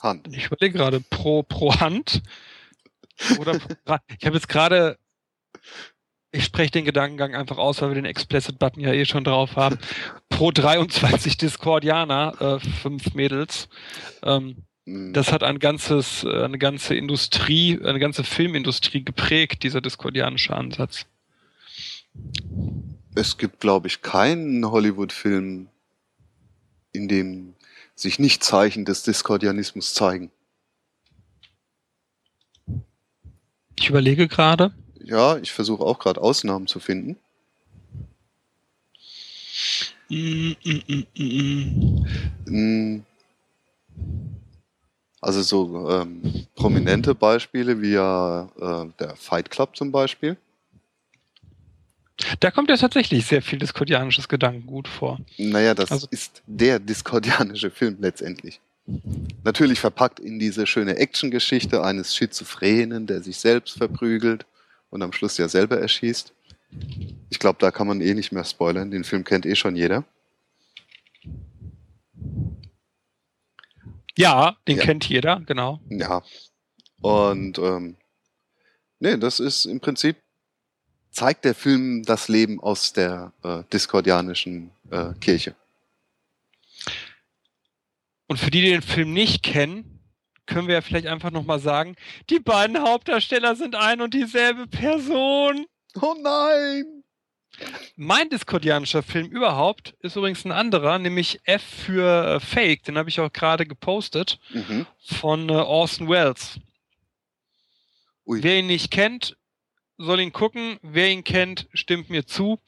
Hand. ich überlege gerade, pro, pro Hand oder pro, ich habe jetzt gerade, ich spreche den Gedankengang einfach aus, weil wir den Explicit-Button ja eh schon drauf haben. Pro 23 Discordianer, äh, fünf Mädels. Ähm, Hm, das hat ein ganzes, äh, eine ganze Industrie, eine ganze Filmindustrie geprägt, dieser diskordianische Ansatz. Es gibt, glaube ich, keinen Hollywood-Film, in dem sich nicht Zeichen des Diskordianismus zeigen. Ich überlege gerade. Ja, ich versuche auch gerade Ausnahmen zu finden. Mm, mm, mm, Also so ähm, prominente Beispiele wie ja äh, der Fight Club zum Beispiel. Da kommt ja tatsächlich sehr viel diskordianisches Gedankengut vor. Naja, das Also- ist der diskordianische Film letztendlich. Natürlich verpackt in diese schöne Actiongeschichte eines Schizophrenen, der sich selbst verprügelt und am Schluss ja selber erschießt. Ich glaube, da kann man eh nicht mehr spoilern. Den Film kennt eh schon jeder. Ja, den Ja. kennt jeder, genau. Ja. Und ähm, nee, das ist im Prinzip zeigt der Film das Leben aus der äh, diskordianischen äh, Kirche. Und für die, die den Film nicht kennen, können wir ja vielleicht einfach nochmal sagen, die beiden Hauptdarsteller sind ein und dieselbe Person. Oh nein! Mein diskordianischer Film überhaupt ist übrigens ein anderer, nämlich F für äh, Fake. Den habe ich auch gerade gepostet Mhm. von äh, Orson Welles. Ui. Wer ihn nicht kennt, soll ihn gucken. Wer ihn kennt, stimmt mir zu.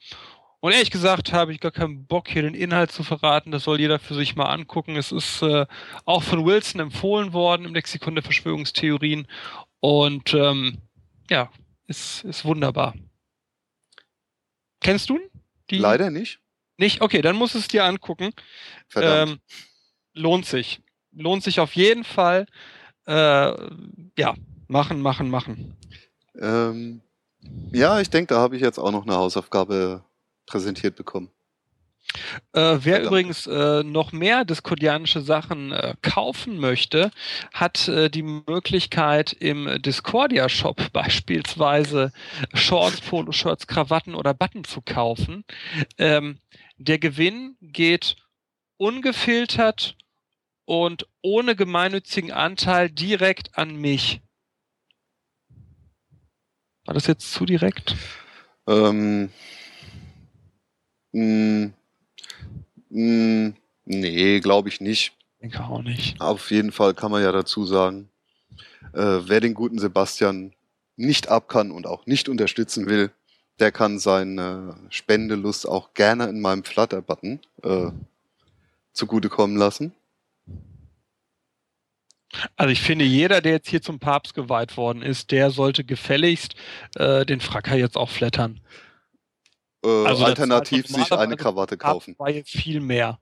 Und ehrlich gesagt habe ich gar keinen Bock, hier den Inhalt zu verraten. Das soll jeder für sich mal angucken. Es ist äh, auch von Wilson empfohlen worden im Lexikon der Verschwörungstheorien. Und ähm, ja, ist, ist wunderbar. Kennst du ihn? Die- Leider nicht. Nicht? Okay, dann musst du es dir angucken. Verdammt. Ähm, lohnt sich. Lohnt sich auf jeden Fall. Äh, ja, machen, machen, machen. Ähm, Ja, ich denke, da habe ich jetzt auch noch eine Hausaufgabe präsentiert bekommen. Äh, wer übrigens äh, noch mehr discordianische Sachen äh, kaufen möchte, hat äh, die Möglichkeit im Discordia Shop beispielsweise Shorts, Poloshirts, Krawatten oder Button zu kaufen. Ähm, der Gewinn geht ungefiltert und ohne gemeinnützigen Anteil direkt an mich. War das jetzt zu direkt? Ähm, mh, mh, nee, glaube ich nicht. Ich denke auch nicht. Auf jeden Fall kann man ja dazu sagen, äh, wer den guten Sebastian nicht ab kann und auch nicht unterstützen will, der kann seine Spendelust auch gerne in meinem Flutter-Button äh, zugutekommen lassen. Also ich finde, jeder, der jetzt hier zum Papst geweiht worden ist, der sollte gefälligst äh, den Fracker jetzt auch flattern. Äh, Also alternativ man sich eine Krawatte kaufen. Papstweihe viel mehr.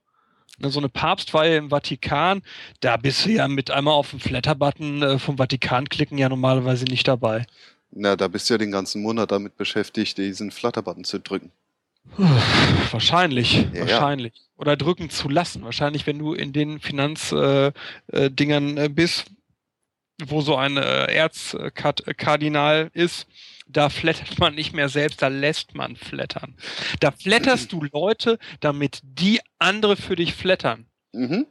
Ne, So eine Papstweihe im Vatikan, da bist du ja mit einmal auf den Flatter-Button äh, vom Vatikan klicken ja normalerweise nicht dabei. Na, da bist du ja den ganzen Monat damit beschäftigt, diesen Flutter-Button zu drücken. Wahrscheinlich, Ja, ja. wahrscheinlich. Oder drücken zu lassen. Wahrscheinlich, wenn du in den Finanzdingern äh, äh, äh, bist, wo so ein äh, Erzkardinal ist, da flattert man nicht mehr selbst, da lässt man flattern. Da flatterst du Leute, damit die andere für dich flattern. Mhm.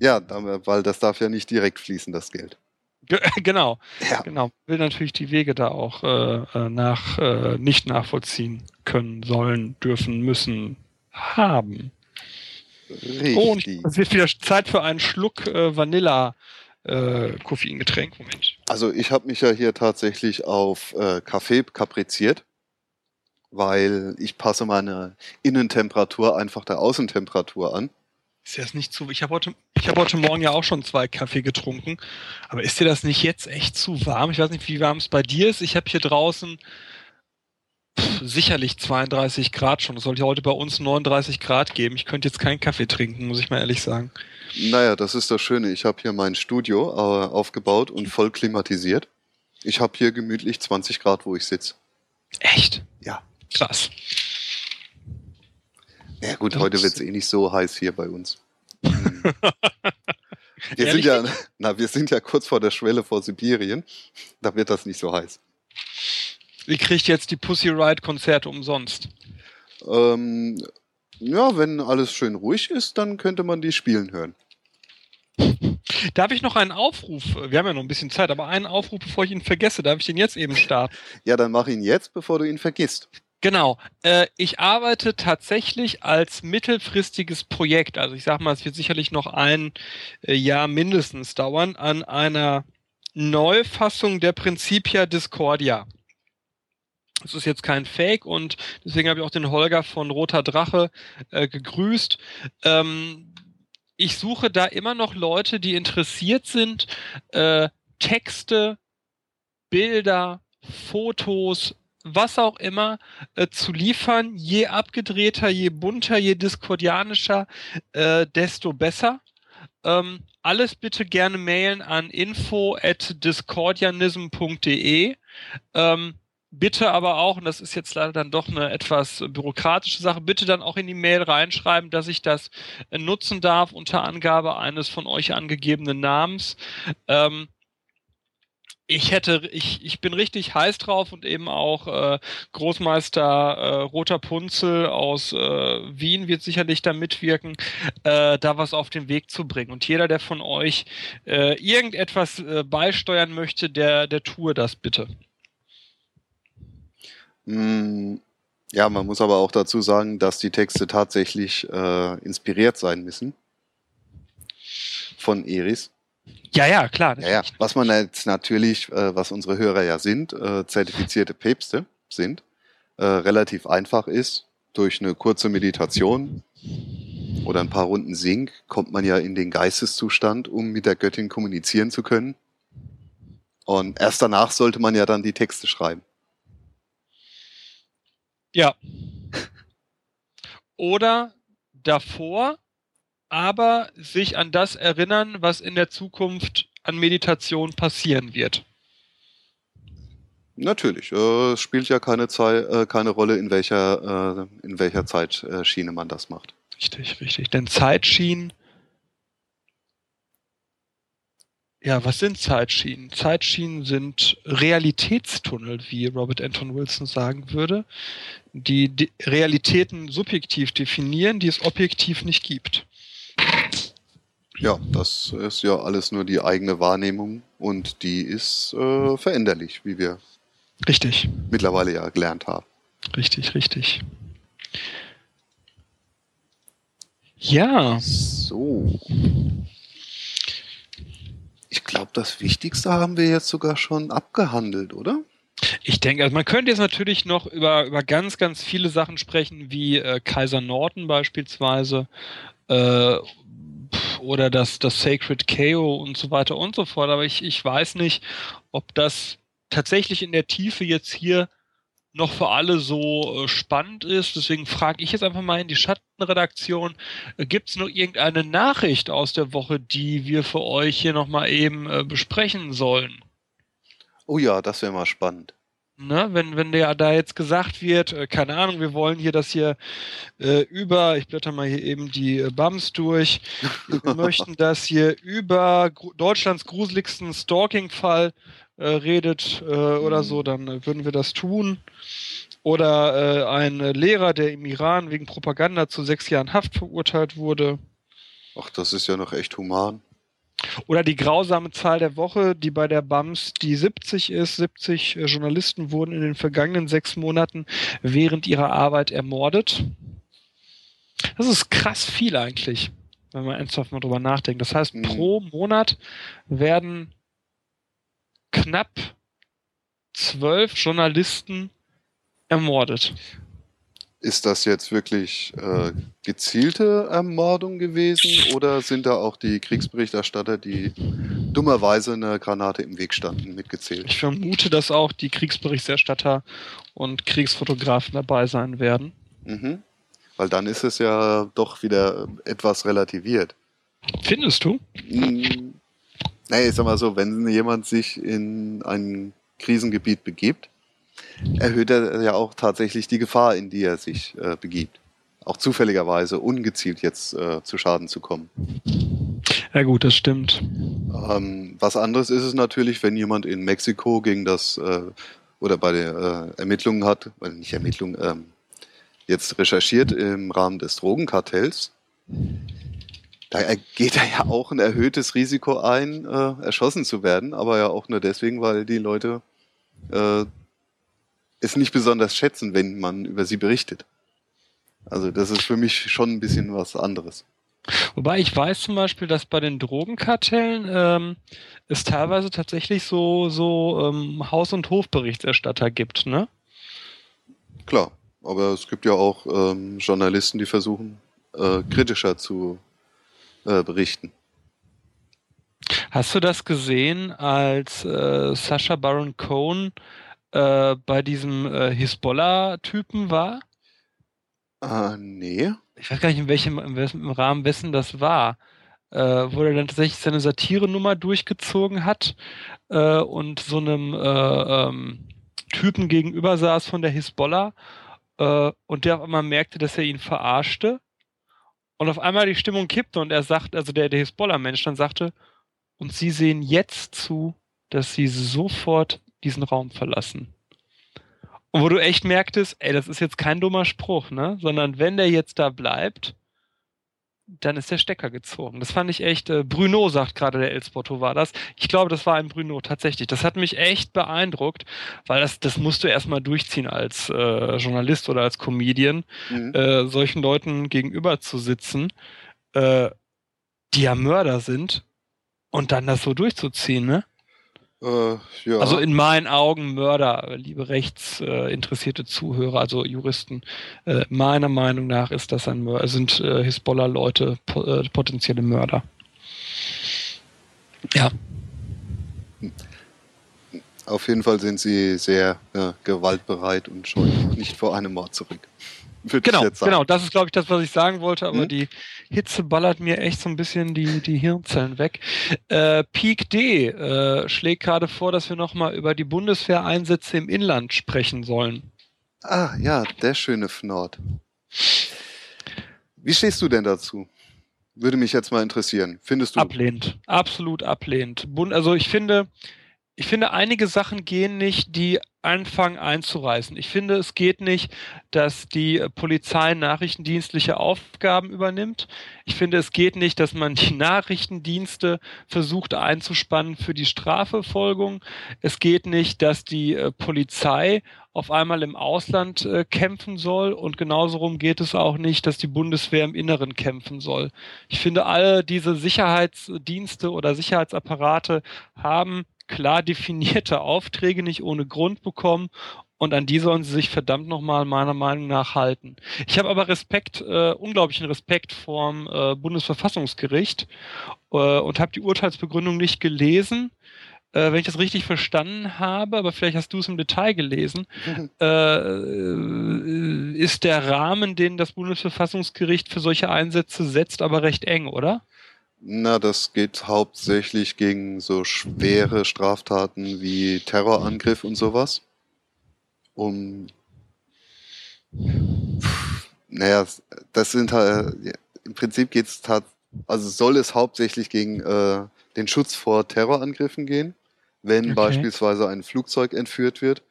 Ja, weil das darf ja nicht direkt fließen, das Geld. Ge genau, Ja. genau. Will natürlich die Wege da auch äh, äh, nach äh, nicht nachvollziehen können, sollen, dürfen, müssen, haben. Oh, und Richtig. es wird wieder Zeit für einen Schluck äh, Vanilla äh, Koffeingetränk. Moment. Also ich habe mich ja hier tatsächlich auf äh, Kaffee kapriziert, weil ich passe meine Innentemperatur einfach der Außentemperatur an. Ist dir das nicht zu? Ich habe heute, ich habe heute Morgen ja auch schon zwei Kaffee getrunken. Aber ist dir das nicht jetzt echt zu warm? Ich weiß nicht, wie warm es bei dir ist. Ich habe hier draußen pff, sicherlich 32 Grad schon. Es sollte heute bei uns 39 Grad geben. Ich könnte jetzt keinen Kaffee trinken, muss ich mal ehrlich sagen. Naja, das ist das Schöne. Ich habe hier mein Studio äh, aufgebaut und voll klimatisiert. Ich habe hier gemütlich 20 Grad, wo ich sitze. Echt? Ja. Krass. Ja gut, heute wird es eh nicht so heiß hier bei uns. Wir Ehrlich? sind ja, na, wir sind ja kurz vor der Schwelle vor Sibirien. Da wird das nicht so heiß. Ihr kriegt jetzt die Pussy Riot Konzerte umsonst. Ähm, ja, wenn alles schön ruhig ist, dann könnte man die spielen hören. Darf ich noch einen Aufruf? Wir haben ja noch ein bisschen Zeit, aber einen Aufruf, bevor ich ihn vergesse. Darf ich den jetzt eben starten? Ja, dann mach ihn jetzt, bevor du ihn vergisst. Genau. Äh, ich arbeite tatsächlich als mittelfristiges Projekt, also ich sag mal, es wird sicherlich noch ein äh, Jahr mindestens dauern, an einer Neufassung der Principia Discordia. Das ist jetzt kein Fake und deswegen habe ich auch den Holger von Roter Drache äh, gegrüßt. Ähm, ich suche da immer noch Leute, die interessiert sind, äh, Texte, Bilder, Fotos, was auch immer äh, zu liefern. Je abgedrehter, je bunter, je diskordianischer, äh, desto besser. Ähm, alles bitte gerne mailen an info at discordianism.de. Ähm, bitte aber auch, und das ist jetzt leider dann doch eine etwas bürokratische Sache, bitte dann auch in die Mail reinschreiben, dass ich das äh, nutzen darf unter Angabe eines von euch angegebenen Namens. Ähm, ich hätte, ich, ich bin richtig heiß drauf und eben auch äh, Großmeister äh, Roter Punzel aus äh, Wien wird sicherlich da mitwirken, äh, da was auf den Weg zu bringen. Und jeder, der von euch äh, irgendetwas äh, beisteuern möchte, der, der tue das bitte. Mm, Ja, man muss aber auch dazu sagen, dass die Texte tatsächlich äh, inspiriert sein müssen. Von Eris. Ja, ja, klar. Ja, ja. Was man jetzt natürlich, äh, was unsere Hörer ja sind, äh, zertifizierte Päpste sind, äh, relativ einfach ist. Durch eine kurze Meditation oder ein paar Runden Sing kommt man ja in den Geisteszustand, um mit der Göttin kommunizieren zu können. Und erst danach sollte man ja dann die Texte schreiben. Ja. Oder davor, aber sich an das erinnern, was in der Zukunft an Meditation passieren wird. Natürlich. Äh, es spielt ja keine, Zei äh, keine Rolle, in welcher, äh, in welcher Zeitschiene man das macht. Richtig, richtig. Denn Zeitschienen Ja, was sind Zeitschienen? Zeitschienen sind Realitätstunnel, wie Robert Anton Wilson sagen würde, die, die Realitäten subjektiv definieren, die es objektiv nicht gibt. Ja, das ist ja alles nur die eigene Wahrnehmung und die ist äh, veränderlich, wie wir richtig. mittlerweile ja gelernt haben. Richtig, richtig. Ja. So. Ich glaube, das Wichtigste haben wir jetzt sogar schon abgehandelt, oder? Ich denke, also man könnte jetzt natürlich noch über, über ganz, ganz viele Sachen sprechen, wie äh, Kaiser Norton beispielsweise äh, oder das, das Sacred KO und so weiter und so fort. Aber ich, ich weiß nicht, ob das tatsächlich in der Tiefe jetzt hier noch für alle so äh, spannend ist. Deswegen frage ich jetzt einfach mal in die Schattenredaktion, äh, gibt es noch irgendeine Nachricht aus der Woche, die wir für euch hier nochmal eben äh, besprechen sollen? Oh ja, das wäre mal spannend. Ne, wenn, wenn der da jetzt gesagt wird, äh, keine Ahnung, wir wollen hier das hier äh, über, ich blätter mal hier eben die äh, BAMs durch, wir möchten das hier über Gru Deutschlands gruseligsten Stalking-Fall äh, redet äh, oder so, dann äh, würden wir das tun. Oder ein Lehrer, der im Iran wegen Propaganda zu sechs Jahren Haft verurteilt wurde. Ach, das ist ja noch echt human. Oder die grausame Zahl der Woche, die bei der BAMS die 70 ist. 70 Journalisten wurden in den vergangenen sechs Monaten während ihrer Arbeit ermordet. Das ist krass viel eigentlich, wenn man ernsthaft mal drüber nachdenkt. Das heißt, mhm. pro Monat werden knapp zwölf Journalisten ermordet. Ist das jetzt wirklich äh, gezielte Ermordung gewesen oder sind da auch die Kriegsberichterstatter, die dummerweise eine Granate im Weg standen, mitgezählt? Ich vermute, dass auch die Kriegsberichterstatter und Kriegsfotografen dabei sein werden. Mhm. Weil dann ist es ja doch wieder etwas relativiert. Findest du? Hm, naja, ich sag mal so, wenn jemand sich in ein Krisengebiet begibt, erhöht er ja auch tatsächlich die Gefahr, in die er sich äh, begibt. Auch zufälligerweise, ungezielt jetzt äh, zu Schaden zu kommen. Ja gut, das stimmt. Ähm, was anderes ist es natürlich, wenn jemand in Mexiko gegen das äh, oder bei den äh, Ermittlungen hat, äh, nicht Ermittlungen, ähm, jetzt recherchiert im Rahmen des Drogenkartells da geht er ja auch ein erhöhtes Risiko ein, äh, erschossen zu werden, aber ja auch nur deswegen, weil die Leute es nicht besonders schätzen, wenn man über sie berichtet. Also das ist für mich schon ein bisschen was anderes. Wobei ich weiß zum Beispiel, dass bei den Drogenkartellen ähm, es teilweise tatsächlich so, so ähm, Haus- und Hofberichterstatter gibt, ne? Klar, aber es gibt ja auch ähm, Journalisten, die versuchen, äh, kritischer zu äh, berichten. Hast du das gesehen, als äh, Sascha Baron Cohen äh, bei diesem äh, Hisbollah-Typen war? Äh, nee. Ich weiß gar nicht, in welchem, in welchem im Rahmen wessen das war. Äh, wo er dann tatsächlich seine Satire-Nummer durchgezogen hat äh, und so einem äh, ähm, Typen gegenüber saß von der Hisbollah äh, und der auf einmal merkte, dass er ihn verarschte und auf einmal die Stimmung kippte und er sagt, also der, der Hisbollah-Mensch dann sagte, und sie sehen jetzt zu, dass sie sofort diesen Raum verlassen. Und wo du echt merktest, ey, das ist jetzt kein dummer Spruch, ne? Sondern wenn der jetzt da bleibt, dann ist der Stecker gezogen. Das fand ich echt, äh, Bruno sagt gerade, der Elsporto war das. Ich glaube, das war ein Bruno, tatsächlich. Das hat mich echt beeindruckt, weil das, das musst du erstmal durchziehen als äh, Journalist oder als Comedian, mhm. äh, solchen Leuten gegenüber zu sitzen, äh, die ja Mörder sind und dann das so durchzuziehen, ne? Äh, ja. Also in meinen Augen Mörder, liebe rechtsinteressierte äh, Zuhörer, also Juristen. Äh, meiner Meinung nach ist das ein Mörder, sind äh, Hisbollah-Leute po äh, potenzielle Mörder. Ja. Auf jeden Fall sind sie sehr gewaltbereit und scheuen nicht vor einem Mord zurück. genau, genau, das ist, glaube ich, das, was ich sagen wollte, aber hm? die Hitze ballert mir echt so ein bisschen die, die Hirnzellen weg. Äh, Peak D äh, schlägt gerade vor, dass wir nochmal über die Bundeswehreinsätze im Inland sprechen sollen. Ah, ja, der schöne Fnord. Wie stehst du denn dazu? Würde mich jetzt mal interessieren. Findest du? Ablehnt. Absolut ablehnt. Also ich finde, ich finde, einige Sachen gehen nicht, die anfangen einzureißen. Ich finde, es geht nicht, dass die Polizei nachrichtendienstliche Aufgaben übernimmt. Ich finde, es geht nicht, dass man die Nachrichtendienste versucht einzuspannen für die Strafverfolgung. Es geht nicht, dass die äh, Polizei auf einmal im Ausland äh, kämpfen soll und genauso rum geht es auch nicht, dass die Bundeswehr im Inneren kämpfen soll. Ich finde, alle diese Sicherheitsdienste oder Sicherheitsapparate haben klar definierte Aufträge nicht ohne Grund bekommen und an die sollen sie sich verdammt nochmal meiner Meinung nach halten. Ich habe aber Respekt, äh, unglaublichen Respekt vorm äh, Bundesverfassungsgericht äh, und habe die Urteilsbegründung nicht gelesen. Äh, wenn ich das richtig verstanden habe, aber vielleicht hast du es im Detail gelesen, äh, ist der Rahmen, den das Bundesverfassungsgericht für solche Einsätze setzt, aber recht eng, oder? Na, das geht hauptsächlich gegen so schwere Straftaten wie Terrorangriff und sowas. Um. Naja, das sind halt. Im Prinzip geht es also soll es hauptsächlich gegen äh, den Schutz vor Terrorangriffen gehen, wenn okay. beispielsweise ein Flugzeug entführt wird,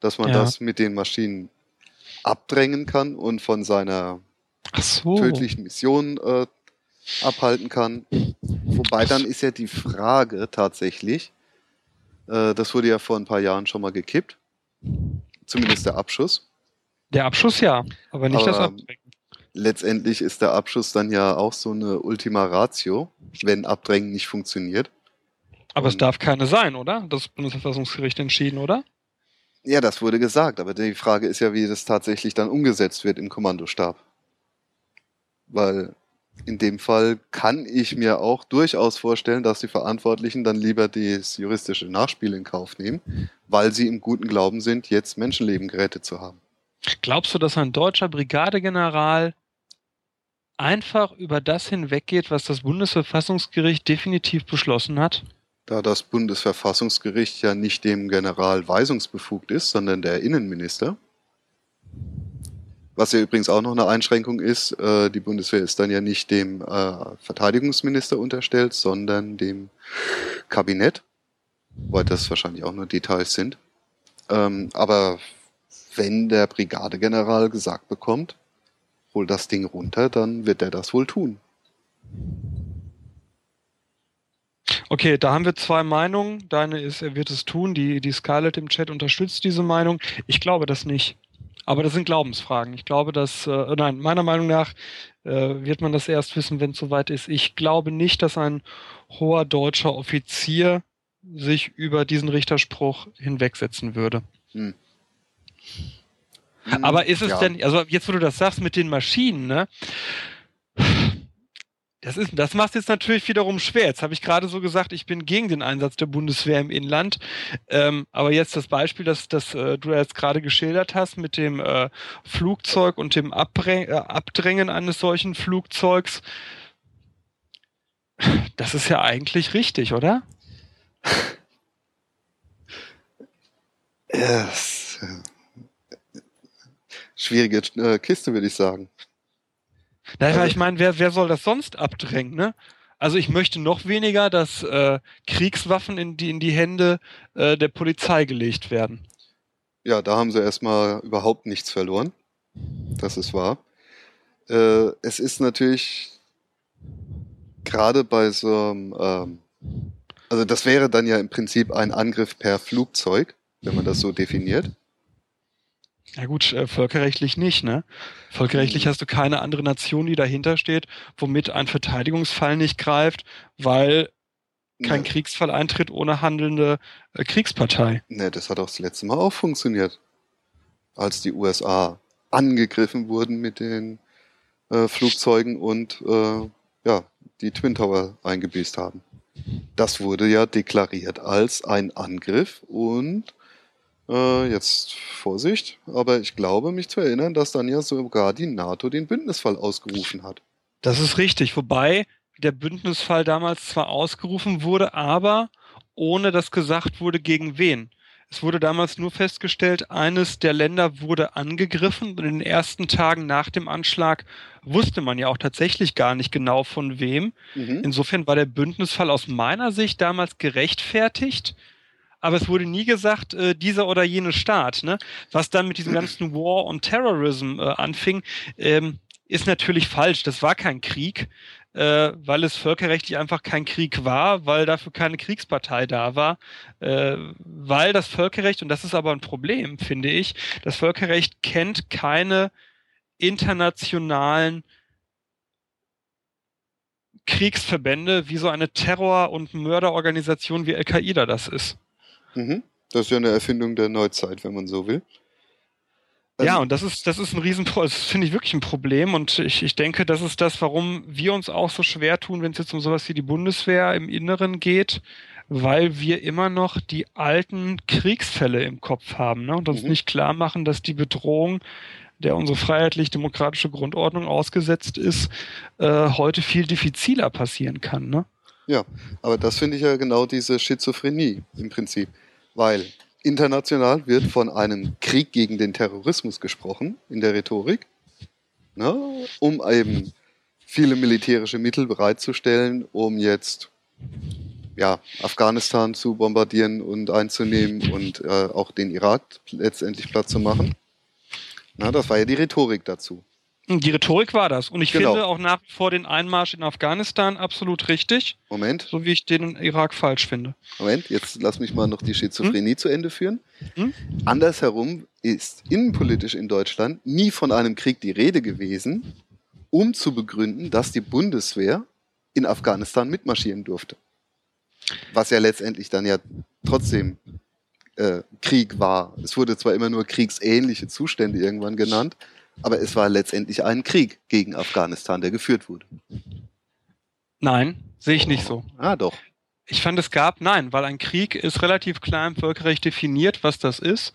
dass man ja. das mit den Maschinen abdrängen kann und von seiner so. tödlichen Mission äh, abhalten kann. Wobei dann ist ja die Frage tatsächlich, äh, das wurde ja vor ein paar Jahren schon mal gekippt, zumindest der Abschuss. Der Abschuss ja, aber nicht aber das Abdrängen. Letztendlich ist der Abschuss dann ja auch so eine Ultima Ratio, wenn Abdrängen nicht funktioniert. Aber Und es darf keine sein, oder? Das Bundesverfassungsgericht entschieden, oder? Ja, das wurde gesagt, aber die Frage ist ja, wie das tatsächlich dann umgesetzt wird im Kommandostab. Weil in dem Fall kann ich mir auch durchaus vorstellen, dass die Verantwortlichen dann lieber das juristische Nachspiel in Kauf nehmen, weil sie im guten Glauben sind, jetzt Menschenleben gerettet zu haben. Glaubst du, dass ein deutscher Brigadegeneral einfach über das hinweggeht, was das Bundesverfassungsgericht definitiv beschlossen hat? Da das Bundesverfassungsgericht ja nicht dem General weisungsbefugt ist, sondern der Innenminister, was ja übrigens auch noch eine Einschränkung ist, äh, die Bundeswehr ist dann ja nicht dem äh, Verteidigungsminister unterstellt, sondern dem Kabinett, weil das wahrscheinlich auch nur Details sind. Ähm, aber wenn der Brigadegeneral gesagt bekommt, hol das Ding runter, dann wird er das wohl tun. Okay, da haben wir zwei Meinungen. Deine ist, er wird es tun. Die, die Scarlett im Chat unterstützt diese Meinung. Ich glaube das nicht. Aber das sind Glaubensfragen. Ich glaube, dass, äh, nein, meiner Meinung nach äh, wird man das erst wissen, wenn es soweit ist. Ich glaube nicht, dass ein hoher deutscher Offizier sich über diesen Richterspruch hinwegsetzen würde. Hm. Aber ist es ja. denn, also jetzt, wo du das sagst mit den Maschinen, ne? Das, ist, das macht es jetzt natürlich wiederum schwer. Jetzt habe ich gerade so gesagt, ich bin gegen den Einsatz der Bundeswehr im Inland. Ähm, aber jetzt das Beispiel, das, das äh, du jetzt gerade geschildert hast mit dem äh, Flugzeug und dem Abdräng, äh, Abdrängen eines solchen Flugzeugs, das ist ja eigentlich richtig, oder? Yes. Schwierige äh, Kiste, würde ich sagen. Naja, also, ich meine, wer, wer soll das sonst abdrängen, ne? Also ich möchte noch weniger, dass äh, Kriegswaffen in die, in die Hände äh, der Polizei gelegt werden. Ja, da haben sie erstmal überhaupt nichts verloren. Das ist wahr. Äh, es ist natürlich gerade bei so einem, ähm, also das wäre dann ja im Prinzip ein Angriff per Flugzeug, wenn man das so definiert. Ja gut, äh, völkerrechtlich nicht, ne? Völkerrechtlich mhm. hast du keine andere Nation, die dahinter steht, womit ein Verteidigungsfall nicht greift, weil kein ne. Kriegsfall eintritt ohne handelnde äh, Kriegspartei. Ne, das hat auch das letzte Mal auch funktioniert. Als die USA angegriffen wurden mit den äh, Flugzeugen und äh, ja, die Twin Tower eingebüßt haben. Das wurde ja deklariert als ein Angriff und Äh, jetzt Vorsicht, aber ich glaube mich zu erinnern, dass dann ja sogar die NATO den Bündnisfall ausgerufen hat. Das ist richtig, wobei der Bündnisfall damals zwar ausgerufen wurde, aber ohne dass gesagt wurde, gegen wen. Es wurde damals nur festgestellt, eines der Länder wurde angegriffen und in den ersten Tagen nach dem Anschlag wusste man ja auch tatsächlich gar nicht genau von wem. Mhm. Insofern war der Bündnisfall aus meiner Sicht damals gerechtfertigt, aber es wurde nie gesagt, äh, dieser oder jene Staat. Ne? Was dann mit diesem ganzen War on Terrorism äh, anfing, ähm, ist natürlich falsch. Das war kein Krieg äh, weil es völkerrechtlich einfach kein Krieg war, weil dafür keine Kriegspartei da war, äh, weil das Völkerrecht, und das ist aber ein Problem, finde ich, das Völkerrecht kennt keine internationalen Kriegsverbände, wie so eine Terror- und Mörderorganisation wie Al-Qaida das ist. Mhm. Das ist ja eine Erfindung der Neuzeit, wenn man so will. Ja, ähm, und das ist, das ist ein riesen, das finde ich wirklich ein Problem und ich, ich denke, das ist das, warum wir uns auch so schwer tun, wenn es jetzt um sowas wie die Bundeswehr im Inneren geht, weil wir immer noch die alten Kriegsfälle im Kopf haben ne? und uns mhm. nicht klar machen, dass die Bedrohung, der unsere freiheitlich-demokratische Grundordnung ausgesetzt ist, äh, heute viel diffiziler passieren kann. Ne? Ja, aber das finde ich ja genau diese Schizophrenie im Prinzip, weil international wird von einem Krieg gegen den Terrorismus gesprochen in der Rhetorik, ne, um eben viele militärische Mittel bereitzustellen, um jetzt ja, Afghanistan zu bombardieren und einzunehmen und äh, auch den Irak letztendlich platt zu machen. Na, das war ja die Rhetorik dazu. Die Rhetorik war das. Und ich genau. finde auch nach wie vor den Einmarsch in Afghanistan absolut richtig. Moment. So wie ich den in Irak falsch finde. Moment, jetzt lass mich mal noch die Schizophrenie hm? zu Ende führen. Hm? Andersherum ist innenpolitisch in Deutschland nie von einem Krieg die Rede gewesen, um zu begründen, dass die Bundeswehr in Afghanistan mitmarschieren durfte. Was ja letztendlich dann ja trotzdem äh, Krieg war. Es wurde zwar immer nur kriegsähnliche Zustände irgendwann genannt, aber es war letztendlich ein Krieg gegen Afghanistan, der geführt wurde. Nein, sehe ich nicht so. Ah, doch. Ich fand, es gab, nein, weil ein Krieg ist relativ klar im Völkerrecht definiert, was das ist.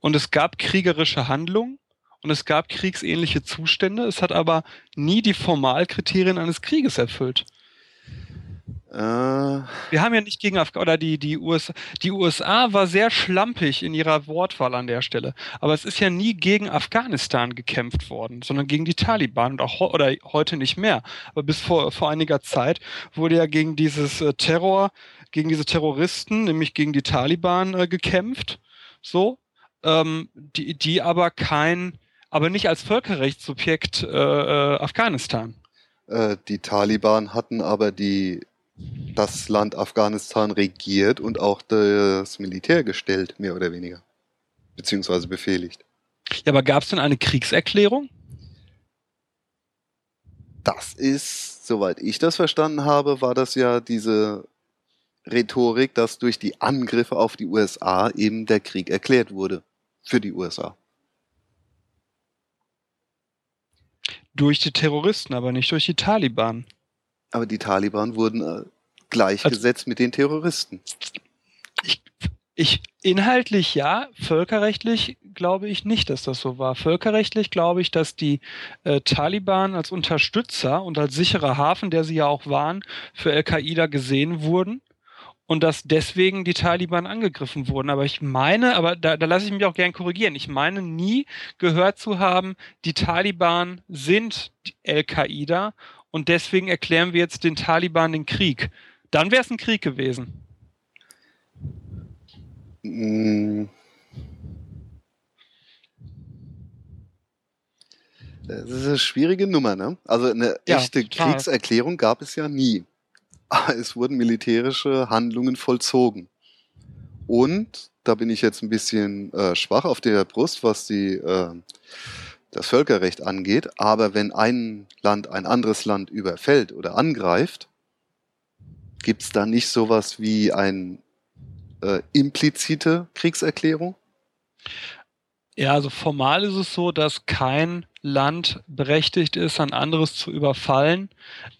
Und es gab kriegerische Handlungen und es gab kriegsähnliche Zustände. Es hat aber nie die Formalkriterien eines Krieges erfüllt. Äh. Wir haben ja nicht gegen Afghanistan, oder die, die, USA, die USA war sehr schlampig in ihrer Wortwahl an der Stelle. Aber es ist ja nie gegen Afghanistan gekämpft worden, sondern gegen die Taliban und auch oder heute nicht mehr. Aber bis vor, vor einiger Zeit wurde ja gegen dieses äh, Terror, gegen diese Terroristen, nämlich gegen die Taliban äh, gekämpft. So. Ähm, die, die aber kein, aber nicht als Völkerrechtssubjekt äh, äh Afghanistan. Äh, die Taliban hatten aber die das Land Afghanistan regiert und auch das Militär gestellt, mehr oder weniger. Beziehungsweise befehligt. Ja, aber gab es denn eine Kriegserklärung? Das ist, soweit ich das verstanden habe, war das ja diese Rhetorik, dass durch die Angriffe auf die USA eben der Krieg erklärt wurde. Für die USA. Durch die Terroristen, aber nicht durch die Taliban. Aber die Taliban wurden äh, gleichgesetzt also, mit den Terroristen. Ich, ich, inhaltlich ja, völkerrechtlich glaube ich nicht, dass das so war. Völkerrechtlich glaube ich, dass die äh, Taliban als Unterstützer und als sicherer Hafen, der sie ja auch waren, für Al-Qaida gesehen wurden und dass deswegen die Taliban angegriffen wurden. Aber ich meine, aber da, da lasse ich mich auch gern korrigieren, ich meine nie gehört zu haben, die Taliban sind Al-Qaida und deswegen erklären wir jetzt den Taliban den Krieg. Dann wäre es ein Krieg gewesen. Mm. Das ist eine schwierige Nummer, ne? Also eine ja, echte total. Kriegserklärung gab es ja nie. Aber es wurden militärische Handlungen vollzogen. Und da bin ich jetzt ein bisschen äh, schwach auf der Brust, was die äh, das Völkerrecht angeht. Aber wenn ein Land ein anderes Land überfällt oder angreift, gibt es da nicht sowas wie eine äh, implizite Kriegserklärung? Ja, also formal ist es so, dass kein Land berechtigt ist, ein anderes zu überfallen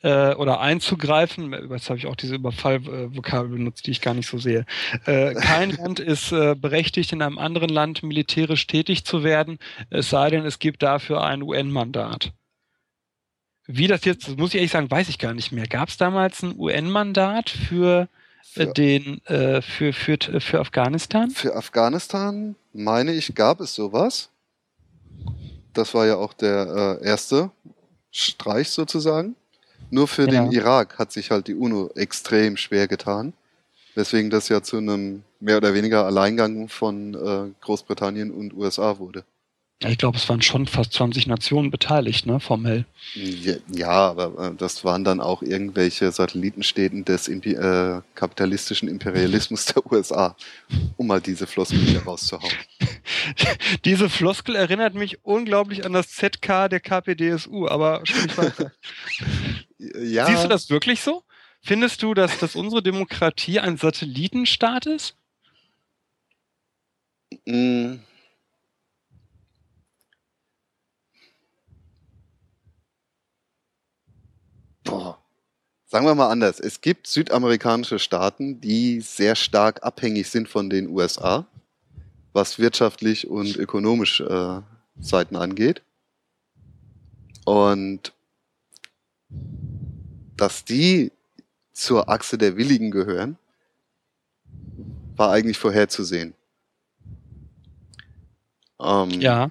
äh, oder einzugreifen. Jetzt habe ich auch diese Überfallvokabel benutzt, die ich gar nicht so sehe. Äh, kein Land ist äh, berechtigt, in einem anderen Land militärisch tätig zu werden, es sei denn, es gibt dafür ein UN-Mandat. Wie das jetzt, das muss ich ehrlich sagen, weiß ich gar nicht mehr. Gab es damals ein UN-Mandat für für, den äh, für, für, für Afghanistan? Für Afghanistan, meine ich, gab es sowas. Das war ja auch der äh, erste Streich sozusagen. Nur für ja. den Irak hat sich halt die UNO extrem schwer getan. Weswegen das ja zu einem mehr oder weniger Alleingang von äh, Großbritannien und USA wurde. Ich glaube, es waren schon fast 20 Nationen beteiligt, ne, formell. Ja, aber äh, das waren dann auch irgendwelche Satellitenstädten des äh, kapitalistischen Imperialismus der USA, um mal diese Floskel wieder rauszuhauen. diese Floskel erinnert mich unglaublich an das ZK der KPDSU, aber sprich weiter. ja. Siehst du das wirklich so? Findest du, dass, dass unsere Demokratie ein Satellitenstaat ist? Mm boah, sagen wir mal anders. Es gibt südamerikanische Staaten, die sehr stark abhängig sind von den USA, was wirtschaftlich und ökonomisch äh, Seiten angeht. Und dass die zur Achse der Willigen gehören, war eigentlich vorherzusehen. Ähm, ja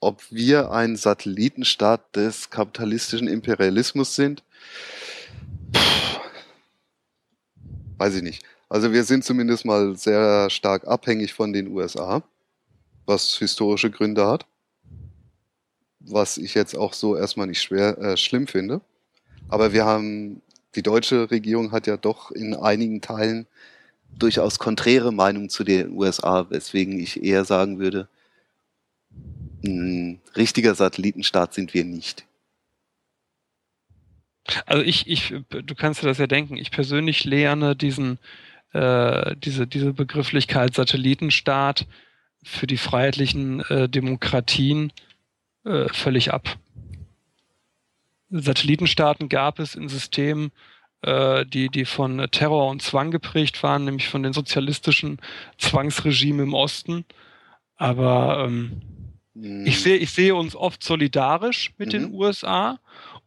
ob wir ein Satellitenstaat des kapitalistischen Imperialismus sind, Puh, weiß ich nicht. Also wir sind zumindest mal sehr stark abhängig von den USA, was historische Gründe hat, was ich jetzt auch so erstmal nicht schwer äh, schlimm finde. Aber wir haben die deutsche Regierung hat ja doch in einigen Teilen durchaus konträre Meinungen zu den USA, weswegen ich eher sagen würde, ein richtiger Satellitenstaat sind wir nicht. Also ich, ich, du kannst dir das ja denken, ich persönlich lerne diesen, äh, diese, diese Begrifflichkeit Satellitenstaat für die freiheitlichen äh, Demokratien äh, völlig ab. Satellitenstaaten gab es in Systemen, äh, die, die von Terror und Zwang geprägt waren, nämlich von den sozialistischen Zwangsregimen im Osten. Aber ähm, Mhm. Ich sehe, ich sehe uns oft solidarisch mit mhm. den USA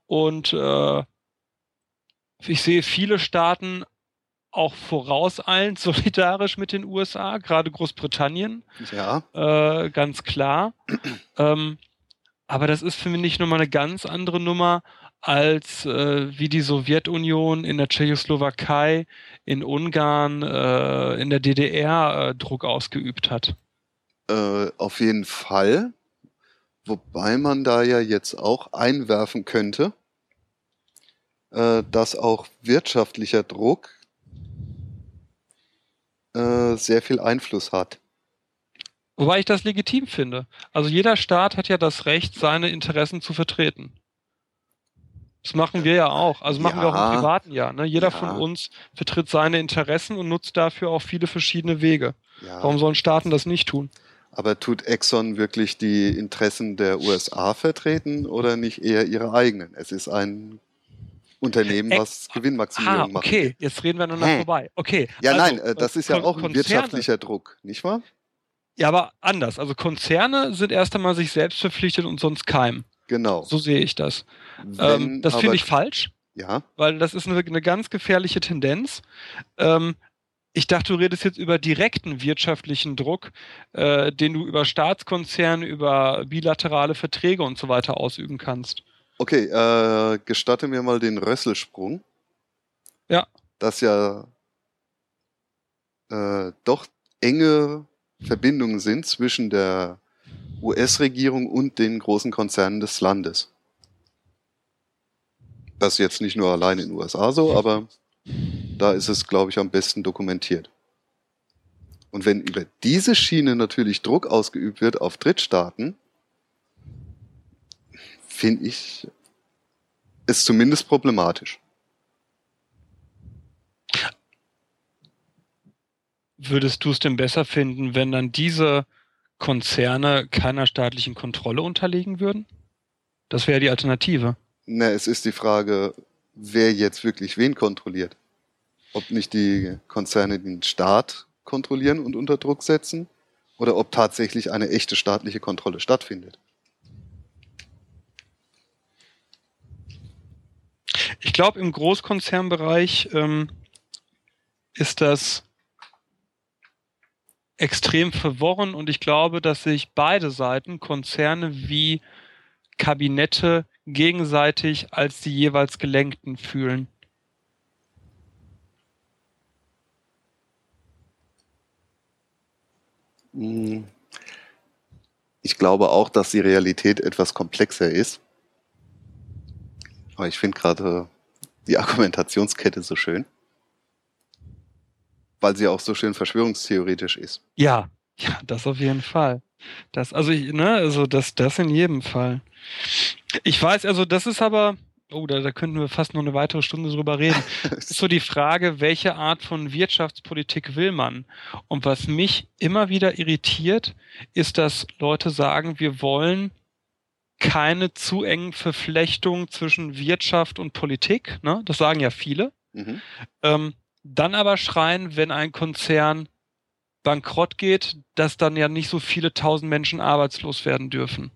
und äh, ich sehe viele Staaten auch vorauseilend solidarisch mit den USA, gerade Großbritannien. Ja. Äh, ganz klar. ähm, aber das ist für mich nicht nochmal eine ganz andere Nummer, als äh, wie die Sowjetunion in der Tschechoslowakei, in Ungarn, äh, in der DDR äh, Druck ausgeübt hat. Äh, auf jeden Fall. Wobei man da ja jetzt auch einwerfen könnte, äh, dass auch wirtschaftlicher Druck äh, sehr viel Einfluss hat. Wobei ich das legitim finde. Also jeder Staat hat ja das Recht, seine Interessen zu vertreten. Das machen wir ja auch. Also machen ja, wir auch im privaten Jahr. Ne? Jeder ja. von uns vertritt seine Interessen und nutzt dafür auch viele verschiedene Wege. Ja. Warum sollen Staaten das nicht tun? Aber tut Exxon wirklich die Interessen der USA vertreten oder nicht eher ihre eigenen? Es ist ein Unternehmen, was Gewinnmaximierung ah, okay. macht. jetzt reden wir nur noch hm. vorbei. Okay. Ja, also, nein, äh, das ist ja auch ein wirtschaftlicher Druck, nicht wahr? Ja, aber anders. Also Konzerne sind erst einmal sich selbst verpflichtet und sonst keim. Genau. So sehe ich das. Ähm, das finde ich falsch. Ja. Weil das ist eine, eine ganz gefährliche Tendenz. Ähm, ich dachte, du redest jetzt über direkten wirtschaftlichen Druck, äh, den du über Staatskonzerne, über bilaterale Verträge und so weiter ausüben kannst. Okay, äh, gestatte mir mal den Rösselsprung. Ja. Dass ja äh, doch enge Verbindungen sind zwischen der US-Regierung und den großen Konzernen des Landes. Das ist jetzt nicht nur allein in den USA so, aber da ist es, glaube ich, am besten dokumentiert. Und wenn über diese Schiene natürlich Druck ausgeübt wird auf Drittstaaten, finde ich es zumindest problematisch. Würdest du es denn besser finden, wenn dann diese Konzerne keiner staatlichen Kontrolle unterliegen würden? Das wäre die Alternative. Na, es ist die Frage, wer jetzt wirklich wen kontrolliert. Ob nicht die Konzerne den Staat kontrollieren und unter Druck setzen oder ob tatsächlich eine echte staatliche Kontrolle stattfindet. Ich glaube, im Großkonzernbereich ähm, ist das extrem verworren und ich glaube, dass sich beide Seiten, Konzerne wie Kabinette, gegenseitig als die jeweils Gelenkten fühlen. Hm. Ich glaube auch, dass die Realität etwas komplexer ist. Aber ich finde gerade die Argumentationskette so schön. Weil sie auch so schön verschwörungstheoretisch ist. Ja, ja, das auf jeden Fall. Das, also, ich, ne, also das, das in jedem Fall. Ich weiß, also das ist aber, oh, da, da könnten wir fast noch eine weitere Stunde drüber reden. Das ist so die Frage, welche Art von Wirtschaftspolitik will man? Und was mich immer wieder irritiert, ist, dass Leute sagen, wir wollen keine zu engen Verflechtungen zwischen Wirtschaft und Politik. Ne? Das sagen ja viele. Mhm. Ähm, dann aber schreien, wenn ein Konzern bankrott geht, dass dann ja nicht so viele tausend Menschen arbeitslos werden dürfen.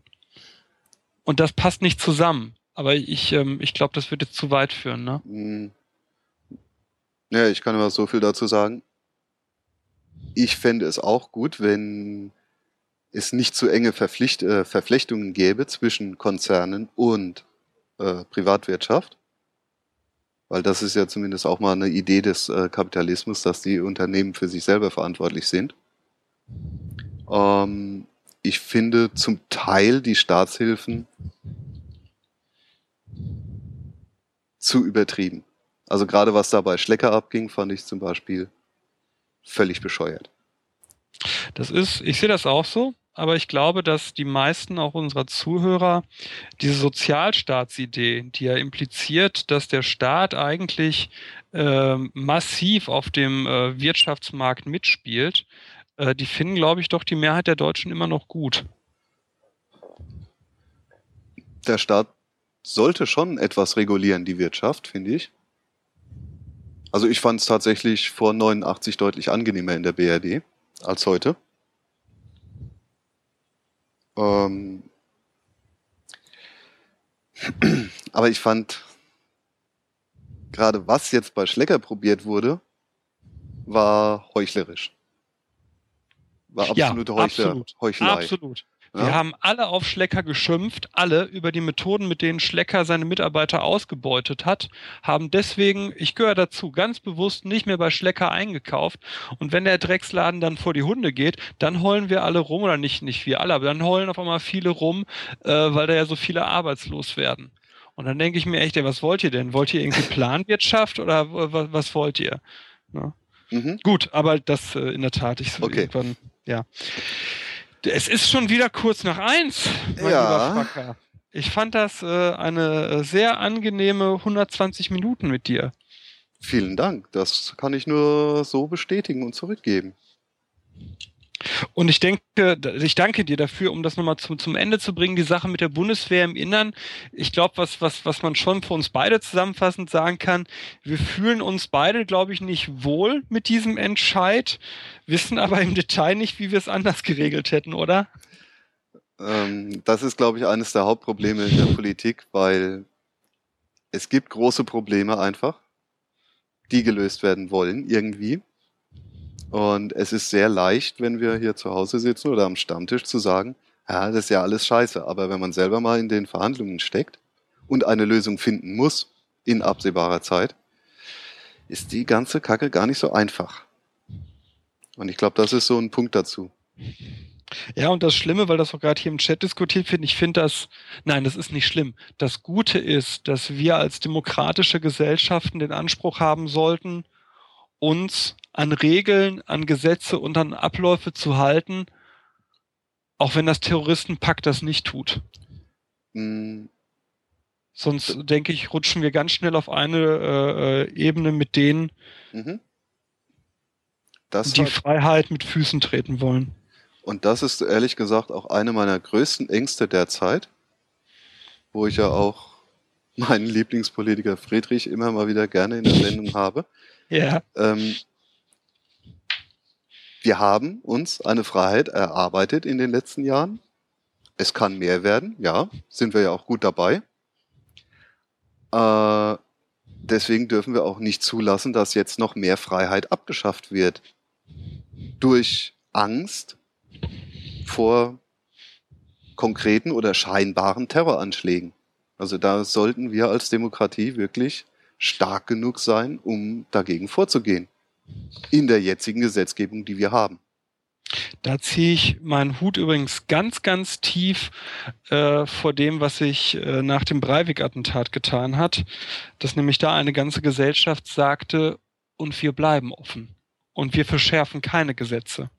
Und das passt nicht zusammen. Aber ich, ähm, ich glaube, das jetzt zu weit führen, ne? Hm. Ja, ich kann aber so viel dazu sagen. Ich fände es auch gut, wenn es nicht zu enge Verpflicht, äh, Verflechtungen gäbe zwischen Konzernen und äh, Privatwirtschaft. Weil das ist ja zumindest auch mal eine Idee des äh, Kapitalismus, dass die Unternehmen für sich selber verantwortlich sind. Ähm, ich finde zum Teil die Staatshilfen zu übertrieben. Also gerade was da bei Schlecker abging, fand ich zum Beispiel völlig bescheuert. Das ist, ich sehe das auch so aber ich glaube, dass die meisten auch unserer Zuhörer diese Sozialstaatsidee, die ja impliziert, dass der Staat eigentlich äh, massiv auf dem äh, Wirtschaftsmarkt mitspielt, äh, die finden, glaube ich, doch die Mehrheit der Deutschen immer noch gut. Der Staat sollte schon etwas regulieren, die Wirtschaft, finde ich. Also ich fand es tatsächlich vor 89 deutlich angenehmer in der BRD als heute. Ähm, aber ich fand, gerade was jetzt bei Schlecker probiert wurde, war heuchlerisch. War absolute ja, Heuchler, absolut, Heuchelei. Absolut. Ja? Wir haben alle auf Schlecker geschimpft, alle über die Methoden, mit denen Schlecker seine Mitarbeiter ausgebeutet hat, haben deswegen, ich gehöre dazu, ganz bewusst nicht mehr bei Schlecker eingekauft. Und wenn der Drecksladen dann vor die Hunde geht, dann heulen wir alle rum, oder nicht, nicht wir alle, aber dann heulen auf einmal viele rum, äh, weil da ja so viele arbeitslos werden. Und dann denke ich mir echt, ey, was wollt ihr denn? Wollt ihr irgendwie Planwirtschaft oder was, was wollt ihr? Ja. Mhm. Gut, aber das äh, in der Tat, ich so okay. irgendwann, ja. Es ist schon wieder kurz nach eins, mein ja. lieber Fracker. Ich fand das äh, eine äh, sehr angenehme 120 Minuten mit dir. Vielen Dank. Das kann ich nur so bestätigen und zurückgeben. Und ich denke, ich danke dir dafür, um das nochmal zum, zum Ende zu bringen, die Sache mit der Bundeswehr im Innern. Ich glaube, was, was, was man schon für uns beide zusammenfassend sagen kann, wir fühlen uns beide, glaube ich, nicht wohl mit diesem Entscheid, wissen aber im Detail nicht, wie wir es anders geregelt hätten, oder? Ähm, das ist, glaube ich, eines der Hauptprobleme in der Politik, weil es gibt große Probleme einfach, die gelöst werden wollen irgendwie. Und es ist sehr leicht, wenn wir hier zu Hause sitzen oder am Stammtisch zu sagen, ja, das ist ja alles scheiße. Aber wenn man selber mal in den Verhandlungen steckt und eine Lösung finden muss in absehbarer Zeit, ist die ganze Kacke gar nicht so einfach. Und ich glaube, das ist so ein Punkt dazu. Ja, und das Schlimme, weil das auch gerade hier im Chat diskutiert wird, ich finde das, nein, das ist nicht schlimm. Das Gute ist, dass wir als demokratische Gesellschaften den Anspruch haben sollten, uns an Regeln, an Gesetze und an Abläufe zu halten, auch wenn das Terroristenpakt das nicht tut. Mhm. Sonst denke ich, rutschen wir ganz schnell auf eine äh, äh Ebene mit denen, mhm. die hat... Freiheit mit Füßen treten wollen. Und das ist ehrlich gesagt auch eine meiner größten Ängste derzeit, wo ich ja auch meinen Lieblingspolitiker Friedrich immer mal wieder gerne in der Sendung habe. Ja. Ähm, wir haben uns eine Freiheit erarbeitet in den letzten Jahren. Es kann mehr werden, ja, sind wir ja auch gut dabei. Äh, deswegen dürfen wir auch nicht zulassen, dass jetzt noch mehr Freiheit abgeschafft wird. Durch Angst vor konkreten oder scheinbaren Terroranschlägen. Also da sollten wir als Demokratie wirklich stark genug sein, um dagegen vorzugehen. In der jetzigen Gesetzgebung, die wir haben. Da ziehe ich meinen Hut übrigens ganz, ganz tief äh, vor dem, was sich äh, nach dem Breivik-Attentat getan hat, dass nämlich da eine ganze Gesellschaft sagte, und wir bleiben offen. Und wir verschärfen keine Gesetze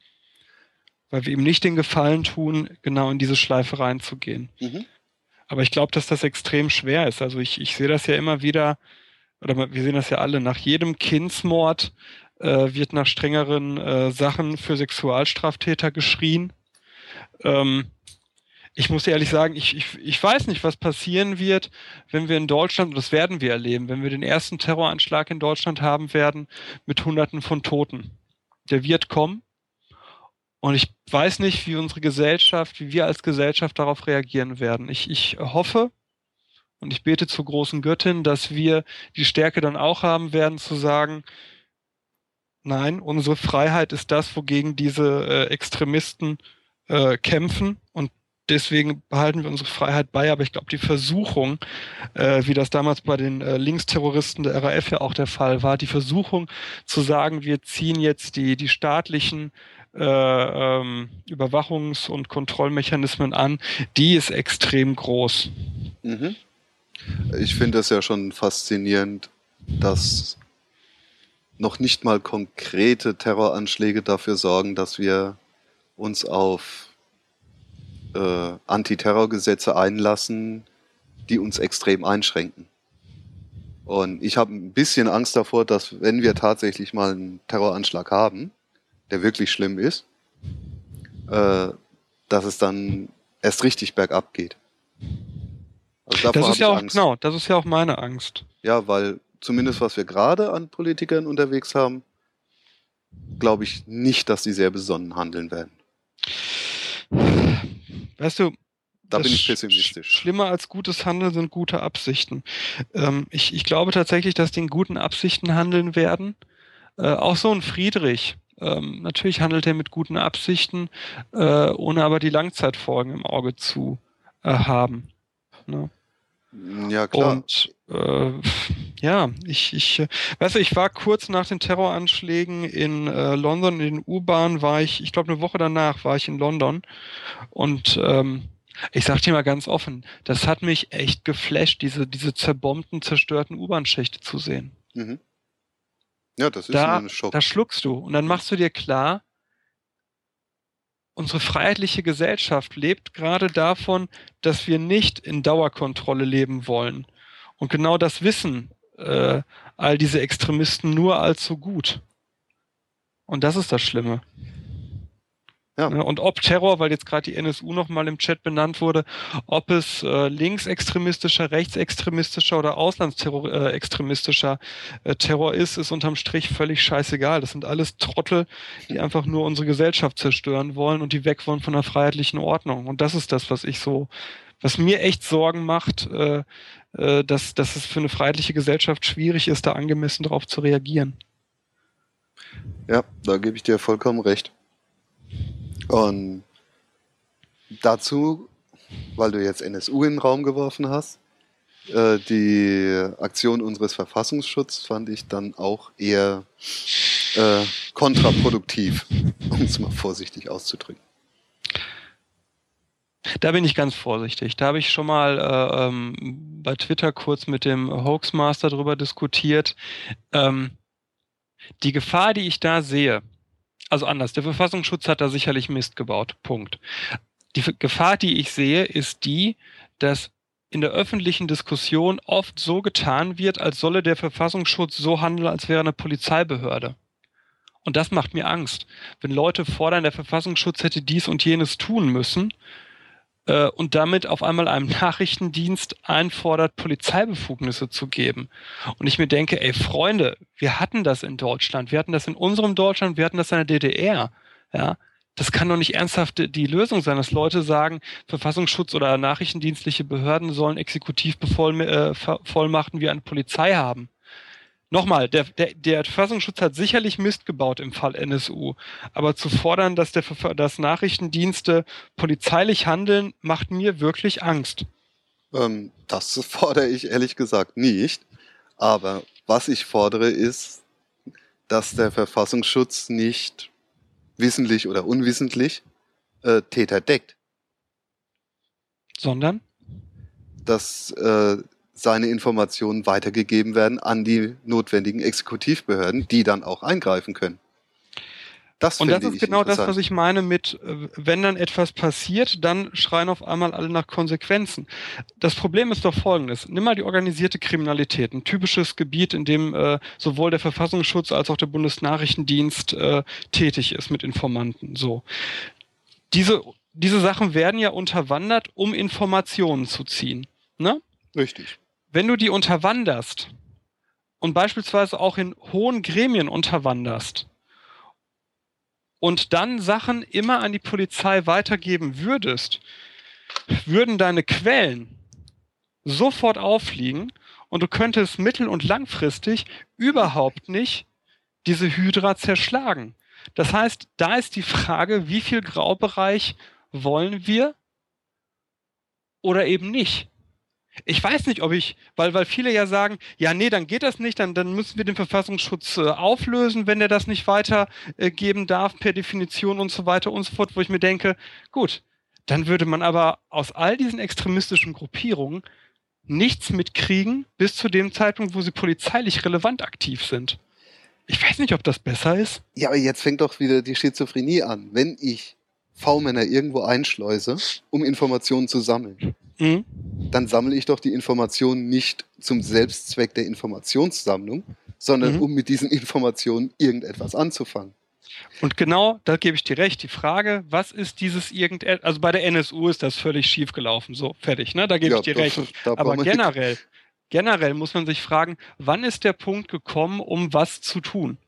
weil wir ihm nicht den Gefallen tun, genau in diese Schleife reinzugehen. Mhm. Aber ich glaube, dass das extrem schwer ist. Also ich, ich sehe das ja immer wieder, oder wir sehen das ja alle, nach jedem Kindsmord äh, wird nach strengeren äh, Sachen für Sexualstraftäter geschrien. Ähm, ich muss ehrlich sagen, ich, ich, ich weiß nicht, was passieren wird, wenn wir in Deutschland, und das werden wir erleben, wenn wir den ersten Terroranschlag in Deutschland haben werden mit Hunderten von Toten. Der wird kommen. Und ich weiß nicht, wie unsere Gesellschaft, wie wir als Gesellschaft darauf reagieren werden. Ich, ich hoffe und ich bete zur großen Göttin, dass wir die Stärke dann auch haben werden zu sagen, nein, unsere Freiheit ist das, wogegen diese äh, Extremisten äh, kämpfen und deswegen behalten wir unsere Freiheit bei. Aber ich glaube, die Versuchung, äh, wie das damals bei den äh, Linksterroristen der RAF ja auch der Fall war, die Versuchung zu sagen, wir ziehen jetzt die, die staatlichen äh, ähm, Überwachungs- und Kontrollmechanismen an, die ist extrem groß. Mhm. Ich finde es ja schon faszinierend, dass noch nicht mal konkrete Terroranschläge dafür sorgen, dass wir uns auf äh, Antiterrorgesetze einlassen, die uns extrem einschränken. Und ich habe ein bisschen Angst davor, dass wenn wir tatsächlich mal einen Terroranschlag haben, der wirklich schlimm ist, äh, dass es dann erst richtig bergab geht. Also das ist ja auch, Angst. genau, das ist ja auch meine Angst. Ja, weil zumindest was wir gerade an Politikern unterwegs haben, glaube ich nicht, dass die sehr besonnen handeln werden. Weißt du, da bin ich pessimistisch. Schlimmer als gutes Handeln sind gute Absichten. Ähm, ich, ich glaube tatsächlich, dass die in guten Absichten handeln werden. Äh, auch so ein Friedrich, ähm, natürlich handelt er mit guten Absichten, äh, ohne aber die Langzeitfolgen im Auge zu äh, haben. Ne? Ja, klar. Und äh, ja, ich, ich, äh, weißt du, ich war kurz nach den Terroranschlägen in äh, London, in den U-Bahn war ich, ich glaube eine Woche danach war ich in London und ähm, ich sag dir mal ganz offen, das hat mich echt geflasht, diese, diese zerbombten, zerstörten U-Bahn-Schächte zu sehen. Mhm. Ja, das ist da, ein Schock. Da schluckst du und dann machst du dir klar, unsere freiheitliche Gesellschaft lebt gerade davon, dass wir nicht in Dauerkontrolle leben wollen. Und genau das wissen äh, all diese Extremisten nur allzu gut. Und das ist das Schlimme. Ja. Ne, und ob Terror, weil jetzt gerade die NSU nochmal im Chat benannt wurde, ob es äh, linksextremistischer, rechtsextremistischer oder auslandsextremistischer äh, Terror ist, ist unterm Strich völlig scheißegal. Das sind alles Trottel, die einfach nur unsere Gesellschaft zerstören wollen und die weg wollen von einer freiheitlichen Ordnung. Und das ist das, was ich so, was mir echt Sorgen macht, äh, äh, dass, dass es für eine freiheitliche Gesellschaft schwierig ist, da angemessen darauf zu reagieren. Ja, da gebe ich dir vollkommen recht. Und dazu, weil du jetzt NSU in den Raum geworfen hast, äh, die Aktion unseres Verfassungsschutzes fand ich dann auch eher äh, kontraproduktiv, um es mal vorsichtig auszudrücken. Da bin ich ganz vorsichtig. Da habe ich schon mal äh, ähm, bei Twitter kurz mit dem Hoaxmaster drüber diskutiert. Ähm, die Gefahr, die ich da sehe, also anders, der Verfassungsschutz hat da sicherlich Mist gebaut. Punkt. Die Gefahr, die ich sehe, ist die, dass in der öffentlichen Diskussion oft so getan wird, als solle der Verfassungsschutz so handeln, als wäre eine Polizeibehörde. Und das macht mir Angst. Wenn Leute fordern, der Verfassungsschutz hätte dies und jenes tun müssen äh, und damit auf einmal einem Nachrichtendienst einfordert, Polizeibefugnisse zu geben. Und ich mir denke, ey Freunde, wir hatten das in Deutschland, wir hatten das in unserem Deutschland, wir hatten das in der DDR. Ja, das kann doch nicht ernsthaft die Lösung sein, dass Leute sagen, Verfassungsschutz oder nachrichtendienstliche Behörden sollen Exekutivbevollmachten äh, wie eine Polizei haben. Nochmal, der, der, der Verfassungsschutz hat sicherlich Mist gebaut im Fall NSU, aber zu fordern, dass, der, dass Nachrichtendienste polizeilich handeln, macht mir wirklich Angst. Ähm, das fordere ich ehrlich gesagt nicht. Aber was ich fordere, ist, dass der Verfassungsschutz nicht wissentlich oder unwissentlich äh, Täter deckt. Sondern? Dass äh, seine Informationen weitergegeben werden an die notwendigen Exekutivbehörden, die dann auch eingreifen können. Das und das ist genau das, was ich meine mit, äh, wenn dann etwas passiert, dann schreien auf einmal alle nach Konsequenzen. Das Problem ist doch folgendes. Nimm mal die organisierte Kriminalität, ein typisches Gebiet, in dem äh, sowohl der Verfassungsschutz als auch der Bundesnachrichtendienst äh, tätig ist mit Informanten. So. Diese, diese Sachen werden ja unterwandert, um Informationen zu ziehen. Ne? Richtig. Wenn du die unterwanderst und beispielsweise auch in hohen Gremien unterwanderst, und dann Sachen immer an die Polizei weitergeben würdest, würden deine Quellen sofort auffliegen und du könntest mittel- und langfristig überhaupt nicht diese Hydra zerschlagen. Das heißt, da ist die Frage, wie viel Graubereich wollen wir oder eben nicht ich weiß nicht, ob ich, weil, weil viele ja sagen, ja, nee, dann geht das nicht, dann, dann müssen wir den Verfassungsschutz äh, auflösen, wenn der das nicht weitergeben äh, darf per Definition und so weiter und so fort, wo ich mir denke, gut, dann würde man aber aus all diesen extremistischen Gruppierungen nichts mitkriegen bis zu dem Zeitpunkt, wo sie polizeilich relevant aktiv sind. Ich weiß nicht, ob das besser ist. Ja, aber jetzt fängt doch wieder die Schizophrenie an. Wenn ich V-Männer irgendwo einschleuse, um Informationen zu sammeln, mhm. dann sammle ich doch die Informationen nicht zum Selbstzweck der Informationssammlung, sondern mhm. um mit diesen Informationen irgendetwas anzufangen. Und genau, da gebe ich dir recht. Die Frage, was ist dieses irgendetwas, also bei der NSU ist das völlig schief gelaufen, so fertig, ne? Da gebe ja, ich dir das, recht. Aber generell, generell muss man sich fragen, wann ist der Punkt gekommen, um was zu tun?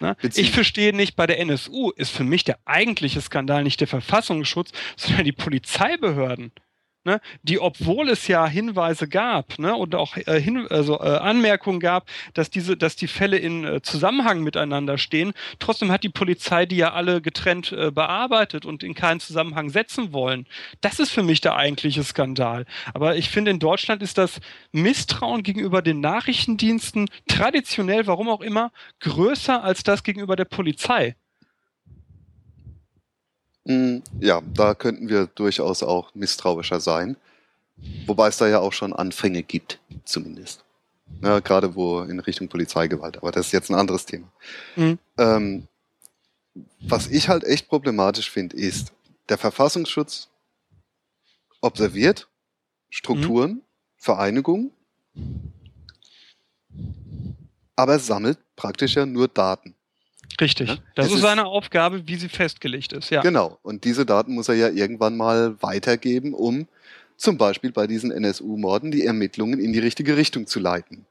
Ne? Ich verstehe nicht, bei der NSU ist für mich der eigentliche Skandal nicht der Verfassungsschutz, sondern die Polizeibehörden ne, die, obwohl es ja Hinweise gab ne, und auch äh, hin, also, äh, Anmerkungen gab, dass diese, dass die Fälle in äh, Zusammenhang miteinander stehen, trotzdem hat die Polizei die ja alle getrennt äh, bearbeitet und in keinen Zusammenhang setzen wollen. Das ist für mich der eigentliche Skandal. Aber ich finde, in Deutschland ist das Misstrauen gegenüber den Nachrichtendiensten traditionell, warum auch immer, größer als das gegenüber der Polizei. Hm, ja, da könnten wir durchaus auch misstrauischer sein. Wobei es da ja auch schon Anfänge gibt, zumindest. Ja, gerade wo in Richtung Polizeigewalt. Aber das ist jetzt ein anderes Thema. Mhm. Ähm, was ich halt echt problematisch finde, ist, der Verfassungsschutz observiert Strukturen, mhm. Vereinigungen, aber sammelt praktisch ja nur Daten. Richtig. Ja? Das es ist seine Aufgabe, wie sie festgelegt ist, ja. Genau. Und diese Daten muss er ja irgendwann mal weitergeben, um zum Beispiel bei diesen NSU-Morden die Ermittlungen in die richtige Richtung zu leiten.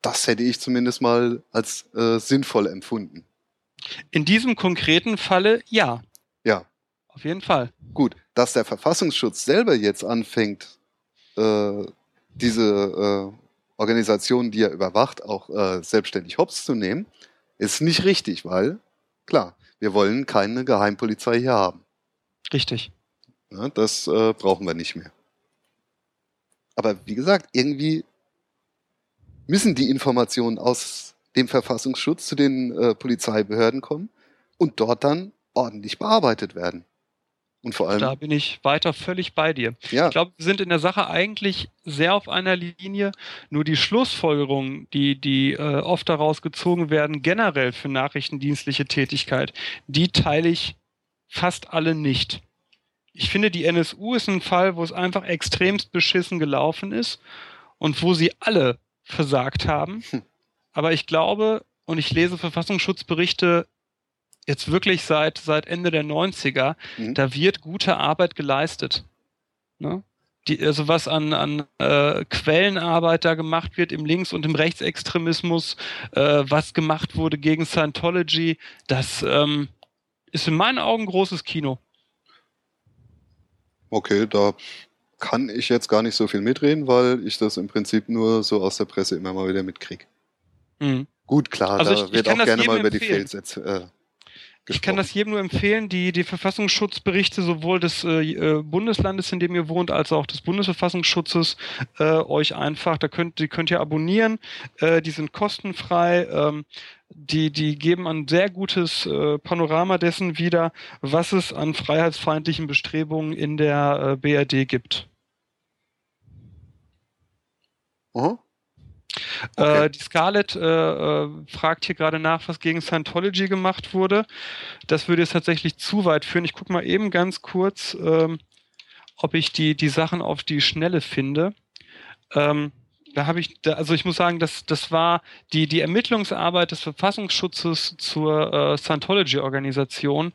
Das hätte ich zumindest mal als äh, sinnvoll empfunden. In diesem konkreten Falle ja. Ja. Auf jeden Fall. Gut, dass der Verfassungsschutz selber jetzt anfängt, äh, diese äh, Organisationen, die er überwacht, auch äh, selbstständig hops zu nehmen, ist nicht richtig, weil, klar, wir wollen keine Geheimpolizei hier haben. Richtig. Ja, das äh, brauchen wir nicht mehr. Aber wie gesagt, irgendwie müssen die Informationen aus dem Verfassungsschutz zu den äh, Polizeibehörden kommen und dort dann ordentlich bearbeitet werden. Und vor allem. Da bin ich weiter völlig bei dir. Ja. Ich glaube, wir sind in der Sache eigentlich sehr auf einer Linie. Nur die Schlussfolgerungen, die, die äh, oft daraus gezogen werden, generell für nachrichtendienstliche Tätigkeit, die teile ich fast alle nicht. Ich finde, die NSU ist ein Fall, wo es einfach extremst beschissen gelaufen ist und wo sie alle versagt haben. Hm. Aber ich glaube, und ich lese Verfassungsschutzberichte jetzt wirklich seit, seit Ende der 90er, mhm. da wird gute Arbeit geleistet. Ne? Die, also was an, an äh, Quellenarbeit da gemacht wird im Links- und im Rechtsextremismus, äh, was gemacht wurde gegen Scientology, das ähm, ist in meinen Augen großes Kino. Okay, da kann ich jetzt gar nicht so viel mitreden, weil ich das im Prinzip nur so aus der Presse immer mal wieder mitkriege. Mhm. Gut, klar, also da ich, wird ich auch gerne mal über die Fails äh, ich kann das jedem nur empfehlen, die, die Verfassungsschutzberichte sowohl des äh, äh, Bundeslandes, in dem ihr wohnt, als auch des Bundesverfassungsschutzes äh, euch einfach, da könnt, die könnt ihr abonnieren, äh, die sind kostenfrei, ähm, die, die geben ein sehr gutes äh, Panorama dessen wieder, was es an freiheitsfeindlichen Bestrebungen in der äh, BRD gibt. Uh Okay. Äh, die Scarlett äh, äh, fragt hier gerade nach, was gegen Scientology gemacht wurde. Das würde jetzt tatsächlich zu weit führen. Ich gucke mal eben ganz kurz, ähm, ob ich die, die Sachen auf die Schnelle finde. Ähm, da habe ich, da, also ich muss sagen, das, das war die, die Ermittlungsarbeit des Verfassungsschutzes zur äh, Scientology-Organisation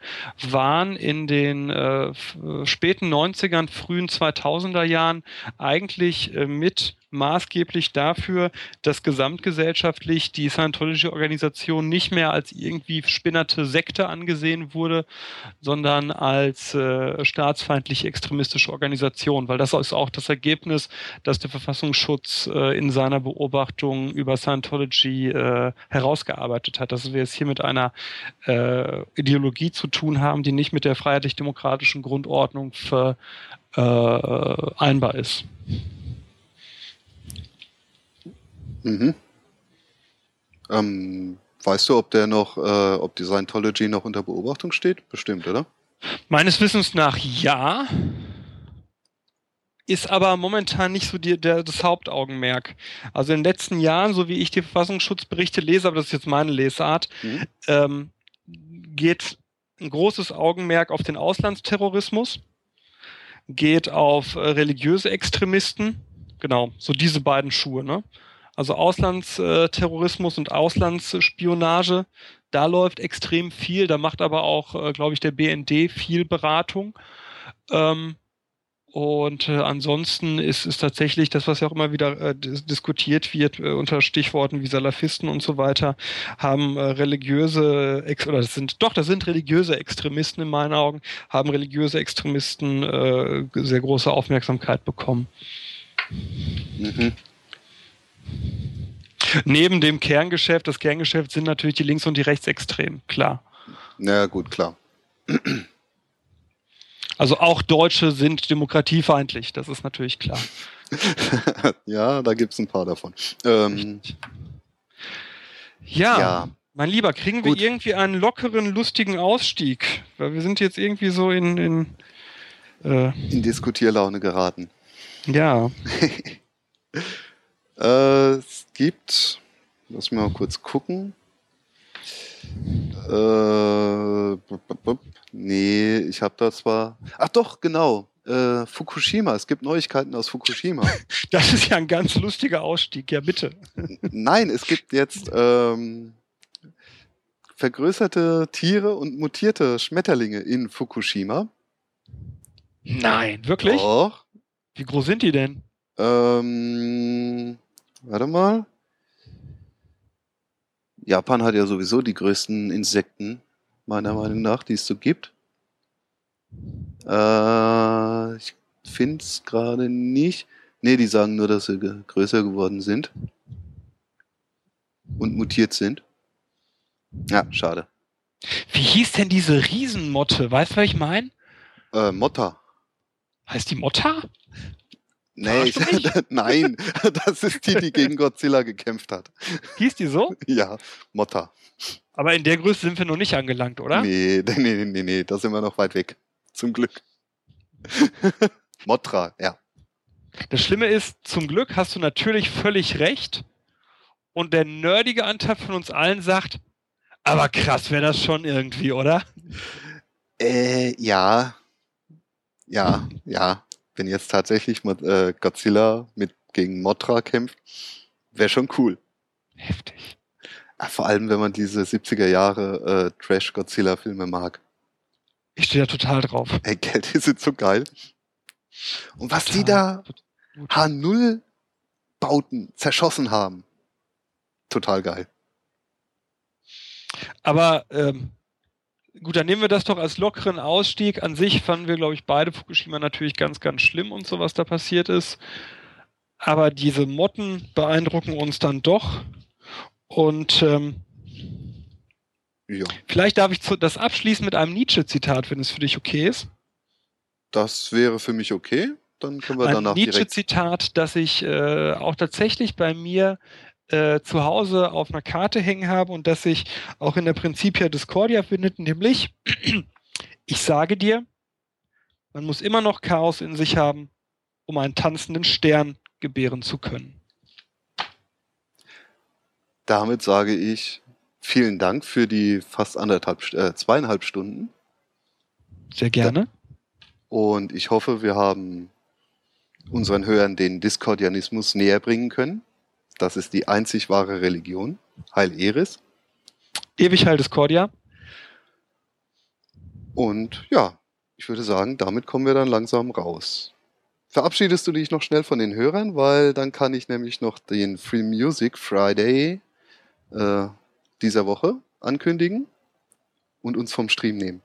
waren in den äh, späten 90ern, frühen 2000er Jahren eigentlich äh, mit maßgeblich dafür, dass gesamtgesellschaftlich die Scientology-Organisation nicht mehr als irgendwie spinnerte Sekte angesehen wurde, sondern als äh, staatsfeindliche extremistische Organisation, weil das ist auch das Ergebnis, dass der Verfassungsschutz äh, in seiner Beobachtung über Scientology äh, herausgearbeitet hat, dass wir es hier mit einer äh, Ideologie zu tun haben, die nicht mit der freiheitlich-demokratischen Grundordnung vereinbar äh, ist. Mhm. Ähm, weißt du, ob der noch, äh, ob die Scientology noch unter Beobachtung steht? Bestimmt, oder? Meines Wissens nach ja. Ist aber momentan nicht so die, der, das Hauptaugenmerk. Also in den letzten Jahren, so wie ich die Verfassungsschutzberichte lese, aber das ist jetzt meine Lesart, mhm. ähm, geht ein großes Augenmerk auf den Auslandsterrorismus, geht auf äh, religiöse Extremisten, genau, so diese beiden Schuhe, ne? Also Auslandsterrorismus und Auslandsspionage, da läuft extrem viel. Da macht aber auch, äh, glaube ich, der BND viel Beratung. Ähm, und äh, ansonsten ist es tatsächlich das, was ja auch immer wieder äh, diskutiert wird unter Stichworten wie Salafisten und so weiter, haben religiöse oder das sind doch, das sind religiöse Extremisten in meinen Augen, haben religiöse Extremisten sehr große Aufmerksamkeit bekommen. Mhm. Neben dem Kerngeschäft, das Kerngeschäft sind natürlich die Links- und die Rechtsextremen, klar. Na gut, klar. Also auch Deutsche sind demokratiefeindlich, das ist natürlich klar. ja, da gibt es ein paar davon. Ähm, ja, ja, mein Lieber, kriegen Gut. wir irgendwie einen lockeren, lustigen Ausstieg? Weil wir sind jetzt irgendwie so in. In, äh, in Diskutierlaune geraten. Ja. Äh, es gibt, lass mich mal kurz gucken. Äh, nee, ich habe da zwar. Ach doch, genau. Äh, Fukushima. Es gibt Neuigkeiten aus Fukushima. Das ist ja ein ganz lustiger Ausstieg. Ja, bitte. Nein, es gibt jetzt ähm, vergrößerte Tiere und mutierte Schmetterlinge in Fukushima. Nein, wirklich? Doch. Wie groß sind die denn? Ähm, Warte mal. Japan hat ja sowieso die größten Insekten, meiner Meinung nach, die es so gibt. Äh, ich finde es gerade nicht. Nee, die sagen nur, dass sie größer geworden sind. Und mutiert sind. Ja, schade. Wie hieß denn diese Riesenmotte? Weißt du, was ich meine? Äh, Motta. Heißt die Motta? Nee, ich, nein, das ist die, die gegen Godzilla gekämpft hat. Hieß die so? Ja, Motta. Aber in der Größe sind wir noch nicht angelangt, oder? Nee, nee, nee, nee, da sind wir noch weit weg. Zum Glück. Motra, ja. Das Schlimme ist, zum Glück hast du natürlich völlig recht. Und der nerdige Anteil von uns allen sagt, aber krass wäre das schon irgendwie, oder? Äh, ja. Ja, ja wenn jetzt tatsächlich mit, äh, Godzilla mit gegen Mothra kämpft, wäre schon cool. Heftig. vor allem, wenn man diese 70er Jahre äh, Trash-Godzilla-Filme mag. Ich stehe da total drauf. Ey, Geld, die sind so geil. Und was total, die da H0-Bauten zerschossen haben. Total geil. Aber ähm, gut, dann nehmen wir das doch als lockeren Ausstieg. An sich fanden wir, glaube ich, beide Fukushima natürlich ganz, ganz schlimm und so, was da passiert ist. Aber diese Motten beeindrucken uns dann doch. Und ähm, ja. vielleicht darf ich das abschließen mit einem Nietzsche-Zitat, wenn es für dich okay ist. Das wäre für mich okay. Dann können wir ein danach Nietzsche-Zitat, das ich äh, auch tatsächlich bei mir äh, zu Hause auf einer Karte hängen habe und das sich auch in der Principia Discordia findet, nämlich ich sage dir, man muss immer noch Chaos in sich haben, um einen tanzenden Stern gebären zu können. Damit sage ich vielen Dank für die fast anderthalb, äh, zweieinhalb Stunden. Sehr gerne. Und ich hoffe, wir haben unseren Hörern den Diskordianismus näher bringen können. Das ist die einzig wahre Religion. Heil Eris. Ewig Heil Discordia. Und ja, ich würde sagen, damit kommen wir dann langsam raus. Verabschiedest du dich noch schnell von den Hörern, weil dann kann ich nämlich noch den Free Music Friday äh, dieser Woche ankündigen und uns vom Stream nehmen.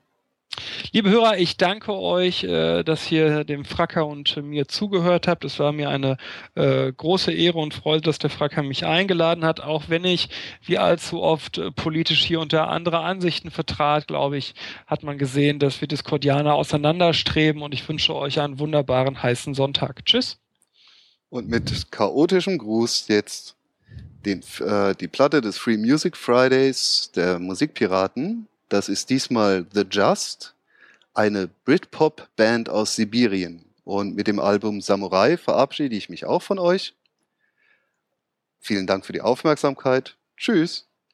Liebe Hörer, ich danke euch, äh, dass ihr dem Fracker und mir zugehört habt. Es war mir eine äh, große Ehre und Freude, dass der Fracker mich eingeladen hat, auch wenn ich wie allzu oft äh, politisch hier da andere Ansichten vertrat, glaube ich, hat man gesehen, dass wir Discordianer auseinanderstreben und ich wünsche euch einen wunderbaren heißen Sonntag. Tschüss. Und mit chaotischem Gruß jetzt den, äh, die Platte des Free Music Fridays der Musikpiraten das ist diesmal The Just, eine Britpop-Band aus Sibirien. Und mit dem Album Samurai verabschiede ich mich auch von euch. Vielen Dank für die Aufmerksamkeit. Tschüss.